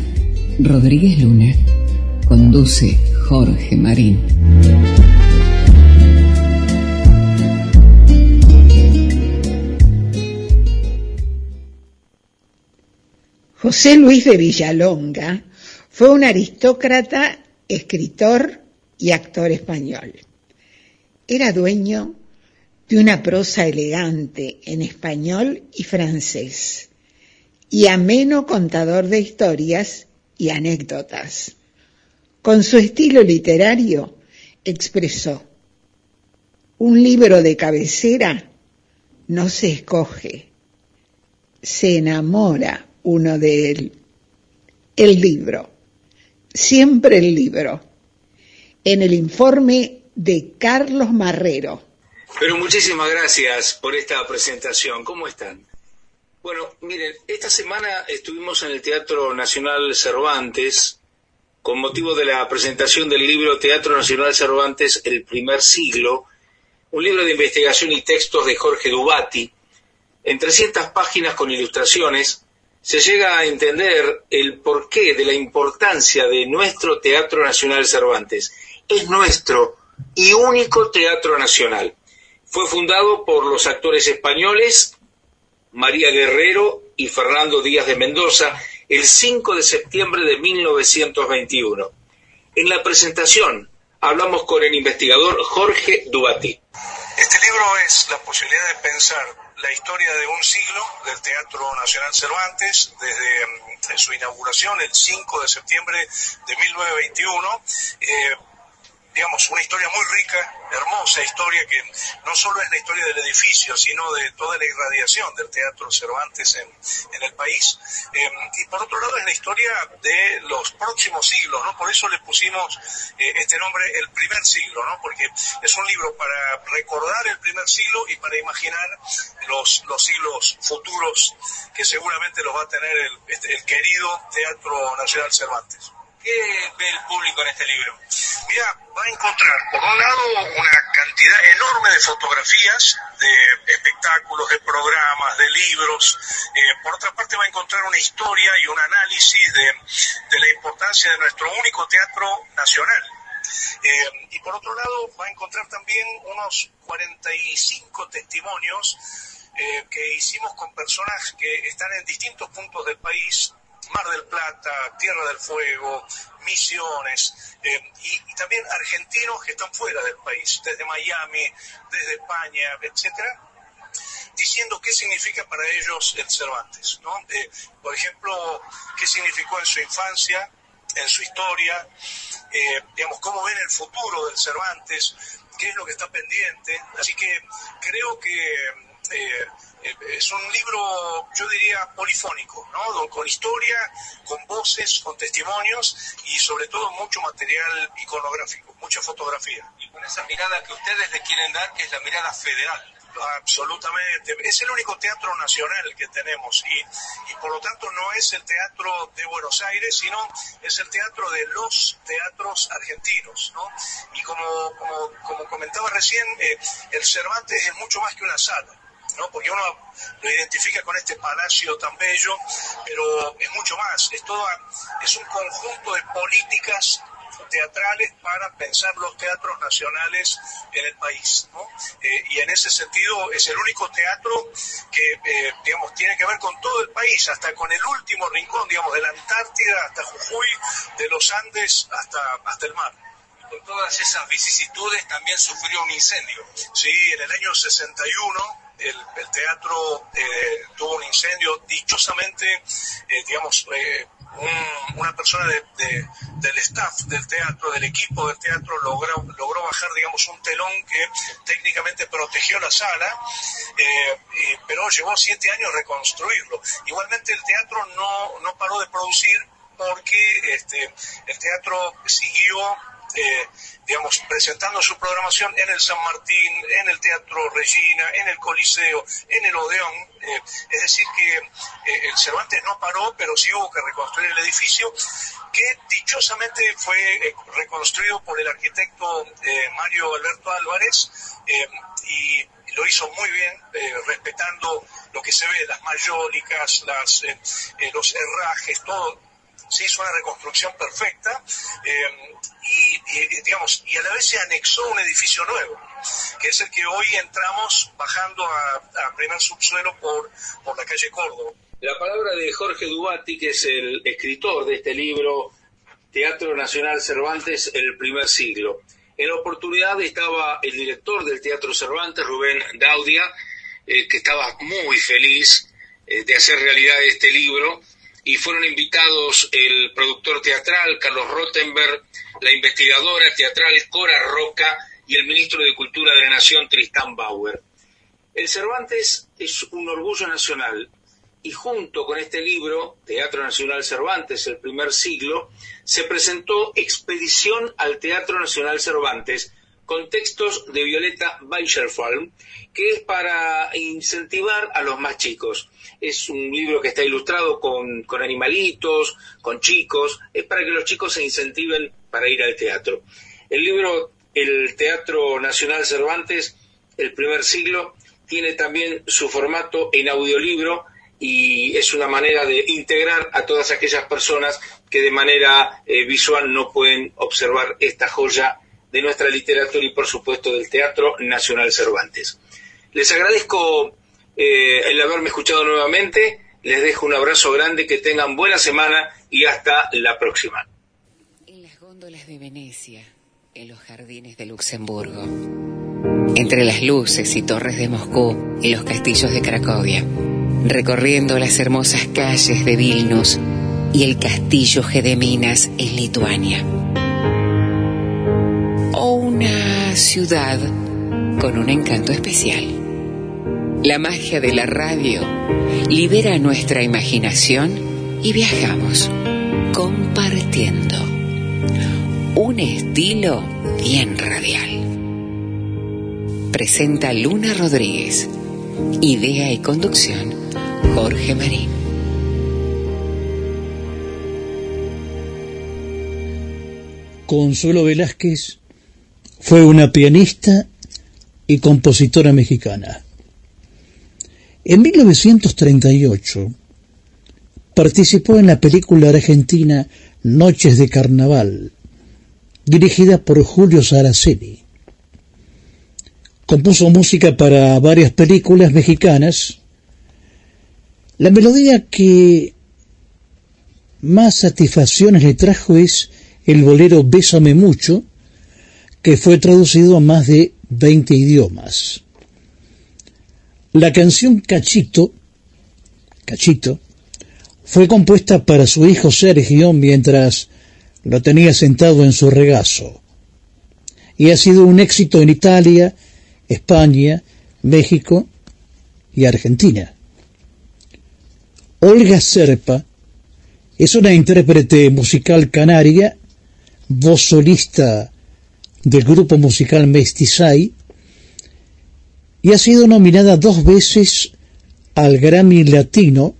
Rodríguez Luna. Conduce Jorge Marín. José Luis de Villalonga fue un aristócrata, escritor y actor español. Era dueño de una prosa elegante en español y francés y ameno contador de historias y anécdotas. Con su estilo literario expresó, un libro de cabecera no se escoge, se enamora uno de él. El libro, siempre el libro. En el informe de Carlos Marrero. Pero muchísimas gracias por esta presentación. ¿Cómo están? Bueno, miren, esta semana estuvimos en el Teatro Nacional Cervantes con motivo de la presentación del libro Teatro Nacional Cervantes, el primer siglo, un libro de investigación y textos de Jorge Dubati. En 300 páginas con ilustraciones se llega a entender el porqué de la importancia de nuestro Teatro Nacional Cervantes. Es nuestro y único Teatro Nacional. Fue fundado por los actores españoles María Guerrero y Fernando Díaz de Mendoza el 5 de septiembre de 1921. En la presentación hablamos con el investigador Jorge Dubati. Este libro es la posibilidad de pensar la historia de un siglo del Teatro Nacional Cervantes desde mm, su inauguración el 5 de septiembre de 1921. eh, digamos, una historia muy rica, hermosa historia que no solo es la historia del edificio, sino de toda la irradiación del Teatro Cervantes en, el país. Eh, y por otro lado es la historia de los próximos siglos, ¿no? Por eso le pusimos eh, este nombre, El Primer Siglo, ¿no? Porque es un libro para recordar el primer siglo y para imaginar los, los siglos futuros que seguramente los va a tener el, este, el querido Teatro Nacional Cervantes. ¿Qué ve el público en este libro? Mira, va a encontrar, por un lado, una cantidad enorme de fotografías, de espectáculos, de programas, de libros. Eh, por otra parte, va a encontrar una historia y un análisis de, de la importancia de nuestro único teatro nacional. Eh, y por otro lado, va a encontrar también unos 45 testimonios eh, que hicimos con personas que están en distintos puntos del país Mar del Plata, Tierra del Fuego, Misiones eh, y, también argentinos que están fuera del país, desde Miami, desde España, etcétera, diciendo qué significa para ellos el Cervantes, ¿no? Eh, por ejemplo, qué significó en su infancia, en su historia, eh, digamos, cómo ven el futuro del Cervantes, qué es lo que está pendiente. Así que creo que eh, es un libro, yo diría, polifónico, ¿no? Con historia, con voces, con testimonios y sobre todo mucho material iconográfico, mucha fotografía. Y con esa mirada que ustedes le quieren dar, que es la mirada federal. Absolutamente. Es el único teatro nacional que tenemos y, y, por lo tanto no es el teatro de Buenos Aires, sino es el teatro de los teatros argentinos. ¿no? Y como, como, como comentaba recién, eh, el Cervantes es mucho más que una sala. ¿No? porque uno lo identifica con este palacio tan bello, pero es mucho más, es, toda, es un conjunto de políticas teatrales para pensar los teatros nacionales en el país. ¿no? Eh, y en ese sentido es el único teatro que, eh, digamos, tiene que ver con todo el país, hasta con el último rincón, digamos, de la Antártida hasta Jujuy, de los Andes hasta, hasta el mar con todas esas vicisitudes también sufrió un incendio. Sí, en el año 61 el, el teatro eh, tuvo un incendio, dichosamente, eh, digamos, eh, un, una persona de, de, del staff del teatro, del equipo del teatro, logró, logró bajar, digamos, un telón que técnicamente protegió la sala, y, pero llevó siete años reconstruirlo. Igualmente el teatro no, no paró de producir porque este, el teatro siguió eh, digamos, presentando su programación en el San Martín, en el Teatro Regina, en el Coliseo, en el Odeón. Eh, es decir, que eh, el Cervantes no paró, pero sí hubo que reconstruir el edificio, que dichosamente fue reconstruido por el arquitecto Mario Alberto Álvarez y lo hizo muy bien, respetando lo que se ve, las mayólicas, las, los herrajes, todo se hizo una reconstrucción perfecta eh, y, digamos, y a la vez se anexó un edificio nuevo, que es el que hoy entramos bajando a, a primer subsuelo por, por la calle Córdoba. La palabra de Jorge Dubati, que es el escritor de este libro, Teatro Nacional Cervantes, el primer siglo. En la oportunidad estaba el director del Teatro Cervantes, Rubén Daudia, eh, que estaba muy feliz eh, de hacer realidad este libro y fueron invitados el productor teatral Carlos Rottenberg, la investigadora teatral Cora Roca y el ministro de Cultura de la Nación Tristán Bauer. El Cervantes es un orgullo nacional y junto con este libro, Teatro Nacional Cervantes, el primer siglo, se presentó Expedición al Teatro Nacional Cervantes, con textos de Violeta Weicherfalm, que es para incentivar a los más chicos. Es un libro que está ilustrado con, con, animalitos, con chicos, es para que los chicos se incentiven para ir al teatro. El libro El Teatro Nacional Cervantes, el primer siglo, tiene también su formato en audiolibro y es una manera de integrar a todas aquellas personas que de manera eh, visual no pueden observar esta joya de nuestra literatura y por supuesto del Teatro Nacional Cervantes. Les agradezco eh, el haberme escuchado nuevamente, les dejo un abrazo grande, que tengan buena semana y hasta la próxima. En las góndolas de Venecia, en los jardines de Luxemburgo, entre las luces y torres de Moscú y los castillos de Cracovia, recorriendo las hermosas calles de Vilnius y el castillo Gedeminas en Lituania ciudad con un encanto especial. La magia de la radio libera nuestra imaginación y viajamos compartiendo un estilo bien radial. Presenta Luna Rodríguez. Idea y conducción Jorge Marín. Consuelo Velázquez fue una pianista y compositora mexicana. En 1938 participó en la película argentina Noches de Carnaval, dirigida por Julio Saraceni. Compuso música para varias películas mexicanas. La melodía que más satisfacciones le trajo es el bolero Bésame mucho, que fue traducido a más de 20 idiomas. La canción Cachito, Cachito, fue compuesta para su hijo Sergio mientras lo tenía sentado en su regazo. Y ha sido un éxito en Italia, España, México y Argentina. Olga Serpa es una intérprete musical canaria, voz solista del grupo musical Mestizai y ha sido nominada dos veces al Grammy Latino.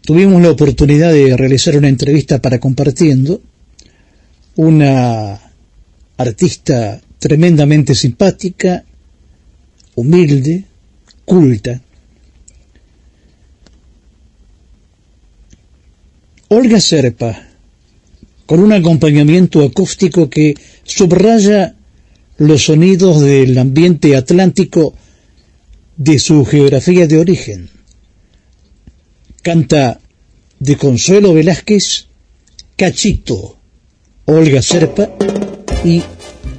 Tuvimos la oportunidad de realizar una entrevista para compartiendo. Una artista tremendamente simpática, humilde, culta. Olga Serpa, con un acompañamiento acústico que subraya los sonidos del ambiente atlántico de su geografía de origen. Canta de Consuelo Velázquez, Cachito, Olga Serpa y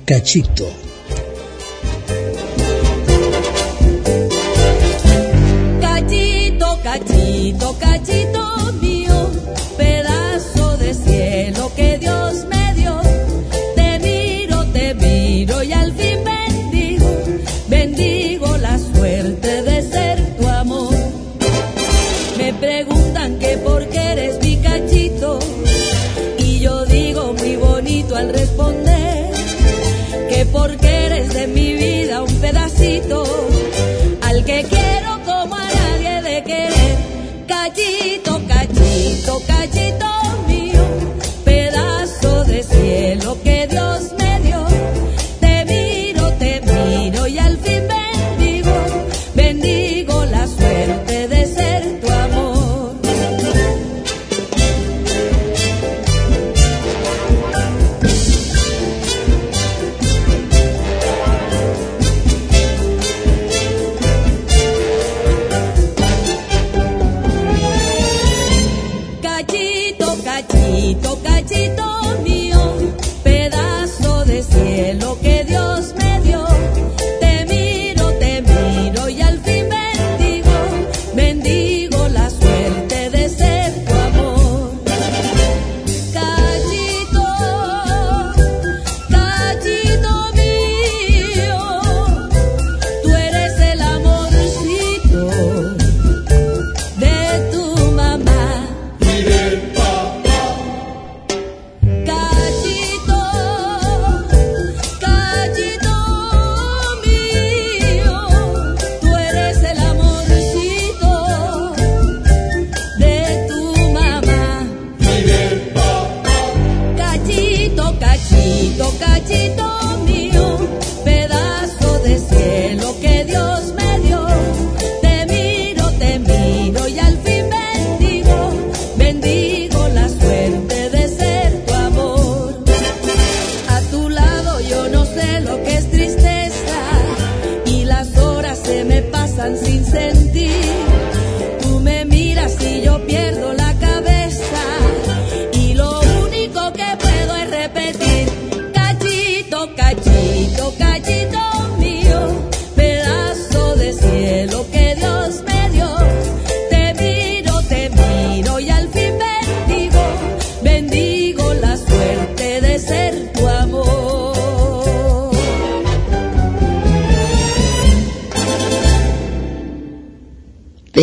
Cachito.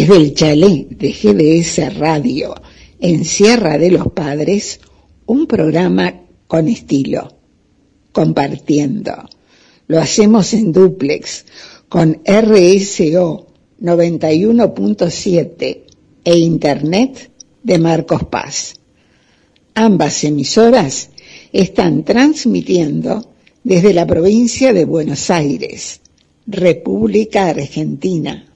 Desde el chalet de GDS Radio en Sierra de los Padres, un programa con estilo, compartiendo. Lo hacemos en duplex con RSO 91.7 e Internet de Marcos Paz. Ambas emisoras están transmitiendo desde la provincia de Buenos Aires, República Argentina.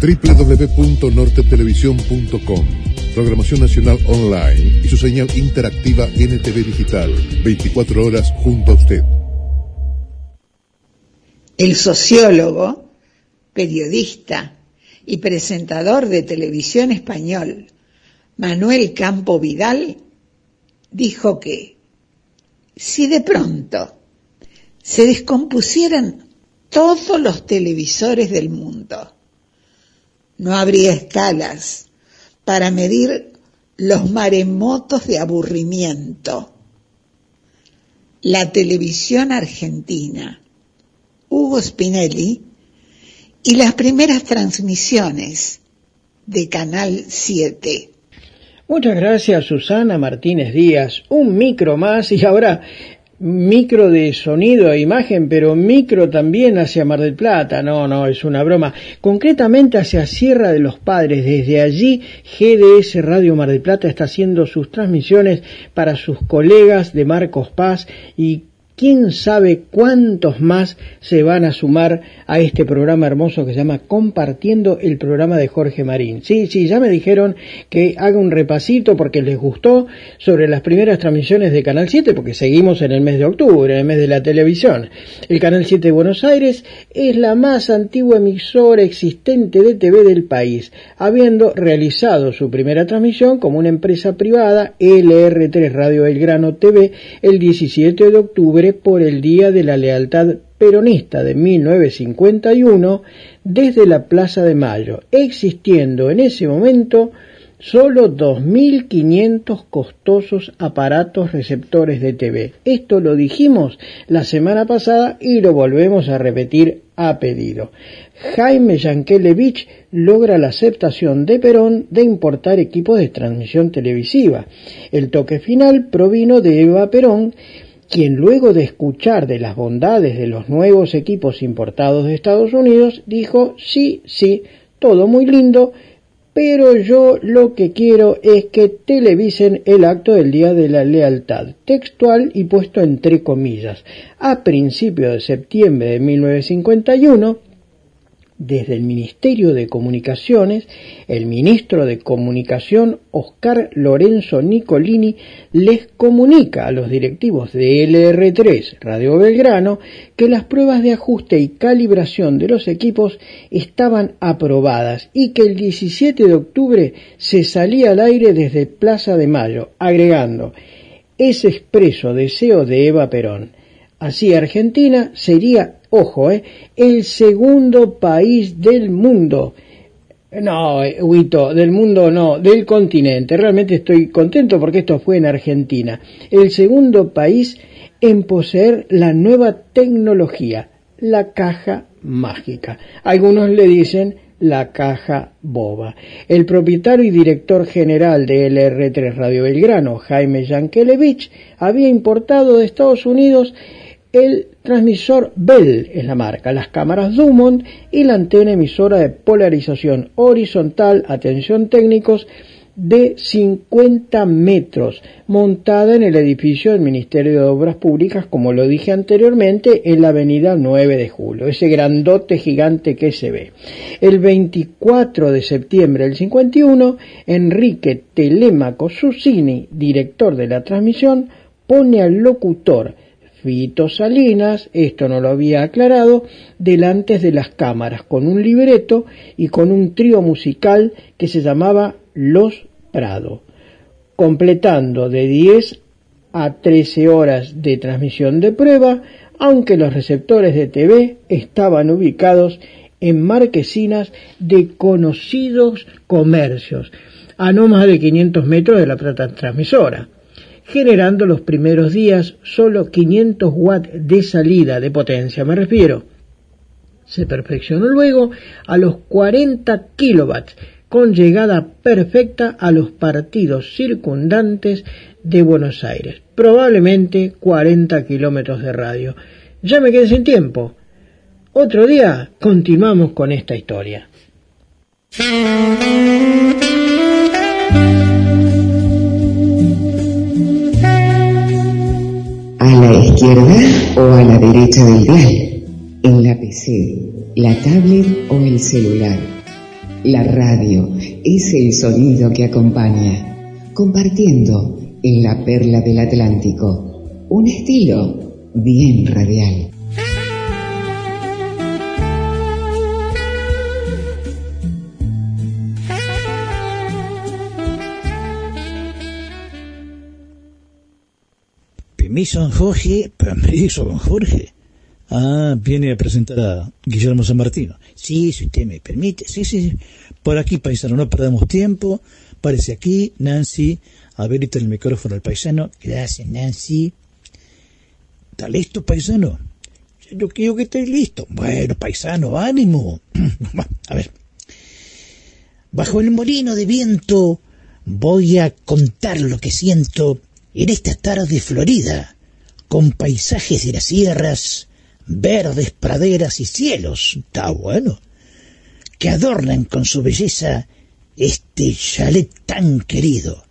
www.nortetelevisión.com Programación Nacional Online y su señal interactiva NTV Digital. 24 horas junto a usted. El sociólogo, periodista y presentador de televisión español, Manuel Campo Vidal, dijo que si de pronto se descompusieran todos los televisores del mundo, no habría escalas para medir los maremotos de aburrimiento. La televisión argentina, Hugo Spinelli, y las primeras transmisiones de Canal 7. Muchas gracias Susana Martínez Díaz. Un micro más y ahora micro de sonido e imagen, pero micro también hacia Mar del Plata. No, no, es una broma. Concretamente hacia Sierra de los Padres. Desde allí GDS Radio Mar del Plata está haciendo sus transmisiones para sus colegas de Marcos Paz y quién sabe cuántos más se van a sumar a este programa hermoso que se llama Compartiendo el programa de Jorge Marín. Sí, sí, ya me dijeron que haga un repasito porque les gustó sobre las primeras transmisiones de Canal 7, porque seguimos en el mes de octubre, en el mes de la televisión. El Canal 7 de Buenos Aires es la más antigua emisora existente de TV del país, habiendo realizado su primera transmisión como una empresa privada, LR3 Radio Belgrano TV, el 17 de octubre por el Día de la Lealtad Peronista de 1951 desde la Plaza de Mayo, existiendo en ese momento solo 2.500 costosos aparatos receptores de TV. Esto lo dijimos la semana pasada y lo volvemos a repetir a pedido. Jaime Yankelevich logra la aceptación de Perón de importar equipos de transmisión televisiva. El toque final provino de Eva Perón, quien luego de escuchar de las bondades de los nuevos equipos importados de Estados Unidos, dijo, sí, sí, todo muy lindo, pero yo lo que quiero es que televisen el acto del Día de la Lealtad, textual y puesto entre comillas. A principios de septiembre de 1951, desde el Ministerio de Comunicaciones, el ministro de Comunicación, Oscar Lorenzo Nicolini, les comunica a los directivos de LR3 Radio Belgrano que las pruebas de ajuste y calibración de los equipos estaban aprobadas y que el 17 de octubre se salía al aire desde Plaza de Mayo, agregando ese expreso deseo de Eva Perón. Así Argentina sería ojo, eh, el segundo país del mundo. No, eh, Huito, del mundo no, del continente. Realmente estoy contento porque esto fue en Argentina. El segundo país en poseer la nueva tecnología, la caja mágica. Algunos le dicen la caja boba. El propietario y director general de LR3 Radio Belgrano, Jaime Yankelevich, había importado de Estados Unidos el transmisor Bell es la marca, las cámaras Dumont y la antena emisora de polarización horizontal, atención técnicos, de 50 metros, montada en el edificio del Ministerio de Obras Públicas, como lo dije anteriormente, en la avenida 9 de julio, ese grandote gigante que se ve. El 24 de septiembre del 51, Enrique Telemaco Susini, director de la transmisión, pone al locutor Fito Salinas, esto no lo había aclarado, delante de las cámaras, con un libreto y con un trío musical que se llamaba Los Prado, completando de 10 a 13 horas de transmisión de prueba, aunque los receptores de TV estaban ubicados en marquesinas de conocidos comercios, a no más de 500 metros de la plata transmisora generando los primeros días solo 500 watts de salida de potencia, me refiero. Se perfeccionó luego a los 40 kilovatios, con llegada perfecta a los partidos circundantes de Buenos Aires, probablemente 40 kilómetros de radio. Ya me quedé sin tiempo. Otro día continuamos con esta historia. ¿A la izquierda o a la derecha del dial? ¿En la PC, la tablet o el celular? La radio es el sonido que acompaña, compartiendo en la perla del Atlántico, un estilo bien radial. Permiso, Jorge. Permiso, Jorge. Ah, viene a presentar a Guillermo San Martino. Sí, si usted me permite. Sí, sí, sí. Por aquí, paisano, no perdamos tiempo. Parece aquí, Nancy. A ver, el micrófono al paisano. Gracias, Nancy. ¿Está listo, paisano? Yo quiero que esté listo. Bueno, paisano, ánimo. a ver. Bajo el molino de viento voy a contar lo que siento en esta tarde florida, con paisajes de las sierras, verdes praderas y cielos, está bueno, que adornan con su belleza este chalet tan querido.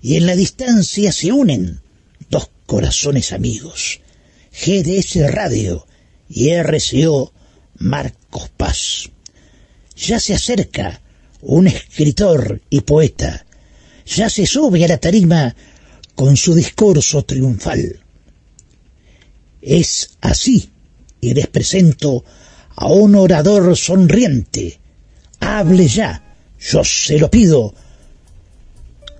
Y en la distancia se unen dos corazones amigos, GDS Radio y RCO Marcos Paz. Ya se acerca un escritor y poeta, ya se sube a la tarima con su discurso triunfal. Es así, y les presento a un orador sonriente. Hable ya, yo se lo pido,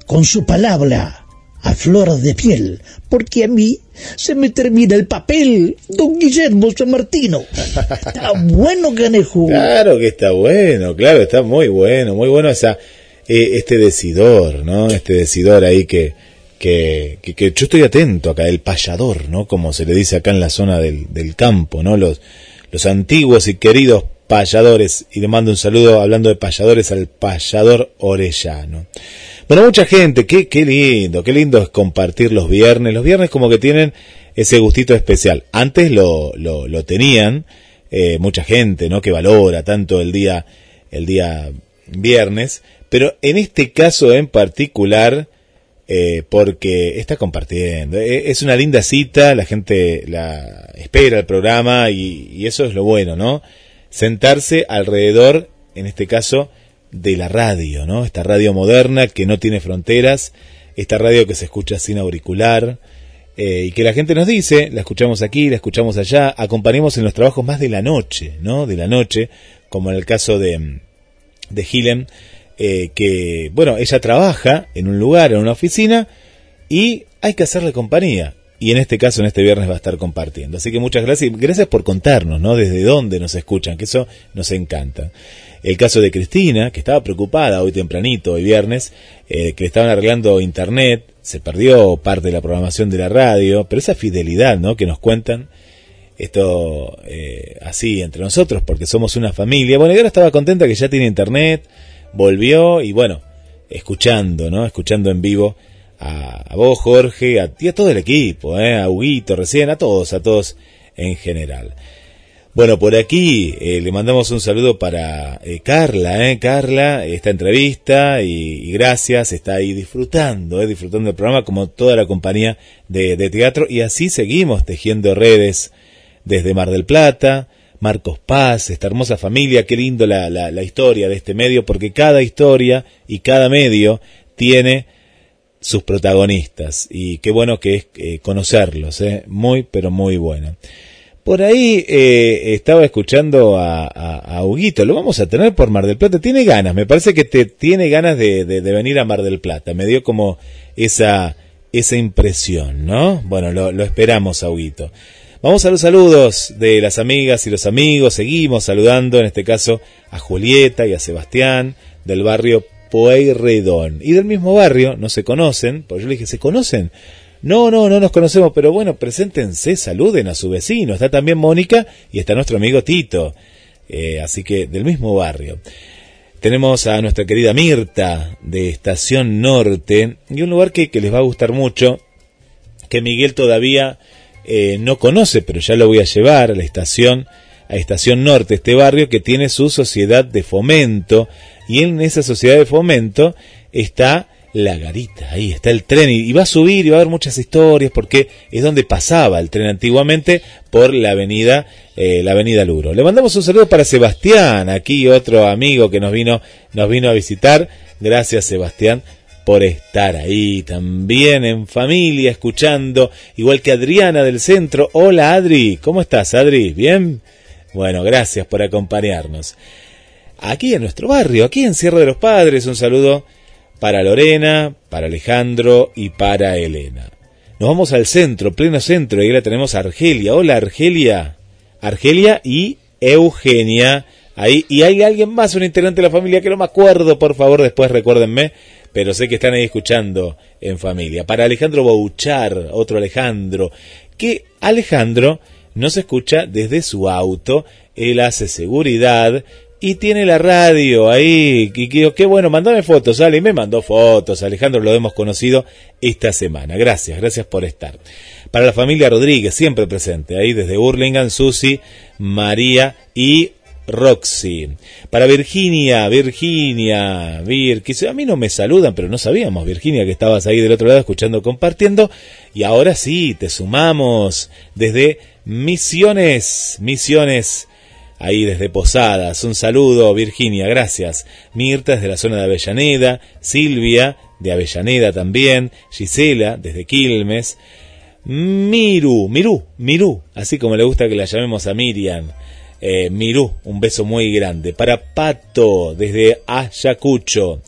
con su palabra a flor de piel, porque a mí se me termina el papel, don Guillermo San Martino. Está bueno, Canejo. Claro que está bueno, claro, está muy bueno, muy bueno esa, eh, este decidor, ¿no? Este decidor ahí que, que, que, que, yo estoy atento acá, el payador, ¿no? Como se le dice acá en la zona del, del campo, ¿no? Los, los antiguos y queridos payadores, y le mando un saludo hablando de payadores al payador orellano. Bueno, mucha gente, qué, qué lindo, qué lindo es compartir los viernes. Los viernes como que tienen ese gustito especial. Antes lo, lo, lo tenían eh, mucha gente, ¿no? Que valora tanto el día, el día viernes, pero en este caso en particular, eh, porque está compartiendo. Eh, es una linda cita, la gente la espera el programa y, y, eso es lo bueno, ¿no? Sentarse alrededor, en este caso, de la radio, ¿no? Esta radio moderna que no tiene fronteras, esta radio que se escucha sin auricular eh, y que la gente nos dice, la escuchamos aquí, la escuchamos allá, acompañemos en los trabajos más de la noche, ¿no? De la noche, como en el caso de, de Gillen, eh, que, bueno, ella trabaja en un lugar, en una oficina, y hay que hacerle compañía. Y en este caso, en este viernes va a estar compartiendo. Así que muchas gracias. Gracias por contarnos, ¿no? Desde dónde nos escuchan, que eso nos encanta. El caso de Cristina, que estaba preocupada hoy tempranito, hoy viernes, eh, que estaban arreglando internet, se perdió parte de la programación de la radio, pero esa fidelidad, ¿no? Que nos cuentan, esto eh, así entre nosotros, porque somos una familia. Bueno, y ahora estaba contenta que ya tiene internet, volvió y bueno, escuchando, ¿no? Escuchando en vivo a, a vos, Jorge, a ti, a todo el equipo, ¿eh? a Huguito recién, a todos, a todos en general. Bueno, por aquí eh, le mandamos un saludo para eh, Carla, eh, Carla, esta entrevista y, y, gracias, está ahí disfrutando, eh, disfrutando del programa como toda la compañía de, de teatro y así seguimos tejiendo redes desde Mar del Plata, Marcos Paz, esta hermosa familia, qué lindo la, la, la historia de este medio, porque cada historia y cada medio tiene sus protagonistas y qué bueno que es eh, conocerlos, eh, muy pero muy bueno. Por ahí eh, estaba escuchando a, a, Huguito, lo vamos a tener por Mar del Plata, tiene ganas, me parece que te tiene ganas de, de, de venir a Mar del Plata, me dio como esa, esa impresión, ¿no? Bueno, lo, lo esperamos a Huguito. Vamos a los saludos de las amigas y los amigos, seguimos saludando en este caso a Julieta y a Sebastián del barrio Pueyrredón. Y del mismo barrio, no se conocen, porque yo le dije, ¿se conocen? No, no, no nos conocemos, pero bueno, preséntense, saluden a su vecino. Está también Mónica y está nuestro amigo Tito. Eh, así que del mismo barrio. Tenemos a nuestra querida Mirta de Estación Norte y un lugar que, que les va a gustar mucho, que Miguel todavía eh, no conoce, pero ya lo voy a llevar a la estación, a Estación Norte, este barrio que tiene su sociedad de fomento y en esa sociedad de fomento está la garita, ahí está el tren y, va a subir y va a haber muchas historias porque es donde pasaba el tren antiguamente por la avenida eh, la avenida Luro. Le mandamos un saludo para Sebastián, aquí otro amigo que nos vino nos vino a visitar. Gracias Sebastián por estar ahí también en familia escuchando, igual que Adriana del centro. Hola Adri, ¿cómo estás Adri? ¿Bien? Bueno, gracias por acompañarnos. Aquí en nuestro barrio, aquí en Sierra de los Padres, un saludo para Lorena, para Alejandro y para Elena. Nos vamos al centro, pleno centro, y ahí la tenemos a Argelia. Hola Argelia. Argelia y Eugenia. Ahí, y hay alguien más, un integrante de la familia que no me acuerdo, por favor, después recuérdenme, pero sé que están ahí escuchando en familia. Para Alejandro Bouchar, otro Alejandro, que Alejandro nos escucha desde su auto, él hace seguridad, y tiene la radio ahí. Y qué bueno, mandame fotos, Ale. Y me mandó fotos. Alejandro lo hemos conocido esta semana. Gracias, gracias por estar. Para la familia Rodríguez, siempre presente. Ahí desde Burlingame, Susi, María y Roxy. Para Virginia, Virginia, Vir, que a mí no me saludan, pero no sabíamos, Virginia, que estabas ahí del otro lado escuchando, compartiendo. Y ahora sí, te sumamos desde Misiones, Misiones ahí desde Posadas. Un saludo, Virginia, gracias. Mirta desde la zona de Avellaneda, Silvia de Avellaneda también, Gisela desde Quilmes, Miru, Miru, Miru, así como le gusta que la llamemos a Miriam. Eh, Miru, un beso muy grande. Para Pato, desde Ayacucho.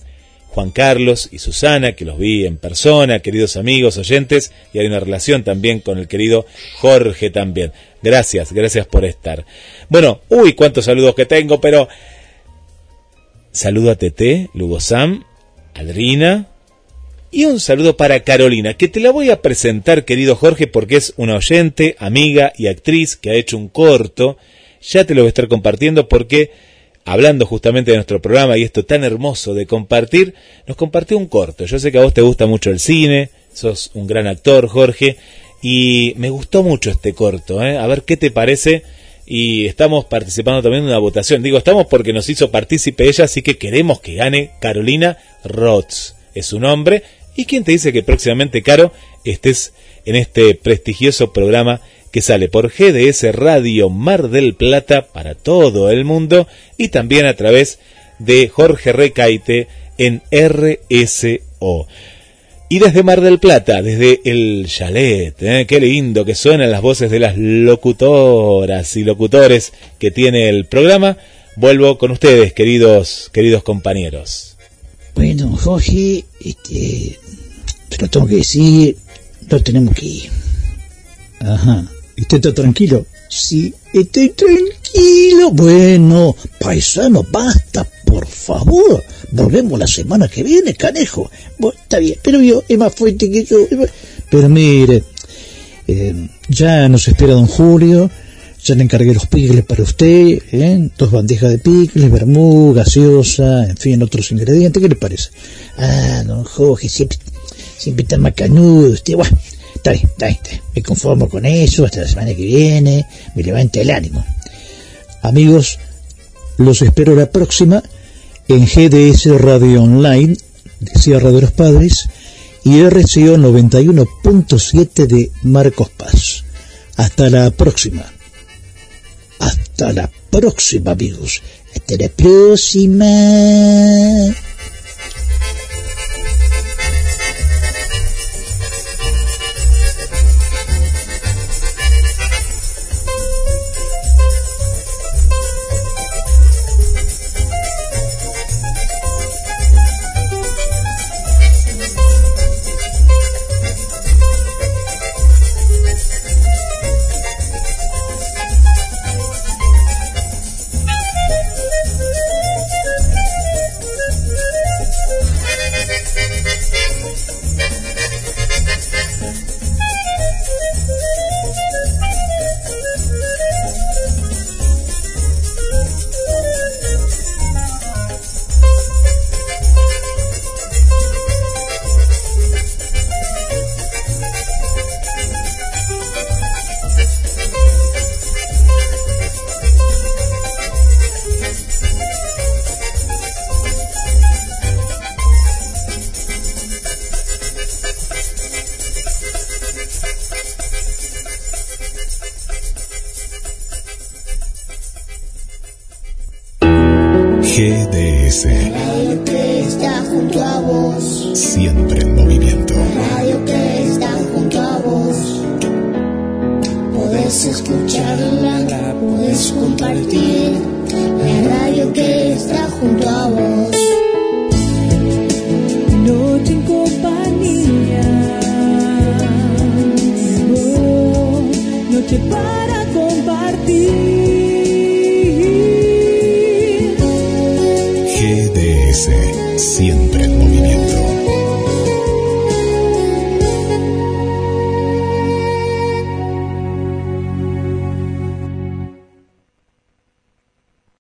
Juan Carlos y Susana, que los vi en persona, queridos amigos, oyentes, y hay una relación también con el querido Jorge también. Gracias, gracias por estar. Bueno, uy, cuántos saludos que tengo, pero saludo a Tete, Lugo Sam, Adrina, y un saludo para Carolina, que te la voy a presentar, querido Jorge, porque es una oyente, amiga y actriz que ha hecho un corto. Ya te lo voy a estar compartiendo porque hablando justamente de nuestro programa y esto tan hermoso de compartir, nos compartió un corto. Yo sé que a vos te gusta mucho el cine, sos un gran actor, Jorge, y me gustó mucho este corto. ¿eh? A ver qué te parece. Y estamos participando también en una votación. Digo, estamos porque nos hizo partícipe ella, así que queremos que gane Carolina Roth. Es su nombre. ¿Y quién te dice que próximamente, Caro, estés en este prestigioso programa que sale por GDS Radio Mar del Plata para todo el mundo y también a través de Jorge Recaite en RSO. Y desde Mar del Plata, desde el chalet, ¿eh? qué lindo que suenan las voces de las locutoras y locutores que tiene el programa. Vuelvo con ustedes, queridos, queridos compañeros. Bueno, Jorge, este, te lo tengo que decir, no tenemos que ir. Ajá. ¿Usted está tranquilo? Sí, estoy tranquilo. Bueno, paisano, basta, por favor. Volvemos la semana que viene, canejo. Bueno, está bien, pero yo es más fuerte que yo. Pero mire, eh, ya nos espera don Julio. Ya le encargué los picles para usted, ¿eh? dos bandejas de picles, vermú, gaseosa, en fin, otros ingredientes. ¿Qué le parece? Ah, don Jorge, siempre, siempre está macanudo. Usted, bueno, está bien, está bien, me conformo con eso, hasta la semana que viene, me levanta el ánimo. Amigos, los espero la próxima en GDS Radio Online de Sierra de los Padres y RCO 91.7 de Marcos Paz. Hasta la próxima. Hasta la próxima, amigos. Hasta la próxima.